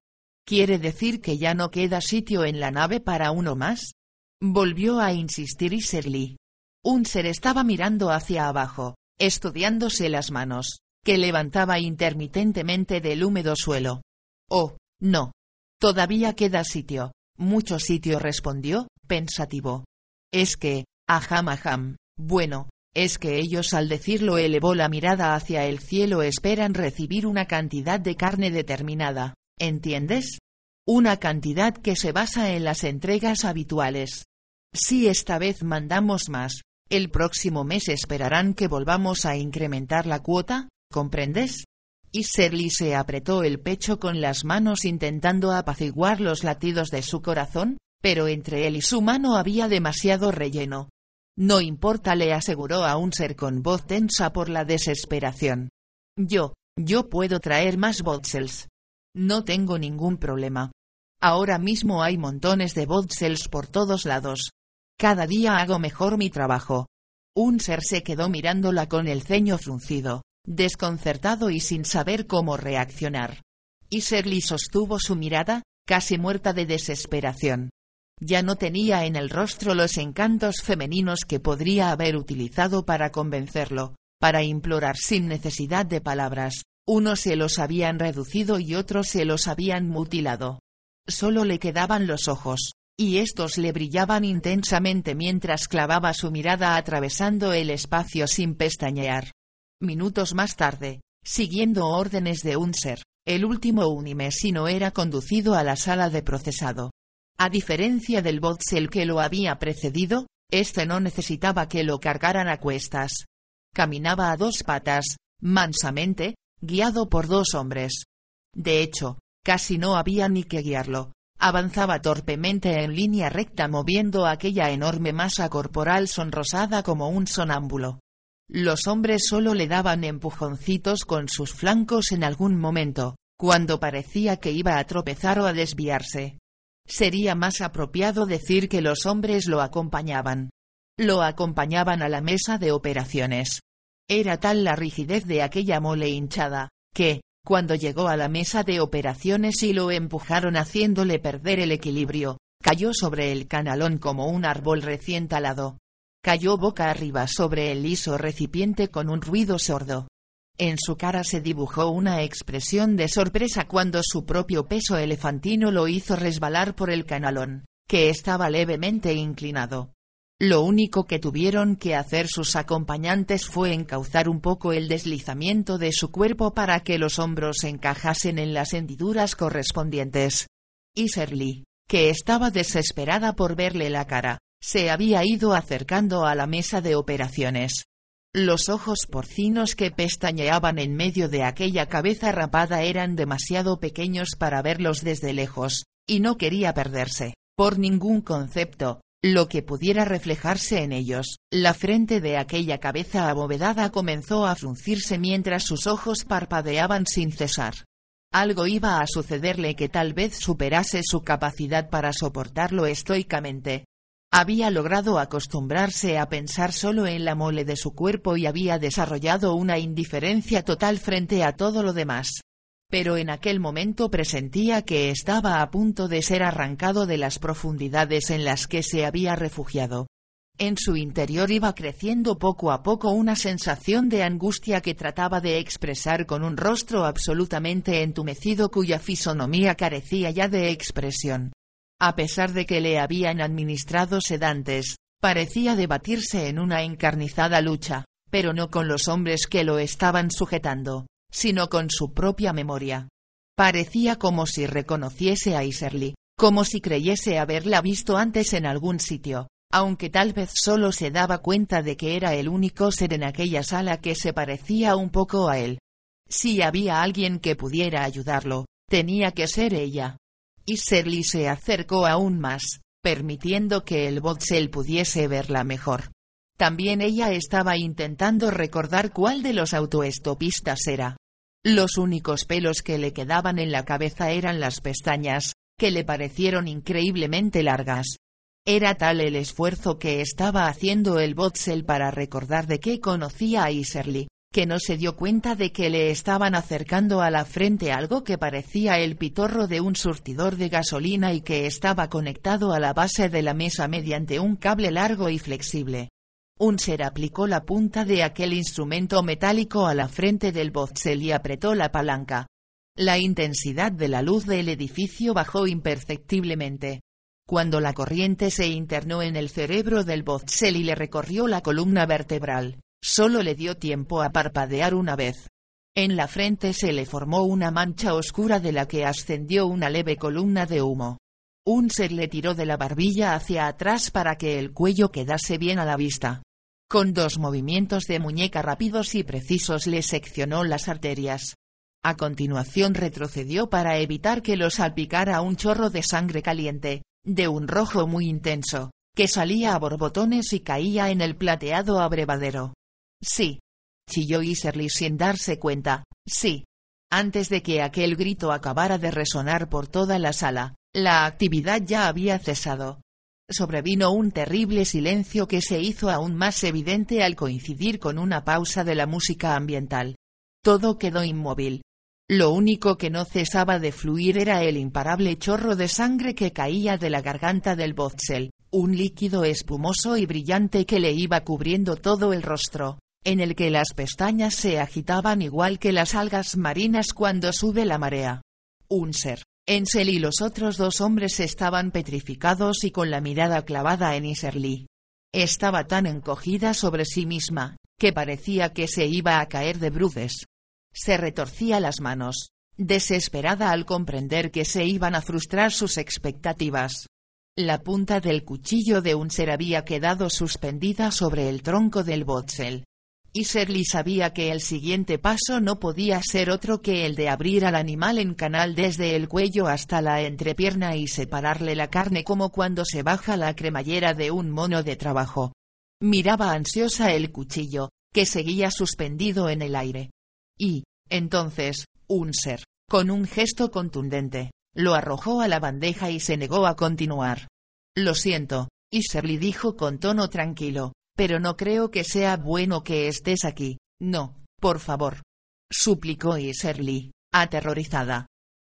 ¿Quiere decir que ya no queda sitio en la nave para uno más? Volvió a insistir Iserly. Un ser estaba mirando hacia abajo, estudiándose las manos, que levantaba intermitentemente del húmedo suelo. Oh, no. Todavía queda sitio. Mucho sitio respondió, pensativo. Es que, aham aham, bueno, es que ellos al decirlo elevó la mirada hacia el cielo esperan recibir una cantidad de carne determinada, ¿entiendes? Una cantidad que se basa en las entregas habituales. Si esta vez mandamos más, el próximo mes esperarán que volvamos a incrementar la cuota, ¿comprendes? Y Serly se apretó el pecho con las manos intentando apaciguar los latidos de su corazón, pero entre él y su mano había demasiado relleno. No importa, le aseguró a un ser con voz tensa por la desesperación. Yo, yo puedo traer más botsels. No tengo ningún problema. Ahora mismo hay montones de botsels por todos lados. Cada día hago mejor mi trabajo. Un ser se quedó mirándola con el ceño fruncido, desconcertado y sin saber cómo reaccionar. Y Serly sostuvo su mirada, casi muerta de desesperación. Ya no tenía en el rostro los encantos femeninos que podría haber utilizado para convencerlo, para implorar sin necesidad de palabras, unos se los habían reducido y otros se los habían mutilado. Solo le quedaban los ojos, y estos le brillaban intensamente mientras clavaba su mirada atravesando el espacio sin pestañear. Minutos más tarde, siguiendo órdenes de un ser, el último unimesino era conducido a la sala de procesado. A diferencia del Botsel que lo había precedido, este no necesitaba que lo cargaran a cuestas. Caminaba a dos patas, mansamente, guiado por dos hombres. De hecho, casi no había ni que guiarlo. Avanzaba torpemente en línea recta moviendo aquella enorme masa corporal sonrosada como un sonámbulo. Los hombres solo le daban empujoncitos con sus flancos en algún momento, cuando parecía que iba a tropezar o a desviarse. Sería más apropiado decir que los hombres lo acompañaban. Lo acompañaban a la mesa de operaciones. Era tal la rigidez de aquella mole hinchada, que, cuando llegó a la mesa de operaciones y lo empujaron haciéndole perder el equilibrio, cayó sobre el canalón como un árbol recién talado. Cayó boca arriba sobre el liso recipiente con un ruido sordo. En su cara se dibujó una expresión de sorpresa cuando su propio peso elefantino lo hizo resbalar por el canalón, que estaba levemente inclinado. Lo único que tuvieron que hacer sus acompañantes fue encauzar un poco el deslizamiento de su cuerpo para que los hombros encajasen en las hendiduras correspondientes. Iserly, que estaba desesperada por verle la cara, se había ido acercando a la mesa de operaciones. Los ojos porcinos que pestañeaban en medio de aquella cabeza rapada eran demasiado pequeños para verlos desde lejos, y no quería perderse, por ningún concepto, lo que pudiera reflejarse en ellos. La frente de aquella cabeza abovedada comenzó a fruncirse mientras sus ojos parpadeaban sin cesar. Algo iba a sucederle que tal vez superase su capacidad para soportarlo estoicamente, había logrado acostumbrarse a pensar solo en la mole de su cuerpo y había desarrollado una indiferencia total frente a todo lo demás. Pero en aquel momento presentía que estaba a punto de ser arrancado de las profundidades en las que se había refugiado. En su interior iba creciendo poco a poco una sensación de angustia que trataba de expresar con un rostro absolutamente entumecido cuya fisonomía carecía ya de expresión. A pesar de que le habían administrado sedantes, parecía debatirse en una encarnizada lucha, pero no con los hombres que lo estaban sujetando, sino con su propia memoria. Parecía como si reconociese a Iserly, como si creyese haberla visto antes en algún sitio, aunque tal vez solo se daba cuenta de que era el único ser en aquella sala que se parecía un poco a él. Si había alguien que pudiera ayudarlo, tenía que ser ella y Serly se acercó aún más, permitiendo que el Botsel pudiese verla mejor. También ella estaba intentando recordar cuál de los autoestopistas era. Los únicos pelos que le quedaban en la cabeza eran las pestañas, que le parecieron increíblemente largas. Era tal el esfuerzo que estaba haciendo el Botzel para recordar de qué conocía a Iserly, que no se dio cuenta de que le estaban acercando a la frente algo que parecía el pitorro de un surtidor de gasolina y que estaba conectado a la base de la mesa mediante un cable largo y flexible. Unser aplicó la punta de aquel instrumento metálico a la frente del Botzel y apretó la palanca. La intensidad de la luz del edificio bajó imperceptiblemente. Cuando la corriente se internó en el cerebro del Botzel y le recorrió la columna vertebral, Solo le dio tiempo a parpadear una vez. En la frente se le formó una mancha oscura de la que ascendió una leve columna de humo. Un ser le tiró de la barbilla hacia atrás para que el cuello quedase bien a la vista. Con dos movimientos de muñeca rápidos y precisos le seccionó las arterias. A continuación retrocedió para evitar que lo salpicara un chorro de sangre caliente, de un rojo muy intenso, que salía a borbotones y caía en el plateado abrevadero. Sí. Chilló Iserly sin darse cuenta, sí. Antes de que aquel grito acabara de resonar por toda la sala, la actividad ya había cesado. Sobrevino un terrible silencio que se hizo aún más evidente al coincidir con una pausa de la música ambiental. Todo quedó inmóvil. Lo único que no cesaba de fluir era el imparable chorro de sangre que caía de la garganta del Botzel, un líquido espumoso y brillante que le iba cubriendo todo el rostro en el que las pestañas se agitaban igual que las algas marinas cuando sube la marea. Un ser, Ensel y los otros dos hombres estaban petrificados y con la mirada clavada en Iserly. Estaba tan encogida sobre sí misma, que parecía que se iba a caer de bruces. Se retorcía las manos, desesperada al comprender que se iban a frustrar sus expectativas. La punta del cuchillo de un ser había quedado suspendida sobre el tronco del Botzel, y sabía que el siguiente paso no podía ser otro que el de abrir al animal en canal desde el cuello hasta la entrepierna y separarle la carne como cuando se baja la cremallera de un mono de trabajo. Miraba ansiosa el cuchillo, que seguía suspendido en el aire. Y, entonces, un ser, con un gesto contundente, lo arrojó a la bandeja y se negó a continuar. Lo siento, Iserly dijo con tono tranquilo, pero no creo que sea bueno que estés aquí, no, por favor. Suplicó Iserly, aterrorizada.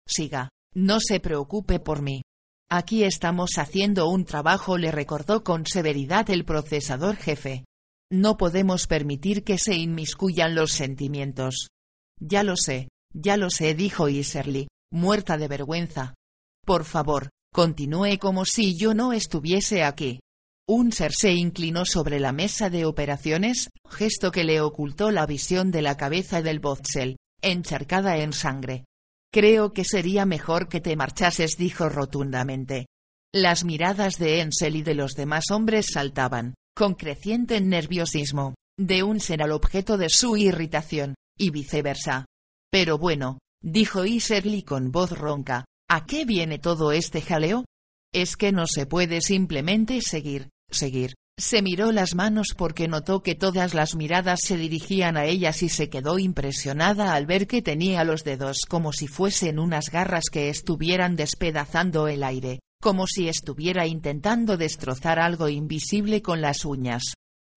Siga, no se preocupe por mí. Aquí estamos haciendo un trabajo, le recordó con severidad el procesador jefe. No podemos permitir que se inmiscuyan los sentimientos. Ya lo sé, ya lo sé, dijo Iserly, muerta de vergüenza. Por favor, continúe como si yo no estuviese aquí. Un ser se inclinó sobre la mesa de operaciones, gesto que le ocultó la visión de la cabeza del Botzel, encharcada en sangre. Creo que sería mejor que te marchases, dijo rotundamente. Las miradas de Ensel y de los demás hombres saltaban, con creciente nerviosismo, de un ser al objeto de su irritación, y viceversa. Pero bueno, dijo Iserly con voz ronca, ¿a qué viene todo este jaleo? Es que no se puede simplemente seguir, seguir. Se miró las manos porque notó que todas las miradas se dirigían a ellas y se quedó impresionada al ver que tenía los dedos como si fuesen unas garras que estuvieran despedazando el aire, como si estuviera intentando destrozar algo invisible con las uñas.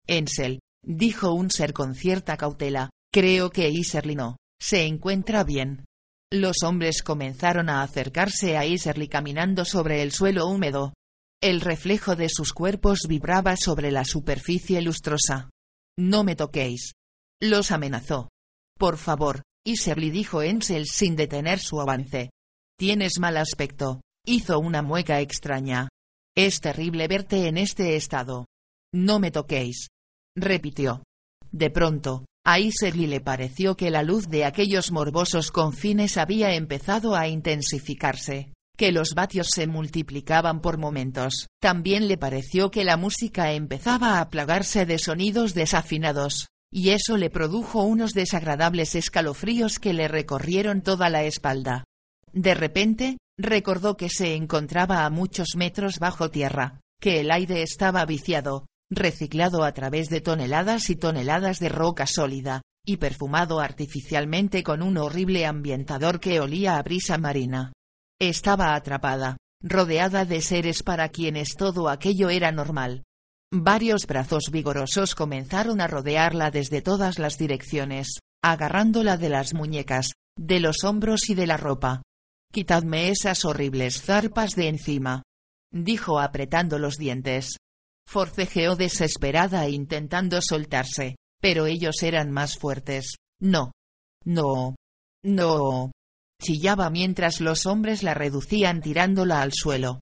Ensel, dijo un ser con cierta cautela, creo que Iserly no, se encuentra bien. Los hombres comenzaron a acercarse a Iserly caminando sobre el suelo húmedo, el reflejo de sus cuerpos vibraba sobre la superficie lustrosa. No me toquéis. Los amenazó. Por favor, Iserly dijo Ensel sin detener su avance. Tienes mal aspecto, hizo una mueca extraña. Es terrible verte en este estado. No me toquéis. Repitió. De pronto, a Iserly le pareció que la luz de aquellos morbosos confines había empezado a intensificarse que los vatios se multiplicaban por momentos. También le pareció que la música empezaba a plagarse de sonidos desafinados, y eso le produjo unos desagradables escalofríos que le recorrieron toda la espalda. De repente, recordó que se encontraba a muchos metros bajo tierra, que el aire estaba viciado, reciclado a través de toneladas y toneladas de roca sólida, y perfumado artificialmente con un horrible ambientador que olía a brisa marina. Estaba atrapada, rodeada de seres para quienes todo aquello era normal. Varios brazos vigorosos comenzaron a rodearla desde todas las direcciones, agarrándola de las muñecas, de los hombros y de la ropa. Quitadme esas horribles zarpas de encima. Dijo apretando los dientes. Forcejeó desesperada intentando soltarse, pero ellos eran más fuertes. No. No. No. Chillaba mientras los hombres la reducían tirándola al suelo.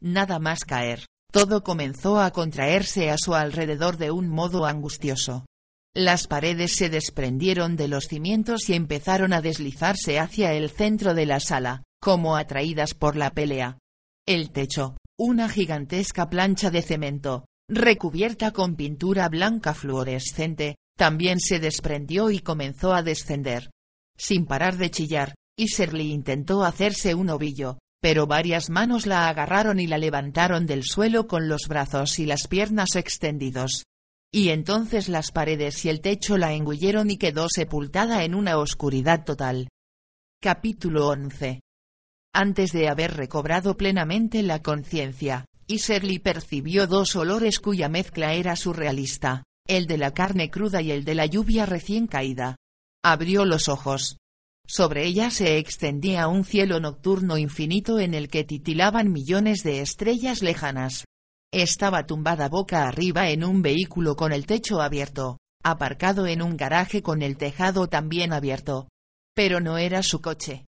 Nada más caer, todo comenzó a contraerse a su alrededor de un modo angustioso. Las paredes se desprendieron de los cimientos y empezaron a deslizarse hacia el centro de la sala, como atraídas por la pelea. El techo, una gigantesca plancha de cemento, recubierta con pintura blanca fluorescente, también se desprendió y comenzó a descender. Sin parar de chillar, Iserly intentó hacerse un ovillo, pero varias manos la agarraron y la levantaron del suelo con los brazos y las piernas extendidos. Y entonces las paredes y el techo la engulleron y quedó sepultada en una oscuridad total. Capítulo 11 Antes de haber recobrado plenamente la conciencia, Iserly percibió dos olores cuya mezcla era surrealista, el de la carne cruda y el de la lluvia recién caída. Abrió los ojos, sobre ella se extendía un cielo nocturno infinito en el que titilaban millones de estrellas lejanas. Estaba tumbada boca arriba en un vehículo con el techo abierto, aparcado en un garaje con el tejado también abierto. Pero no era su coche.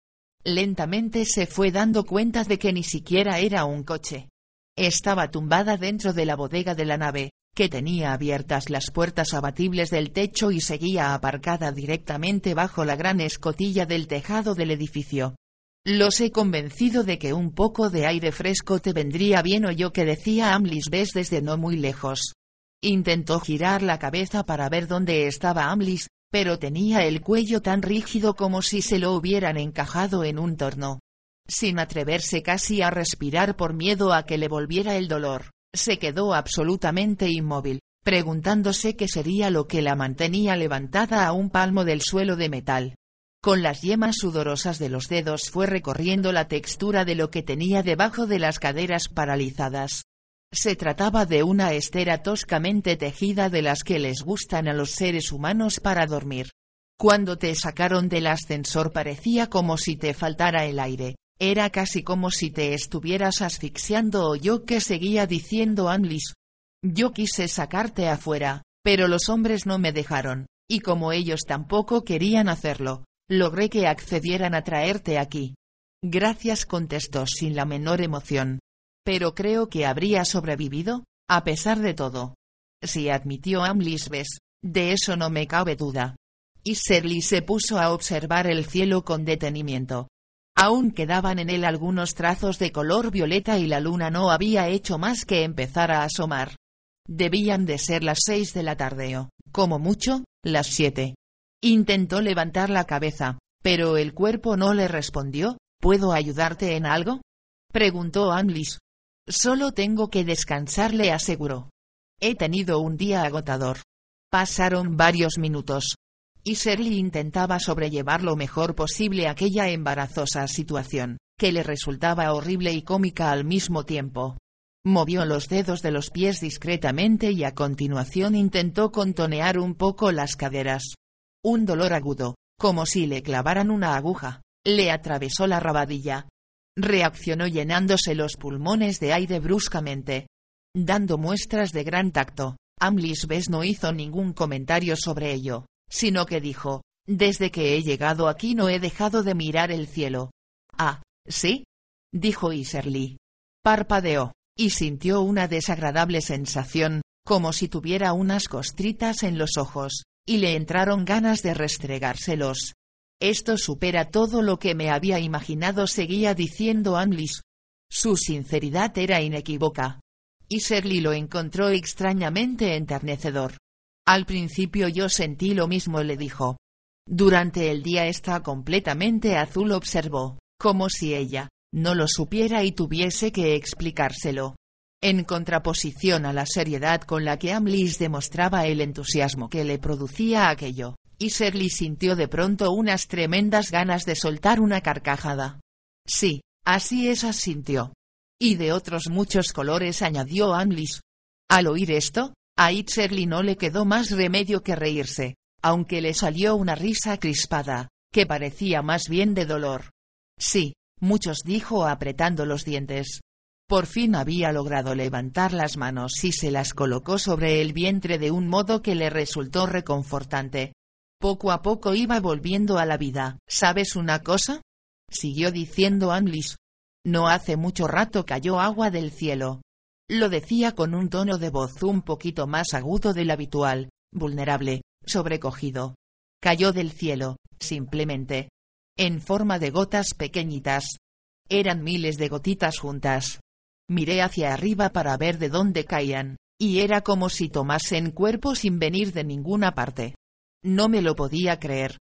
Lentamente se fue dando cuenta de que ni siquiera era un coche. Estaba tumbada dentro de la bodega de la nave, que tenía abiertas las puertas abatibles del techo y seguía aparcada directamente bajo la gran escotilla del tejado del edificio. Los he convencido de que un poco de aire fresco te vendría bien o yo que decía Amlis ves desde no muy lejos. Intentó girar la cabeza para ver dónde estaba Amlis, pero tenía el cuello tan rígido como si se lo hubieran encajado en un torno. Sin atreverse casi a respirar por miedo a que le volviera el dolor, se quedó absolutamente inmóvil, preguntándose qué sería lo que la mantenía levantada a un palmo del suelo de metal. Con las yemas sudorosas de los dedos fue recorriendo la textura de lo que tenía debajo de las caderas paralizadas. Se trataba de una estera toscamente tejida de las que les gustan a los seres humanos para dormir. Cuando te sacaron del ascensor parecía como si te faltara el aire, era casi como si te estuvieras asfixiando o yo que seguía diciendo Anlis. Yo quise sacarte afuera, pero los hombres no me dejaron, y como ellos tampoco querían hacerlo, logré que accedieran a traerte aquí. Gracias contestó sin la menor emoción. Pero creo que habría sobrevivido, a pesar de todo. Sí admitió Amlis Bes, de eso no me cabe duda. Y Serly se puso a observar el cielo con detenimiento. Aún quedaban en él algunos trazos de color violeta y la luna no había hecho más que empezar a asomar. Debían de ser las seis de la tarde o, como mucho, las siete. Intentó levantar la cabeza, pero el cuerpo no le respondió. ¿Puedo ayudarte en algo? preguntó Anglis. Solo tengo que descansar, le aseguró. He tenido un día agotador. Pasaron varios minutos, y Shirley intentaba sobrellevar lo mejor posible aquella embarazosa situación, que le resultaba horrible y cómica al mismo tiempo. Movió los dedos de los pies discretamente y a continuación intentó contonear un poco las caderas. Un dolor agudo, como si le clavaran una aguja, le atravesó la rabadilla. Reaccionó llenándose los pulmones de aire bruscamente. Dando muestras de gran tacto, Amlis Bess no hizo ningún comentario sobre ello, sino que dijo, desde que he llegado aquí no he dejado de mirar el cielo. Ah, ¿sí? dijo Iserly. Parpadeó, y sintió una desagradable sensación, como si tuviera unas costritas en los ojos, y le entraron ganas de restregárselos. Esto supera todo lo que me había imaginado, seguía diciendo Anlis. Su sinceridad era inequívoca. Iserly lo encontró extrañamente enternecedor. Al principio yo sentí lo mismo, le dijo. Durante el día está completamente azul, observó, como si ella, no lo supiera y tuviese que explicárselo. En contraposición a la seriedad con la que Amlis demostraba el entusiasmo que le producía aquello, Iserly sintió de pronto unas tremendas ganas de soltar una carcajada. Sí, Así es, asintió. Y de otros muchos colores, añadió Amlis. Al oír esto, a Itcherly no le quedó más remedio que reírse, aunque le salió una risa crispada, que parecía más bien de dolor. Sí, muchos dijo apretando los dientes. Por fin había logrado levantar las manos y se las colocó sobre el vientre de un modo que le resultó reconfortante. Poco a poco iba volviendo a la vida. ¿Sabes una cosa? Siguió diciendo Anlis. No hace mucho rato cayó agua del cielo. Lo decía con un tono de voz un poquito más agudo del habitual, vulnerable, sobrecogido. Cayó del cielo, simplemente. En forma de gotas pequeñitas. Eran miles de gotitas juntas. Miré hacia arriba para ver de dónde caían, y era como si tomasen cuerpo sin venir de ninguna parte. No me lo podía creer.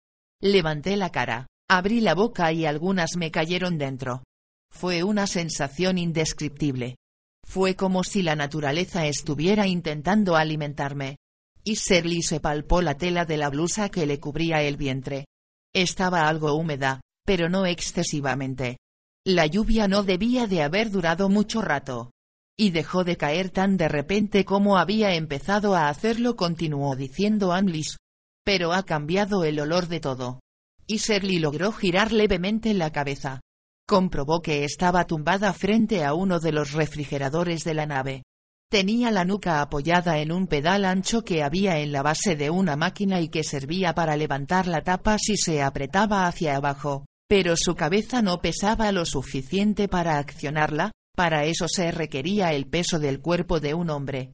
Levanté la cara, abrí la boca y algunas me cayeron dentro. Fue una sensación indescriptible. Fue como si la naturaleza estuviera intentando alimentarme. Y Serly se palpó la tela de la blusa que le cubría el vientre. Estaba algo húmeda, pero no excesivamente. La lluvia no debía de haber durado mucho rato. Y dejó de caer tan de repente como había empezado a hacerlo, continuó diciendo Anlis. Pero ha cambiado el olor de todo. Y Shirley logró girar levemente la cabeza. Comprobó que estaba tumbada frente a uno de los refrigeradores de la nave. Tenía la nuca apoyada en un pedal ancho que había en la base de una máquina y que servía para levantar la tapa si se apretaba hacia abajo pero su cabeza no pesaba lo suficiente para accionarla, para eso se requería el peso del cuerpo de un hombre.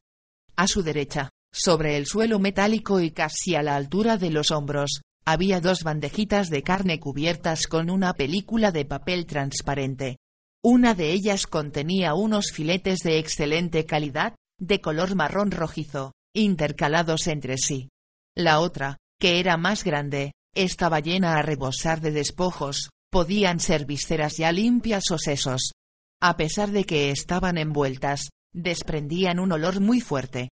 A su derecha, sobre el suelo metálico y casi a la altura de los hombros, había dos bandejitas de carne cubiertas con una película de papel transparente. Una de ellas contenía unos filetes de excelente calidad, de color marrón rojizo, intercalados entre sí. La otra, que era más grande, estaba llena a rebosar de despojos, podían ser vísceras ya limpias o sesos. A pesar de que estaban envueltas, desprendían un olor muy fuerte.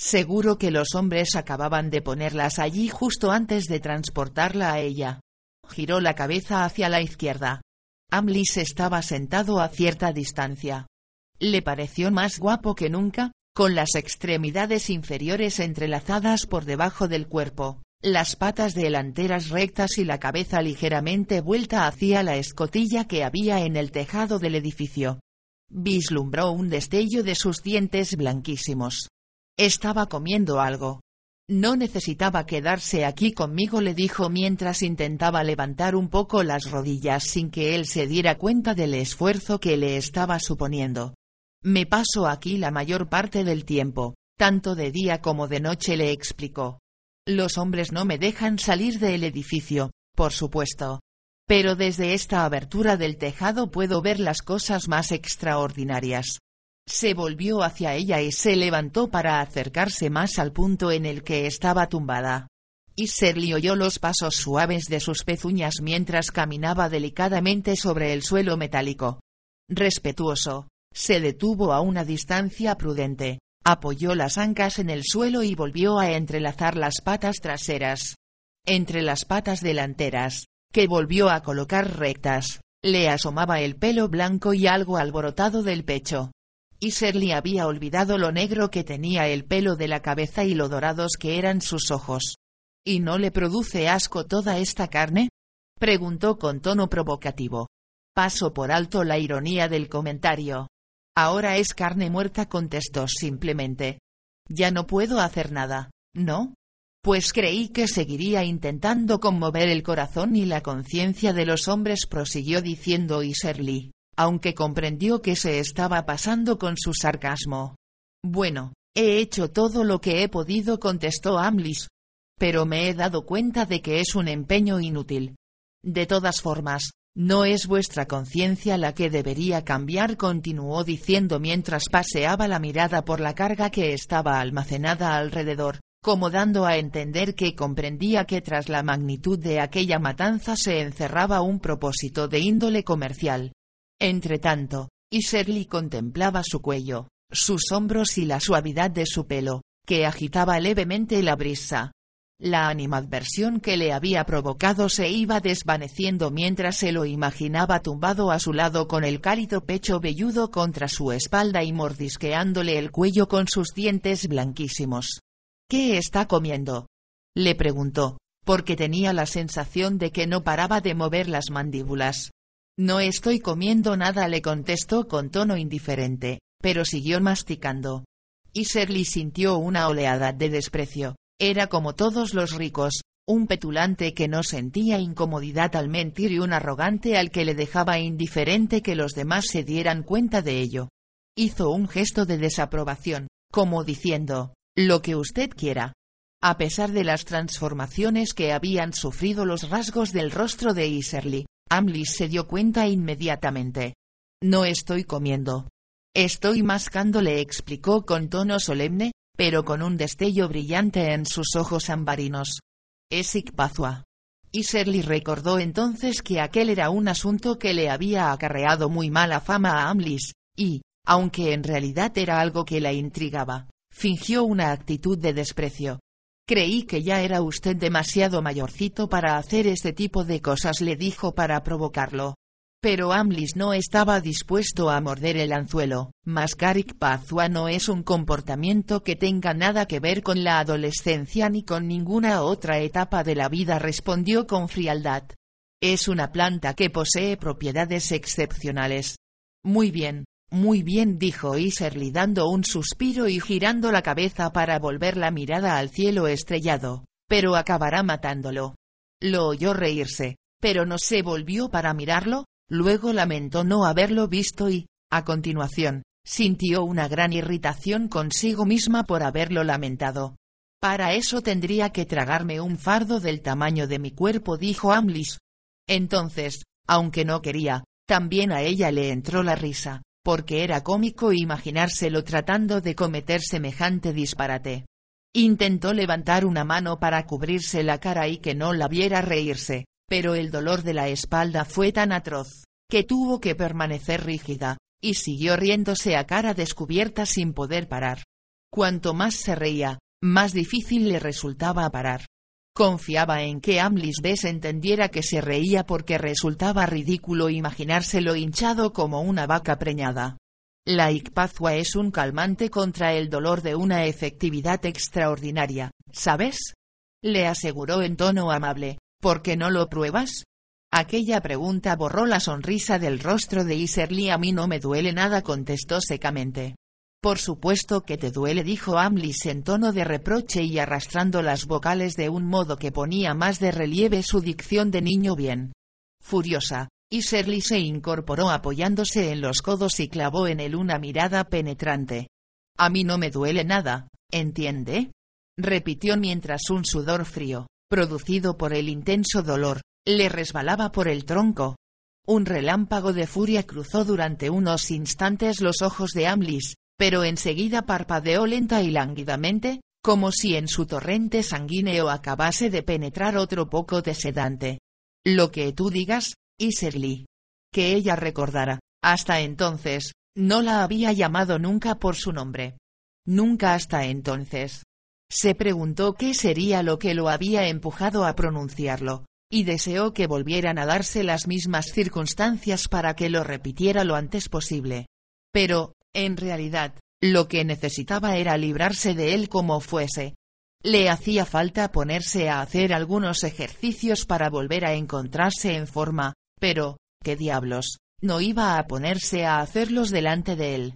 Seguro que los hombres acababan de ponerlas allí justo antes de transportarla a ella. Giró la cabeza hacia la izquierda. Amlis estaba sentado a cierta distancia. Le pareció más guapo que nunca, con las extremidades inferiores entrelazadas por debajo del cuerpo las patas delanteras rectas y la cabeza ligeramente vuelta hacia la escotilla que había en el tejado del edificio. Vislumbró un destello de sus dientes blanquísimos. Estaba comiendo algo. No necesitaba quedarse aquí conmigo, le dijo mientras intentaba levantar un poco las rodillas sin que él se diera cuenta del esfuerzo que le estaba suponiendo. Me paso aquí la mayor parte del tiempo, tanto de día como de noche, le explicó. Los hombres no me dejan salir del edificio, por supuesto. Pero desde esta abertura del tejado puedo ver las cosas más extraordinarias. Se volvió hacia ella y se levantó para acercarse más al punto en el que estaba tumbada. Y Serly oyó los pasos suaves de sus pezuñas mientras caminaba delicadamente sobre el suelo metálico. Respetuoso, se detuvo a una distancia prudente, apoyó las ancas en el suelo y volvió a entrelazar las patas traseras. Entre las patas delanteras, que volvió a colocar rectas, le asomaba el pelo blanco y algo alborotado del pecho. Y había olvidado lo negro que tenía el pelo de la cabeza y lo dorados que eran sus ojos. ¿Y no le produce asco toda esta carne? preguntó con tono provocativo. Paso por alto la ironía del comentario. Ahora es carne muerta, contestó simplemente. Ya no puedo hacer nada, ¿no? Pues creí que seguiría intentando conmover el corazón y la conciencia de los hombres, prosiguió diciendo Iserly, aunque comprendió que se estaba pasando con su sarcasmo. Bueno, he hecho todo lo que he podido, contestó Amlis. Pero me he dado cuenta de que es un empeño inútil. De todas formas, no es vuestra conciencia la que debería cambiar, continuó diciendo mientras paseaba la mirada por la carga que estaba almacenada alrededor, como dando a entender que comprendía que tras la magnitud de aquella matanza se encerraba un propósito de índole comercial. Entretanto, Iserly contemplaba su cuello, sus hombros y la suavidad de su pelo, que agitaba levemente la brisa. La animadversión que le había provocado se iba desvaneciendo mientras se lo imaginaba tumbado a su lado con el cálido pecho velludo contra su espalda y mordisqueándole el cuello con sus dientes blanquísimos. ¿Qué está comiendo? le preguntó, porque tenía la sensación de que no paraba de mover las mandíbulas. No estoy comiendo nada, le contestó con tono indiferente, pero siguió masticando. Y sintió una oleada de desprecio. Era como todos los ricos, un petulante que no sentía incomodidad al mentir y un arrogante al que le dejaba indiferente que los demás se dieran cuenta de ello. Hizo un gesto de desaprobación, como diciendo, lo que usted quiera. A pesar de las transformaciones que habían sufrido los rasgos del rostro de Iserly, Amlis se dio cuenta inmediatamente. No estoy comiendo. Estoy mascando, le explicó con tono solemne, pero con un destello brillante en sus ojos ambarinos. Es Icpazua. Y Shirley recordó entonces que aquel era un asunto que le había acarreado muy mala fama a Amlis, y, aunque en realidad era algo que la intrigaba, fingió una actitud de desprecio. Creí que ya era usted demasiado mayorcito para hacer este tipo de cosas, le dijo para provocarlo. Pero Amlis no estaba dispuesto a morder el anzuelo. Mascarik Pazua no es un comportamiento que tenga nada que ver con la adolescencia ni con ninguna otra etapa de la vida, respondió con frialdad. Es una planta que posee propiedades excepcionales. Muy bien, muy bien, dijo Iserly dando un suspiro y girando la cabeza para volver la mirada al cielo estrellado. Pero acabará matándolo. Lo oyó reírse, pero no se volvió para mirarlo, Luego lamentó no haberlo visto y, a continuación, sintió una gran irritación consigo misma por haberlo lamentado. Para eso tendría que tragarme un fardo del tamaño de mi cuerpo, dijo Amlis. Entonces, aunque no quería, también a ella le entró la risa, porque era cómico imaginárselo tratando de cometer semejante disparate. Intentó levantar una mano para cubrirse la cara y que no la viera reírse, pero el dolor de la espalda fue tan atroz, que tuvo que permanecer rígida, y siguió riéndose a cara descubierta sin poder parar. Cuanto más se reía, más difícil le resultaba parar. Confiaba en que Amlis Bess entendiera que se reía porque resultaba ridículo imaginárselo hinchado como una vaca preñada. La Icpazua es un calmante contra el dolor de una efectividad extraordinaria, ¿sabes? Le aseguró en tono amable, ¿Por qué no lo pruebas? Aquella pregunta borró la sonrisa del rostro de Iserly. A mí no me duele nada, contestó secamente. Por supuesto que te duele, dijo Amlis en tono de reproche y arrastrando las vocales de un modo que ponía más de relieve su dicción de niño bien. Furiosa, Iserly se incorporó apoyándose en los codos y clavó en él una mirada penetrante. A mí no me duele nada, ¿entiende? repitió mientras un sudor frío, producido por el intenso dolor, le resbalaba por el tronco. Un relámpago de furia cruzó durante unos instantes los ojos de Amlis, pero enseguida parpadeó lenta y lánguidamente, como si en su torrente sanguíneo acabase de penetrar otro poco de sedante. Lo que tú digas, Iserly. Que ella recordara, hasta entonces, no la había llamado nunca por su nombre. Nunca hasta entonces. Se preguntó qué sería lo que lo había empujado a pronunciarlo, y deseó que volvieran a darse las mismas circunstancias para que lo repitiera lo antes posible. Pero, en realidad, lo que necesitaba era librarse de él como fuese. Le hacía falta ponerse a hacer algunos ejercicios para volver a encontrarse en forma, pero, ¿qué diablos? No iba a ponerse a hacerlos delante de él.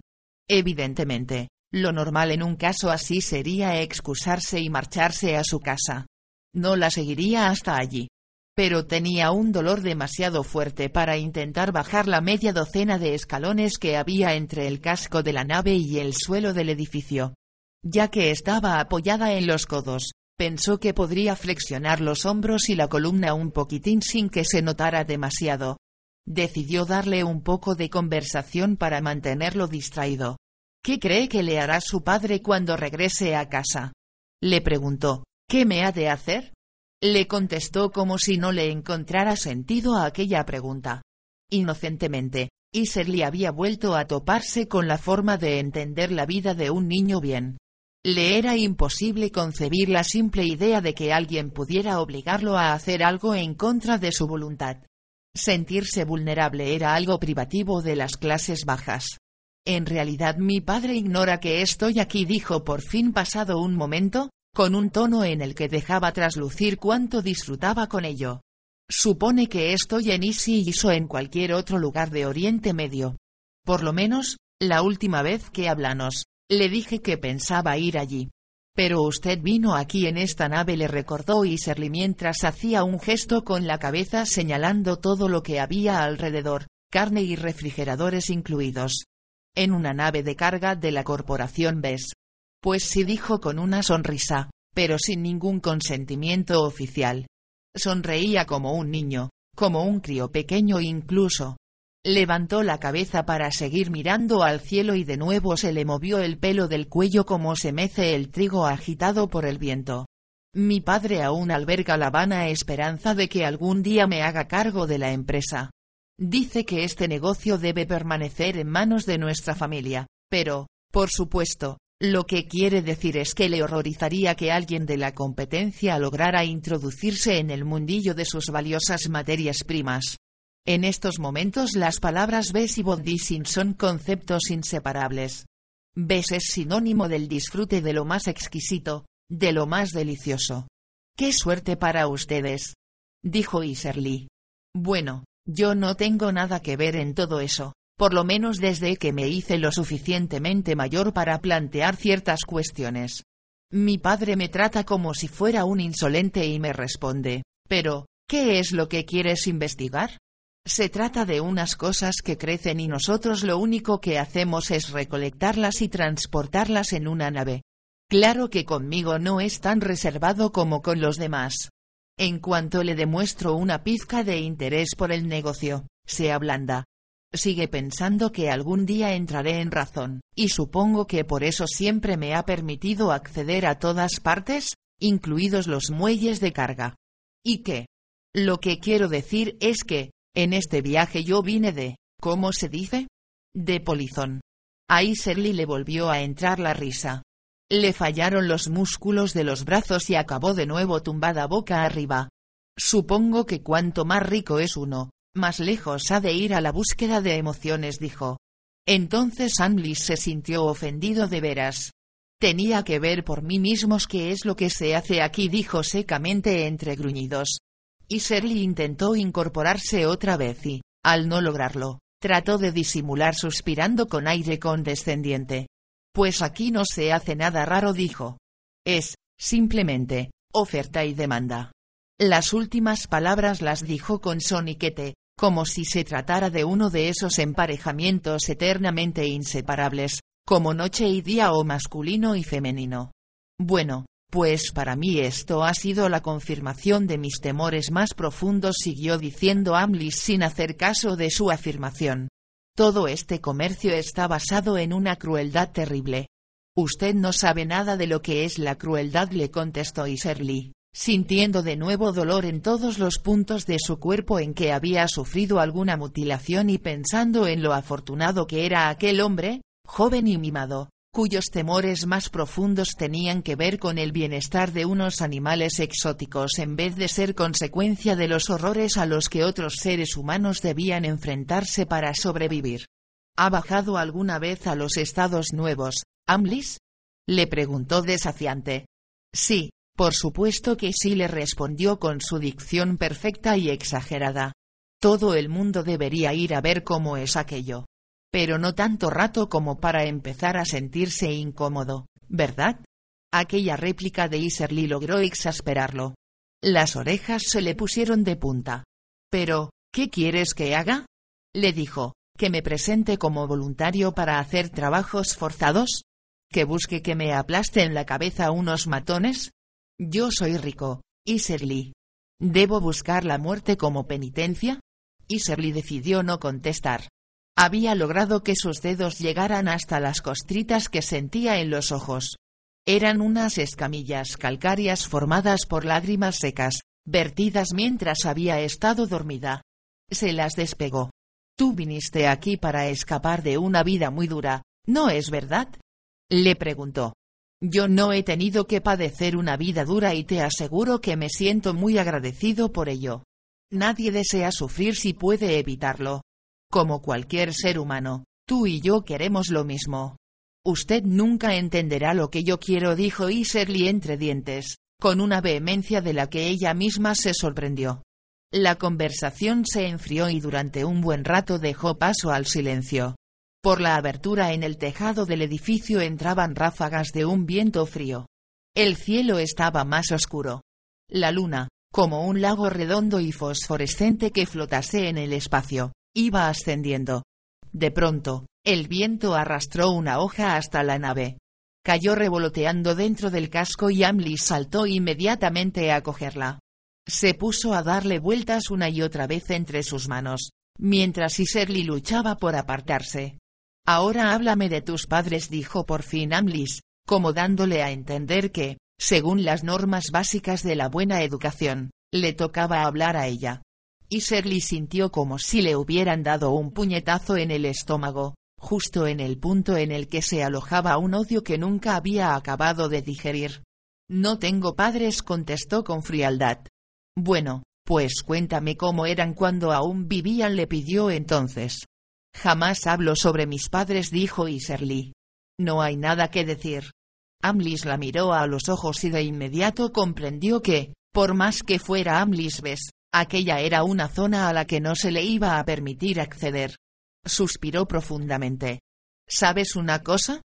Evidentemente, lo normal en un caso así sería excusarse y marcharse a su casa. No la seguiría hasta allí. Pero tenía un dolor demasiado fuerte para intentar bajar la media docena de escalones que había entre el casco de la nave y el suelo del edificio. Ya que estaba apoyada en los codos, pensó que podría flexionar los hombros y la columna un poquitín sin que se notara demasiado. Decidió darle un poco de conversación para mantenerlo distraído. ¿Qué cree que le hará su padre cuando regrese a casa? Le preguntó. ¿Qué me ha de hacer? Le contestó como si no le encontrara sentido a aquella pregunta. Inocentemente, Iserly había vuelto a toparse con la forma de entender la vida de un niño bien. Le era imposible concebir la simple idea de que alguien pudiera obligarlo a hacer algo en contra de su voluntad. Sentirse vulnerable era algo privativo de las clases bajas. En realidad mi padre ignora que estoy aquí, dijo por fin pasado un momento, con un tono en el que dejaba traslucir cuánto disfrutaba con ello. Supone que estoy en Isi o en cualquier otro lugar de Oriente Medio. Por lo menos, la última vez que hablamos, le dije que pensaba ir allí. Pero usted vino aquí en esta nave, le recordó Iserly mientras hacía un gesto con la cabeza señalando todo lo que había alrededor, carne y refrigeradores incluidos. En una nave de carga de la corporación BES. Pues sí dijo con una sonrisa, pero sin ningún consentimiento oficial. Sonreía como un niño, como un crío pequeño incluso. Levantó la cabeza para seguir mirando al cielo y de nuevo se le movió el pelo del cuello como se mece el trigo agitado por el viento. Mi padre aún alberga la vana esperanza de que algún día me haga cargo de la empresa. Dice que este negocio debe permanecer en manos de nuestra familia, pero, por supuesto, lo que quiere decir es que le horrorizaría que alguien de la competencia lograra introducirse en el mundillo de sus valiosas materias primas. En estos momentos las palabras Bes y bondissing son conceptos inseparables. Bes es sinónimo del disfrute de lo más exquisito, de lo más delicioso. ¡Qué suerte para ustedes! dijo Iserly. Bueno, yo no tengo nada que ver en todo eso, por lo menos desde que me hice lo suficientemente mayor para plantear ciertas cuestiones. Mi padre me trata como si fuera un insolente y me responde, pero, ¿qué es lo que quieres investigar? Se trata de unas cosas que crecen y nosotros lo único que hacemos es recolectarlas y transportarlas en una nave. Claro que conmigo no es tan reservado como con los demás. En cuanto le demuestro una pizca de interés por el negocio, se ablanda. Sigue pensando que algún día entraré en razón, y supongo que por eso siempre me ha permitido acceder a todas partes, incluidos los muelles de carga. ¿Y qué? Lo que quiero decir es que, en este viaje yo vine de, ¿cómo se dice? De polizón. A Iserly le volvió a entrar la risa. Le fallaron los músculos de los brazos y acabó de nuevo tumbada boca arriba. Supongo que cuanto más rico es uno, más lejos ha de ir a la búsqueda de emociones, dijo. Entonces Amlis se sintió ofendido de veras. Tenía que ver por mí mismos qué es lo que se hace aquí, dijo secamente entre gruñidos y Shirley intentó incorporarse otra vez y, al no lograrlo, trató de disimular suspirando con aire condescendiente. Pues aquí no se hace nada raro, dijo. Es, simplemente, oferta y demanda. Las últimas palabras las dijo con soniquete, como si se tratara de uno de esos emparejamientos eternamente inseparables, como noche y día o masculino y femenino. Bueno, pues para mí esto ha sido la confirmación de mis temores más profundos, siguió diciendo Amlis sin hacer caso de su afirmación. Todo este comercio está basado en una crueldad terrible. Usted no sabe nada de lo que es la crueldad, le contestó Iserly, sintiendo de nuevo dolor en todos los puntos de su cuerpo en que había sufrido alguna mutilación y pensando en lo afortunado que era aquel hombre, joven y mimado, cuyos temores más profundos tenían que ver con el bienestar de unos animales exóticos en vez de ser consecuencia de los horrores a los que otros seres humanos debían enfrentarse para sobrevivir. ¿Ha bajado alguna vez a los estados nuevos, Amlis? le preguntó desafiante. Sí, por supuesto que sí le respondió con su dicción perfecta y exagerada. Todo el mundo debería ir a ver cómo es aquello pero no tanto rato como para empezar a sentirse incómodo, ¿verdad? Aquella réplica de Iserly logró exasperarlo. Las orejas se le pusieron de punta. Pero, ¿qué quieres que haga? le dijo, que me presente como voluntario para hacer trabajos forzados, que busque que me aplaste en la cabeza unos matones. Yo soy rico, Iserly. ¿Debo buscar la muerte como penitencia? Iserly decidió no contestar. Había logrado que sus dedos llegaran hasta las costritas que sentía en los ojos. Eran unas escamillas calcáreas formadas por lágrimas secas, vertidas mientras había estado dormida. Se las despegó. Tú viniste aquí para escapar de una vida muy dura, ¿no es verdad? Le preguntó. Yo no he tenido que padecer una vida dura y te aseguro que me siento muy agradecido por ello. Nadie desea sufrir si puede evitarlo. Como cualquier ser humano, tú y yo queremos lo mismo. Usted nunca entenderá lo que yo quiero, dijo Iserly entre dientes, con una vehemencia de la que ella misma se sorprendió. La conversación se enfrió y durante un buen rato dejó paso al silencio. Por la abertura en el tejado del edificio entraban ráfagas de un viento frío. El cielo estaba más oscuro. La luna, como un lago redondo y fosforescente que flotase en el espacio, iba ascendiendo. De pronto, el viento arrastró una hoja hasta la nave. Cayó revoloteando dentro del casco y Amlis saltó inmediatamente a cogerla. Se puso a darle vueltas una y otra vez entre sus manos, mientras Iserly luchaba por apartarse. Ahora háblame de tus padres, dijo por fin Amlis, como dándole a entender que, según las normas básicas de la buena educación, le tocaba hablar a ella. Y Shirley sintió como si le hubieran dado un puñetazo en el estómago, justo en el punto en el que se alojaba un odio que nunca había acabado de digerir. No tengo padres, contestó con frialdad. Bueno, pues cuéntame cómo eran cuando aún vivían, le pidió entonces. Jamás hablo sobre mis padres, dijo Iserly. No hay nada que decir. Amlis la miró a los ojos y de inmediato comprendió que, por más que fuera Amlis Bes, aquella era una zona a la que no se le iba a permitir acceder. Suspiró profundamente. ¿Sabes una cosa?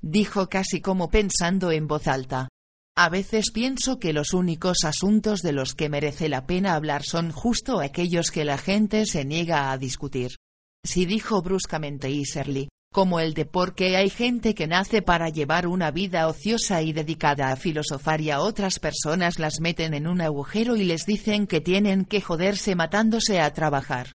dijo casi como pensando en voz alta. A veces pienso que los únicos asuntos de los que merece la pena hablar son justo aquellos que la gente se niega a discutir. Sí dijo bruscamente Iserly, como el de por qué hay gente que nace para llevar una vida ociosa y dedicada a filosofar y a otras personas las meten en un agujero y les dicen que tienen que joderse matándose a trabajar.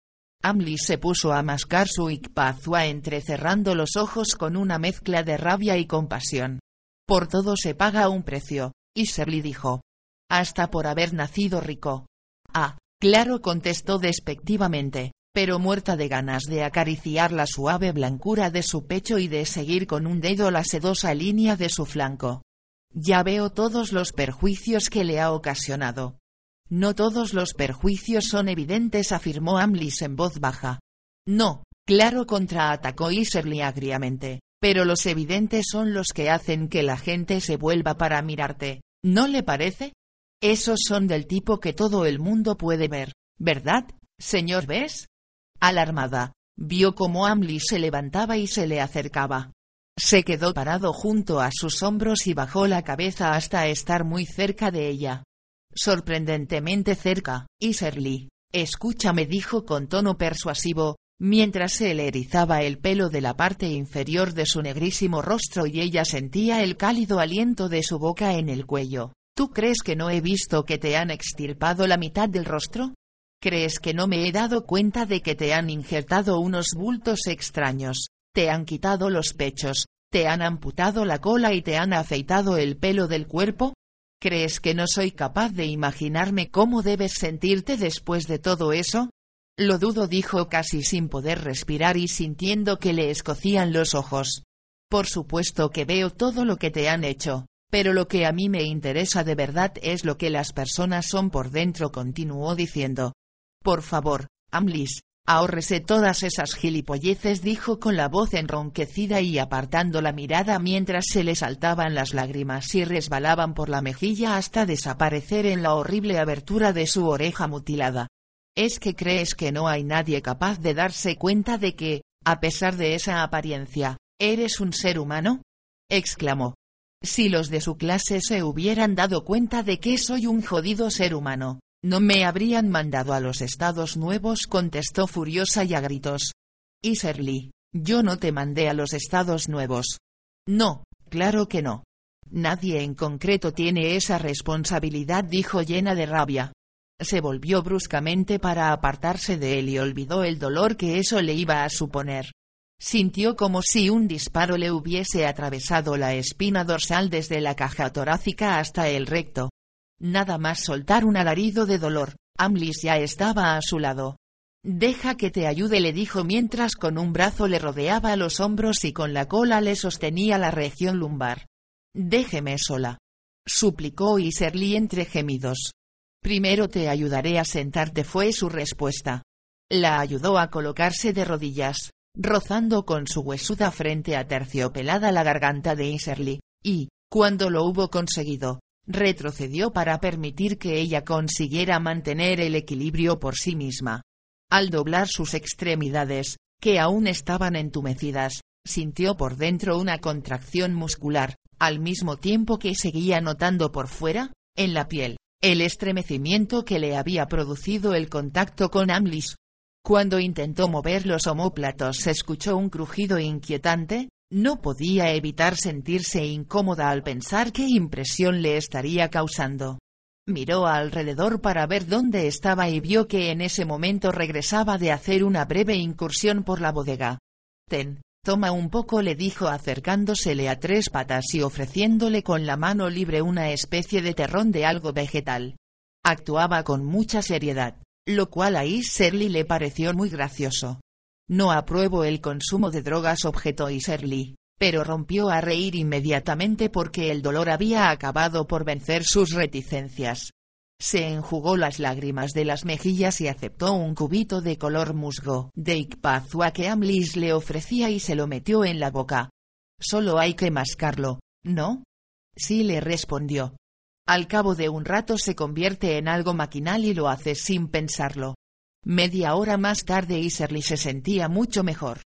Amlis se puso a mascar su ikpazua entrecerrando los ojos con una mezcla de rabia y compasión. Por todo se paga un precio, Iserly dijo. Hasta por haber nacido rico. Ah, claro contestó despectivamente pero muerta de ganas de acariciar la suave blancura de su pecho y de seguir con un dedo la sedosa línea de su flanco. Ya veo todos los perjuicios que le ha ocasionado. No todos los perjuicios son evidentes, afirmó Amlis en voz baja. No, claro, contraatacó Iserly agriamente, pero los evidentes son los que hacen que la gente se vuelva para mirarte, ¿no le parece? Esos son del tipo que todo el mundo puede ver, ¿verdad, señor Bess? Alarmada, vio cómo Amli se levantaba y se le acercaba. Se quedó parado junto a sus hombros y bajó la cabeza hasta estar muy cerca de ella. Sorprendentemente cerca, Iserly, escúchame dijo con tono persuasivo, mientras se le erizaba el pelo de la parte inferior de su negrísimo rostro y ella sentía el cálido aliento de su boca en el cuello. ¿Tú crees que no he visto que te han extirpado la mitad del rostro? ¿Crees que no me he dado cuenta de que te han injertado unos bultos extraños? Te han quitado los pechos, te han amputado la cola y te han afeitado el pelo del cuerpo? ¿Crees que no soy capaz de imaginarme cómo debes sentirte después de todo eso? Lo dudo, dijo casi sin poder respirar y sintiendo que le escocían los ojos. Por supuesto que veo todo lo que te han hecho, pero lo que a mí me interesa de verdad es lo que las personas son por dentro, continuó diciendo. Por favor, Amlis, ahórrese todas esas gilipolleces dijo con la voz enronquecida y apartando la mirada mientras se le saltaban las lágrimas y resbalaban por la mejilla hasta desaparecer en la horrible abertura de su oreja mutilada. ¿Es que crees que no hay nadie capaz de darse cuenta de que, a pesar de esa apariencia, eres un ser humano? exclamó. Si los de su clase se hubieran dado cuenta de que soy un jodido ser humano, no me habrían mandado a los Estados Nuevos, contestó furiosa y a gritos. Iserly, yo no te mandé a los Estados Nuevos. No, claro que no. Nadie en concreto tiene esa responsabilidad, dijo llena de rabia. Se volvió bruscamente para apartarse de él y olvidó el dolor que eso le iba a suponer. Sintió como si un disparo le hubiese atravesado la espina dorsal desde la caja torácica hasta el recto. Nada más soltar un alarido de dolor, Amlis ya estaba a su lado. Deja que te ayude, le dijo mientras con un brazo le rodeaba los hombros y con la cola le sostenía la región lumbar. Déjeme sola. Suplicó Iserly entre gemidos. Primero te ayudaré a sentarte fue su respuesta. La ayudó a colocarse de rodillas, rozando con su huesuda frente a terciopelada la garganta de Iserly, y, cuando lo hubo conseguido, retrocedió para permitir que ella consiguiera mantener el equilibrio por sí misma. Al doblar sus extremidades, que aún estaban entumecidas, sintió por dentro una contracción muscular, al mismo tiempo que seguía notando por fuera, en la piel, el estremecimiento que le había producido el contacto con Amlis. Cuando intentó mover los omóplatos se escuchó un crujido inquietante, no podía evitar sentirse incómoda al pensar qué impresión le estaría causando. Miró alrededor para ver dónde estaba y vio que en ese momento regresaba de hacer una breve incursión por la bodega. Ten, toma un poco le dijo acercándosele a tres patas y ofreciéndole con la mano libre una especie de terrón de algo vegetal. Actuaba con mucha seriedad, lo cual a Iserly le pareció muy gracioso. No apruebo el consumo de drogas objetó Iserly, pero rompió a reír inmediatamente porque el dolor había acabado por vencer sus reticencias. Se enjugó las lágrimas de las mejillas y aceptó un cubito de color musgo de Ikpazua que Amlis le ofrecía y se lo metió en la boca. Solo hay que mascarlo, ¿no? Sí le respondió. Al cabo de un rato se convierte en algo maquinal y lo hace sin pensarlo. Media hora más tarde Iserly se sentía mucho mejor.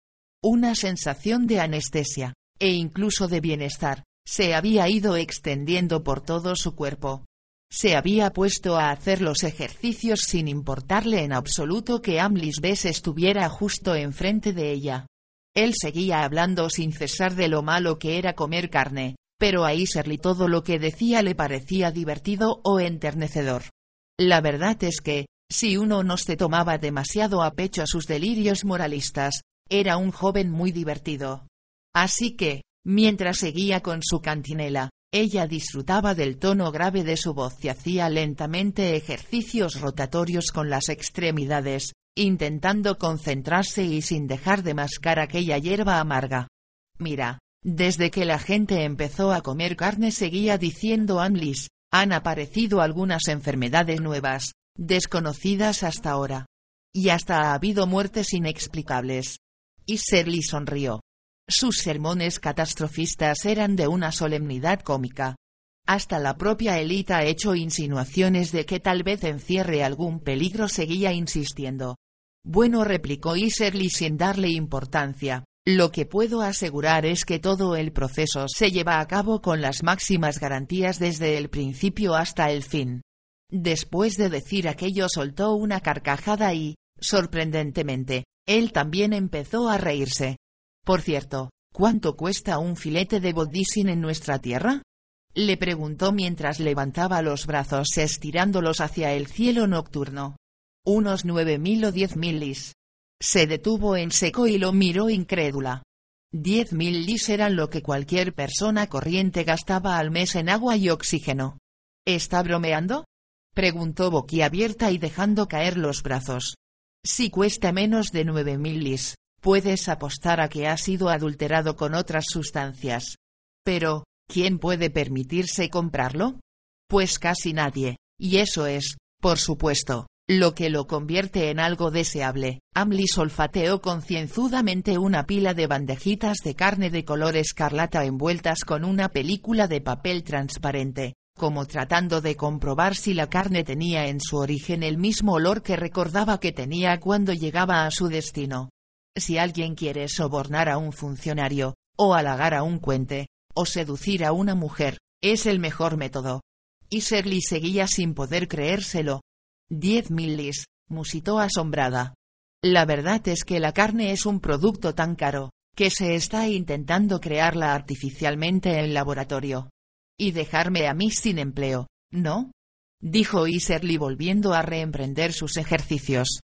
Una sensación de anestesia, e incluso de bienestar, se había ido extendiendo por todo su cuerpo. Se había puesto a hacer los ejercicios sin importarle en absoluto que Amlis Bess estuviera justo enfrente de ella. Él seguía hablando sin cesar de lo malo que era comer carne, pero a Iserly todo lo que decía le parecía divertido o enternecedor. La verdad es que, si uno no se tomaba demasiado a pecho a sus delirios moralistas, era un joven muy divertido. Así que, mientras seguía con su cantinela, ella disfrutaba del tono grave de su voz y hacía lentamente ejercicios rotatorios con las extremidades, intentando concentrarse y sin dejar de mascar aquella hierba amarga. Mira, desde que la gente empezó a comer carne seguía diciendo Anlis, han aparecido algunas enfermedades nuevas, desconocidas hasta ahora. Y hasta ha habido muertes inexplicables. Y Serly sonrió. Sus sermones catastrofistas eran de una solemnidad cómica. Hasta la propia élite ha hecho insinuaciones de que tal vez encierre algún peligro seguía insistiendo. Bueno replicó Iserly sin darle importancia, lo que puedo asegurar es que todo el proceso se lleva a cabo con las máximas garantías desde el principio hasta el fin. Después de decir aquello soltó una carcajada y, sorprendentemente, él también empezó a reírse. Por cierto, ¿cuánto cuesta un filete de bodicin en nuestra tierra? Le preguntó mientras levantaba los brazos estirándolos hacia el cielo nocturno. Unos nueve mil o diez mil lis. Se detuvo en seco y lo miró incrédula. Diez mil lis eran lo que cualquier persona corriente gastaba al mes en agua y oxígeno. ¿Está bromeando? Preguntó boquiabierta y dejando caer los brazos. Si cuesta menos de nueve mil lis, puedes apostar a que ha sido adulterado con otras sustancias. Pero, ¿quién puede permitirse comprarlo? Pues casi nadie, y eso es, por supuesto, lo que lo convierte en algo deseable. Amlis olfateó concienzudamente una pila de bandejitas de carne de color escarlata envueltas con una película de papel transparente, como tratando de comprobar si la carne tenía en su origen el mismo olor que recordaba que tenía cuando llegaba a su destino. Si alguien quiere sobornar a un funcionario, o halagar a un cuente, o seducir a una mujer, es el mejor método. Y seguía sin poder creérselo. Diez mil lis, musitó asombrada. La verdad es que la carne es un producto tan caro, que se está intentando crearla artificialmente en laboratorio. Y dejarme a mí sin empleo, ¿no? Dijo Iserly volviendo a reemprender sus ejercicios.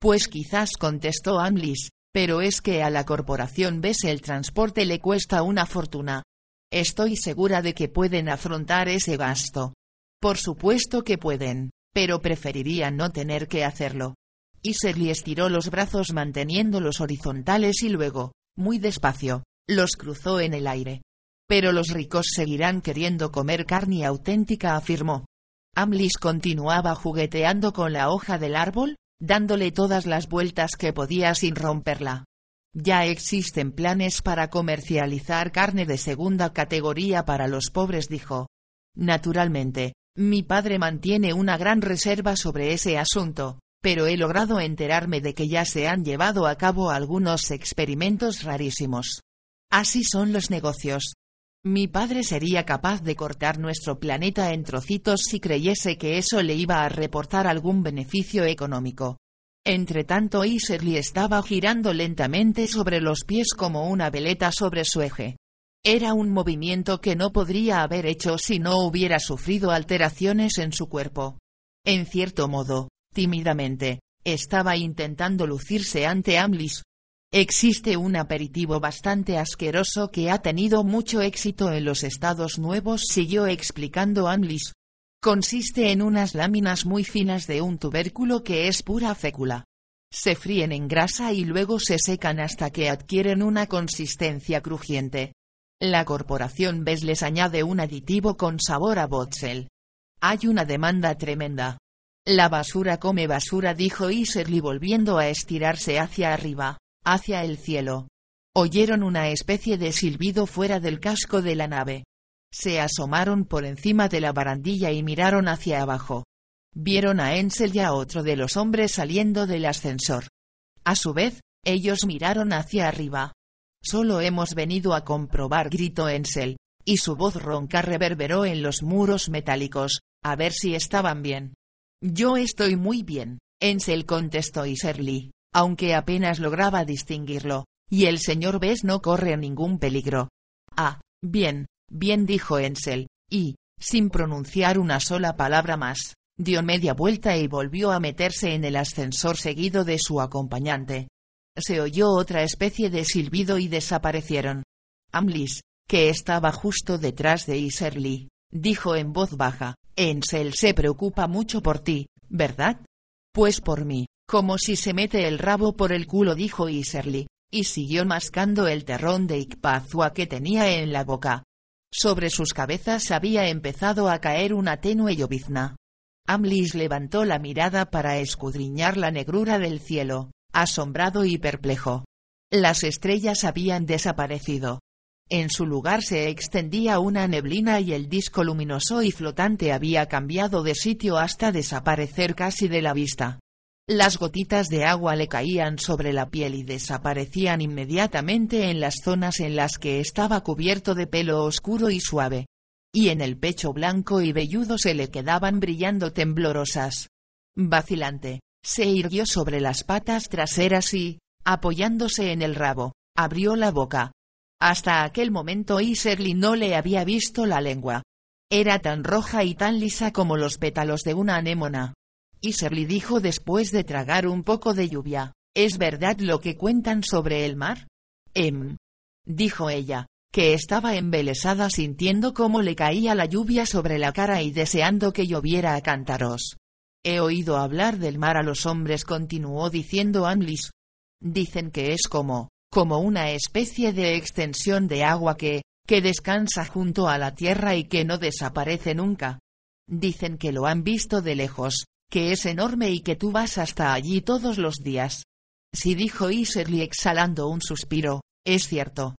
Pues quizás contestó Amlis, pero es que a la corporación ves el transporte le cuesta una fortuna. Estoy segura de que pueden afrontar ese gasto. Por supuesto que pueden, pero preferiría no tener que hacerlo. Iserly estiró los brazos manteniéndolos horizontales y luego, muy despacio, los cruzó en el aire. Pero los ricos seguirán queriendo comer carne auténtica, afirmó. Amlis continuaba jugueteando con la hoja del árbol, dándole todas las vueltas que podía sin romperla. Ya existen planes para comercializar carne de segunda categoría para los pobres, dijo. Naturalmente, mi padre mantiene una gran reserva sobre ese asunto, pero he logrado enterarme de que ya se han llevado a cabo algunos experimentos rarísimos. Así son los negocios. Mi padre sería capaz de cortar nuestro planeta en trocitos si creyese que eso le iba a reportar algún beneficio económico. Entretanto Iserly estaba girando lentamente sobre los pies como una veleta sobre su eje. Era un movimiento que no podría haber hecho si no hubiera sufrido alteraciones en su cuerpo. En cierto modo, tímidamente, estaba intentando lucirse ante Amlis. Existe un aperitivo bastante asqueroso que ha tenido mucho éxito en los Estados Nuevos, siguió explicando Amlis. Consiste en unas láminas muy finas de un tubérculo que es pura fécula. Se fríen en grasa y luego se secan hasta que adquieren una consistencia crujiente. La corporación BES les añade un aditivo con sabor a botzel. Hay una demanda tremenda. La basura come basura, dijo Iserly volviendo a estirarse hacia arriba, hacia el cielo. Oyeron una especie de silbido fuera del casco de la nave. Se asomaron por encima de la barandilla y miraron hacia abajo. Vieron a Ensel y a otro de los hombres saliendo del ascensor. A su vez, ellos miraron hacia arriba. Solo hemos venido a comprobar, gritó Ensel, y su voz ronca reverberó en los muros metálicos, a ver si estaban bien. Yo estoy muy bien, Ensel contestó Iserly, aunque apenas lograba distinguirlo, y el señor Bess no corre ningún peligro. Ah, bien, Bien dijo Ensel, y, sin pronunciar una sola palabra más, dio media vuelta y volvió a meterse en el ascensor seguido de su acompañante. Se oyó otra especie de silbido y desaparecieron. Amlis, que estaba justo detrás de Iserly, dijo en voz baja, Ensel se preocupa mucho por ti, ¿verdad? Pues por mí, como si se mete el rabo por el culo dijo Iserly, y siguió mascando el terrón de Icpazua que tenía en la boca. Sobre sus cabezas había empezado a caer una tenue llovizna. Amlis levantó la mirada para escudriñar la negrura del cielo, asombrado y perplejo. Las estrellas habían desaparecido. En su lugar se extendía una neblina y el disco luminoso y flotante había cambiado de sitio hasta desaparecer casi de la vista. Las gotitas de agua le caían sobre la piel y desaparecían inmediatamente en las zonas en las que estaba cubierto de pelo oscuro y suave. Y en el pecho blanco y velludo se le quedaban brillando temblorosas. Vacilante, se irguió sobre las patas traseras y, apoyándose en el rabo, abrió la boca. Hasta aquel momento Iserly no le había visto la lengua. Era tan roja y tan lisa como los pétalos de una anémona. Iserly dijo después de tragar un poco de lluvia, ¿es verdad lo que cuentan sobre el mar? Em. Dijo ella, que estaba embelesada sintiendo cómo le caía la lluvia sobre la cara y deseando que lloviera a cántaros. He oído hablar del mar a los hombres, continuó diciendo Amlis. Dicen que es como, como una especie de extensión de agua que, que descansa junto a la tierra y que no desaparece nunca. Dicen que lo han visto de lejos, que es enorme y que tú vas hasta allí todos los días. Sí dijo Iserly exhalando un suspiro, es cierto.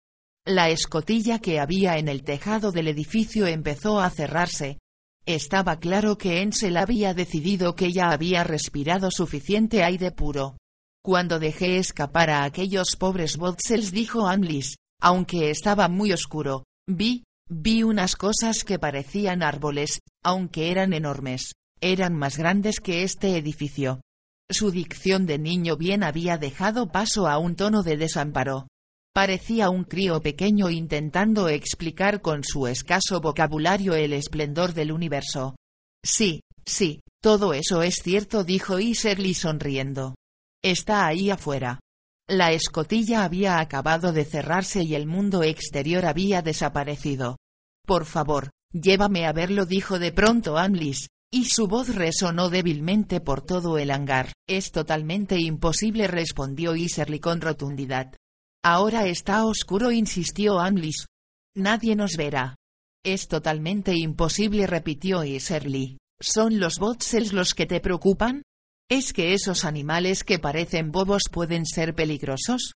La escotilla que había en el tejado del edificio empezó a cerrarse. Estaba claro que Ensel había decidido que ya había respirado suficiente aire puro. Cuando dejé escapar a aquellos pobres Botzels dijo Amlis, aunque estaba muy oscuro, vi, vi unas cosas que parecían árboles, aunque eran enormes eran más grandes que este edificio. Su dicción de niño bien había dejado paso a un tono de desamparo. Parecía un crío pequeño intentando explicar con su escaso vocabulario el esplendor del universo. Sí, sí, todo eso es cierto, dijo Iserly sonriendo. Está ahí afuera. La escotilla había acabado de cerrarse y el mundo exterior había desaparecido. Por favor, llévame a verlo, dijo de pronto Amlis, y su voz resonó débilmente por todo el hangar. Es totalmente imposible, respondió Iserly con rotundidad. Ahora está oscuro, insistió Amlis. Nadie nos verá. Es totalmente imposible, repitió Iserly. ¿Son los botsels los que te preocupan? ¿Es que esos animales que parecen bobos pueden ser peligrosos?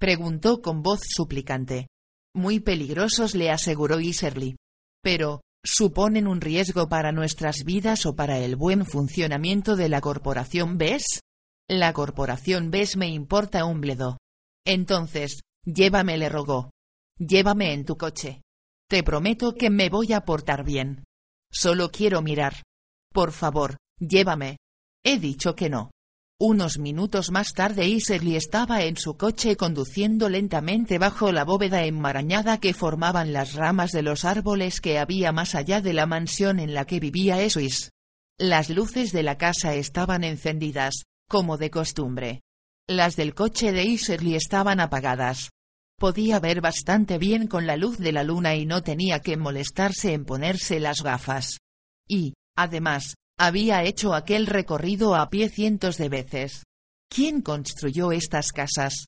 Preguntó con voz suplicante. Muy peligrosos, le aseguró Iserly. Pero, ¿suponen un riesgo para nuestras vidas o para el buen funcionamiento de la corporación BES? La corporación BES me importa un bledo. Entonces, llévame, le rogó. Llévame en tu coche. Te prometo que me voy a portar bien. Solo quiero mirar. Por favor, llévame. He dicho que no. Unos minutos más tarde Iserly estaba en su coche conduciendo lentamente bajo la bóveda enmarañada que formaban las ramas de los árboles que había más allá de la mansión en la que vivía Esuis. Las luces de la casa estaban encendidas, como de costumbre. Las del coche de Iserly estaban apagadas. Podía ver bastante bien con la luz de la luna y no tenía que molestarse en ponerse las gafas. Y, además, había hecho aquel recorrido a pie cientos de veces. ¿Quién construyó estas casas?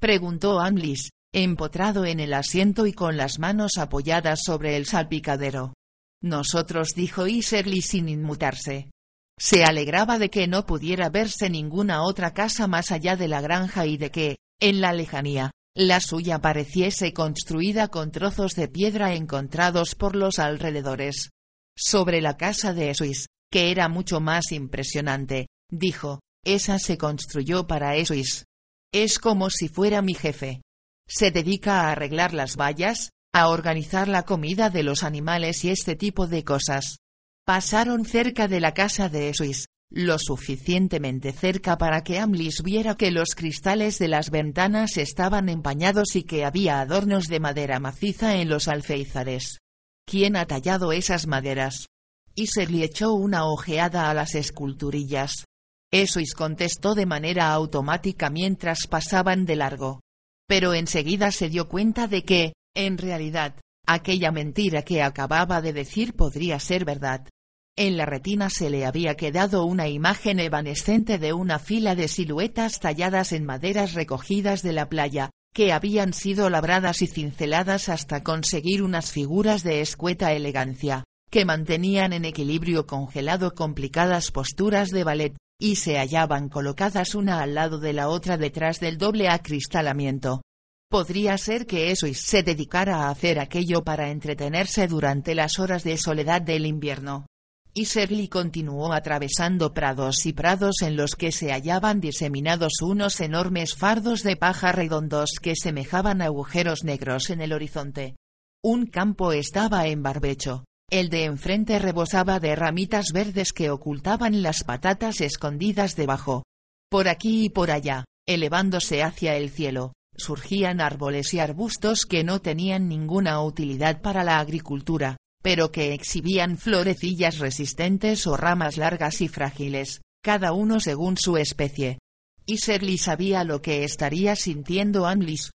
preguntó Amlis, empotrado en el asiento y con las manos apoyadas sobre el salpicadero. Nosotros dijo Iserly sin inmutarse. Se alegraba de que no pudiera verse ninguna otra casa más allá de la granja y de que, en la lejanía, la suya pareciese construida con trozos de piedra encontrados por los alrededores. Sobre la casa de Esuis, que era mucho más impresionante, dijo, esa se construyó para Esuis. Es como si fuera mi jefe. Se dedica a arreglar las vallas, a organizar la comida de los animales y este tipo de cosas. Pasaron cerca de la casa de Esuis, lo suficientemente cerca para que Amlis viera que los cristales de las ventanas estaban empañados y que había adornos de madera maciza en los alféizares. ¿Quién ha tallado esas maderas? Y se le echó una ojeada a las esculturillas. Esois contestó de manera automática mientras pasaban de largo. Pero enseguida se dio cuenta de que, en realidad, aquella mentira que acababa de decir podría ser verdad. En la retina se le había quedado una imagen evanescente de una fila de siluetas talladas en maderas recogidas de la playa, que habían sido labradas y cinceladas hasta conseguir unas figuras de escueta elegancia que mantenían en equilibrio congelado complicadas posturas de ballet, y se hallaban colocadas una al lado de la otra detrás del doble acristalamiento. Podría ser que Esois se dedicara a hacer aquello para entretenerse durante las horas de soledad del invierno. Y Serly continuó atravesando prados y prados en los que se hallaban diseminados unos enormes fardos de paja redondos que semejaban agujeros negros en el horizonte. Un campo estaba en barbecho, el de enfrente rebosaba de ramitas verdes que ocultaban las patatas escondidas debajo. Por aquí y por allá, elevándose hacia el cielo, surgían árboles y arbustos que no tenían ninguna utilidad para la agricultura, pero que exhibían florecillas resistentes o ramas largas y frágiles, cada uno según su especie. Y Serly sabía lo que estaría sintiendo Amlis,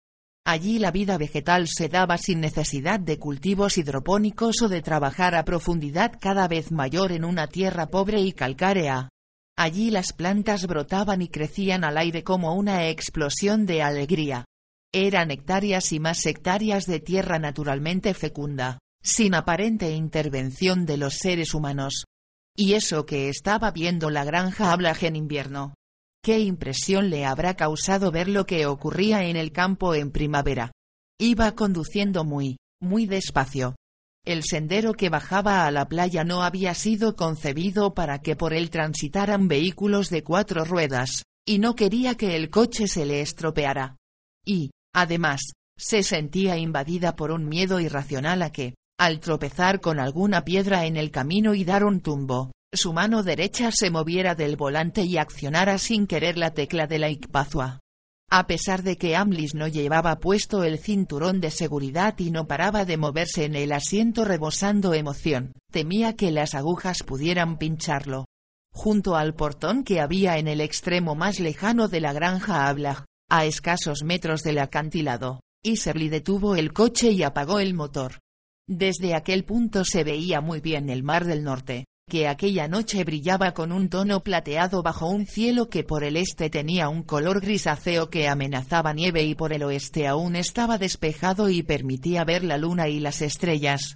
Allí la vida vegetal se daba sin necesidad de cultivos hidropónicos o de trabajar a profundidad cada vez mayor en una tierra pobre y calcárea. Allí las plantas brotaban y crecían al aire como una explosión de alegría. Eran hectáreas y más hectáreas de tierra naturalmente fecunda, sin aparente intervención de los seres humanos. Y eso que estaba viendo la granja Ablage en invierno, ¿Qué impresión le habrá causado ver lo que ocurría en el campo en primavera? Iba conduciendo muy, muy despacio. El sendero que bajaba a la playa no había sido concebido para que por él transitaran vehículos de cuatro ruedas, y no quería que el coche se le estropeara. Y, además, se sentía invadida por un miedo irracional a que, al tropezar con alguna piedra en el camino y dar un tumbo, su mano derecha se moviera del volante y accionara sin querer la tecla de la Icpazua. A pesar de que Amlis no llevaba puesto el cinturón de seguridad y no paraba de moverse en el asiento rebosando emoción, temía que las agujas pudieran pincharlo. Junto al portón que había en el extremo más lejano de la granja Ablag, a escasos metros del acantilado, Iserly detuvo el coche y apagó el motor. Desde aquel punto se veía muy bien el mar del norte, que aquella noche brillaba con un tono plateado bajo un cielo que por el este tenía un color grisáceo que amenazaba nieve y por el oeste aún estaba despejado y permitía ver la luna y las estrellas.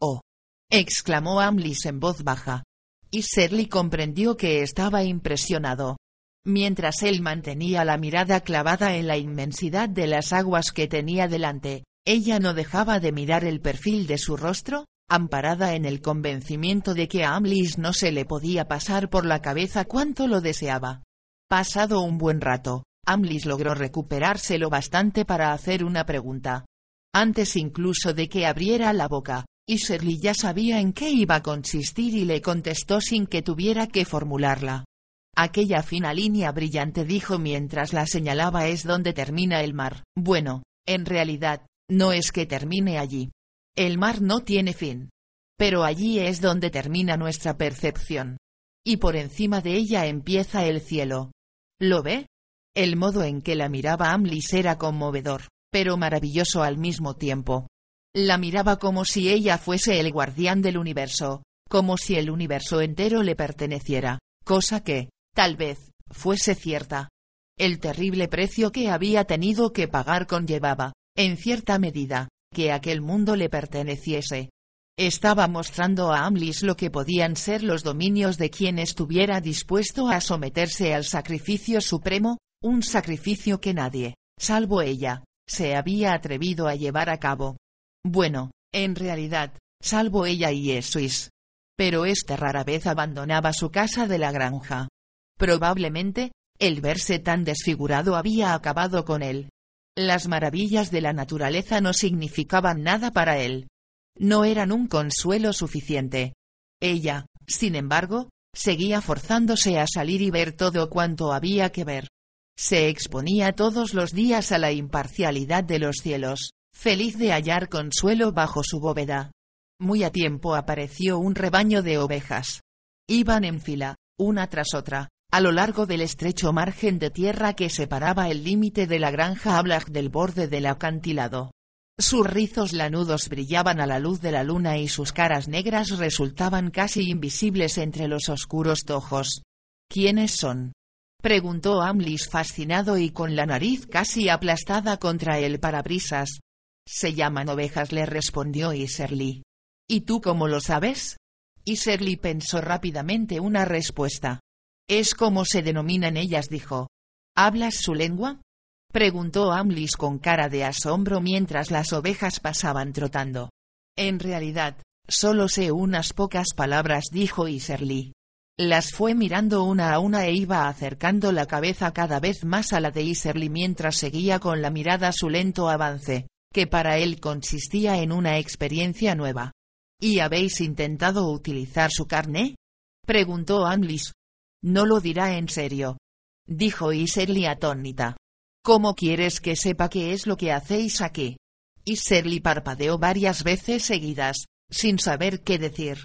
¡Oh! exclamó Amlis en voz baja. Y Serly comprendió que estaba impresionado. Mientras él mantenía la mirada clavada en la inmensidad de las aguas que tenía delante, ella no dejaba de mirar el perfil de su rostro, amparada en el convencimiento de que a Amlis no se le podía pasar por la cabeza cuánto lo deseaba. Pasado un buen rato, Amlis logró recuperarse lo bastante para hacer una pregunta. Antes incluso de que abriera la boca, Iserly ya sabía en qué iba a consistir y le contestó sin que tuviera que formularla. Aquella fina línea brillante dijo mientras la señalaba es donde termina el mar. Bueno, en realidad, no es que termine allí, el mar no tiene fin. Pero allí es donde termina nuestra percepción. Y por encima de ella empieza el cielo. ¿Lo ve? El modo en que la miraba Amlis era conmovedor, pero maravilloso al mismo tiempo. La miraba como si ella fuese el guardián del universo, como si el universo entero le perteneciera, cosa que, tal vez, fuese cierta. El terrible precio que había tenido que pagar conllevaba, en cierta medida, que aquel mundo le perteneciese. Estaba mostrando a Amlis lo que podían ser los dominios de quien estuviera dispuesto a someterse al sacrificio supremo, un sacrificio que nadie, salvo ella, se había atrevido a llevar a cabo. Bueno, en realidad, salvo ella y Esuis. Pero este rara vez abandonaba su casa de la granja. Probablemente, el verse tan desfigurado había acabado con él, las maravillas de la naturaleza no significaban nada para él. No eran un consuelo suficiente. Ella, sin embargo, seguía forzándose a salir y ver todo cuanto había que ver. Se exponía todos los días a la imparcialidad de los cielos, feliz de hallar consuelo bajo su bóveda. Muy a tiempo apareció un rebaño de ovejas. Iban en fila, una tras otra, a lo largo del estrecho margen de tierra que separaba el límite de la granja Ablag del borde del acantilado. Sus rizos lanudos brillaban a la luz de la luna y sus caras negras resultaban casi invisibles entre los oscuros tojos. ¿Quiénes son? preguntó Amlis fascinado y con la nariz casi aplastada contra el parabrisas. Se llaman ovejas le respondió Iserly. ¿Y tú cómo lo sabes? Iserly pensó rápidamente una respuesta. Es como se denominan ellas, dijo. ¿Hablas su lengua? preguntó Amlis con cara de asombro mientras las ovejas pasaban trotando. En realidad, solo sé unas pocas palabras, dijo Iserly. Las fue mirando una a una e iba acercando la cabeza cada vez más a la de Iserly mientras seguía con la mirada su lento avance, que para él consistía en una experiencia nueva. ¿Y habéis intentado utilizar su carne? preguntó Amlis, no lo dirá en serio. Dijo Iserly atónita. ¿Cómo quieres que sepa qué es lo que hacéis aquí? Iserly parpadeó varias veces seguidas, sin saber qué decir.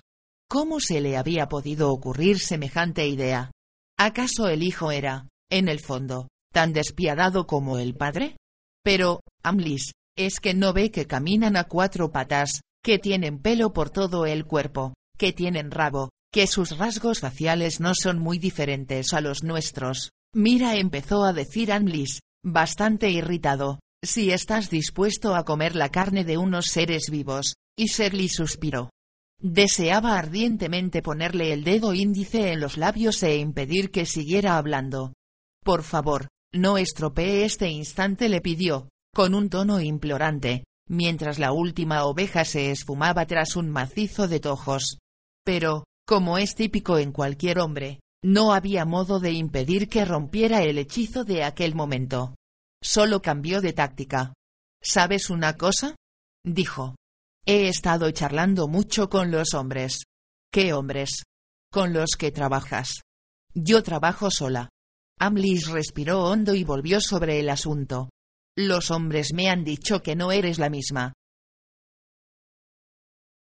¿Cómo se le había podido ocurrir semejante idea? ¿Acaso el hijo era, en el fondo, tan despiadado como el padre? Pero, Amlis, es que no ve que caminan a cuatro patas, que tienen pelo por todo el cuerpo, que tienen rabo, que sus rasgos faciales no son muy diferentes a los nuestros. Mira, empezó a decir Amlis, bastante irritado, si estás dispuesto a comer la carne de unos seres vivos, y Shirley suspiró. Deseaba ardientemente ponerle el dedo índice en los labios e impedir que siguiera hablando. Por favor, no estropee este instante le pidió, con un tono implorante, mientras la última oveja se esfumaba tras un macizo de tojos. Pero, como es típico en cualquier hombre, no había modo de impedir que rompiera el hechizo de aquel momento. Solo cambió de táctica. ¿Sabes una cosa? dijo. He estado charlando mucho con los hombres. ¿Qué hombres? Con los que trabajas. Yo trabajo sola. Amlis respiró hondo y volvió sobre el asunto. Los hombres me han dicho que no eres la misma,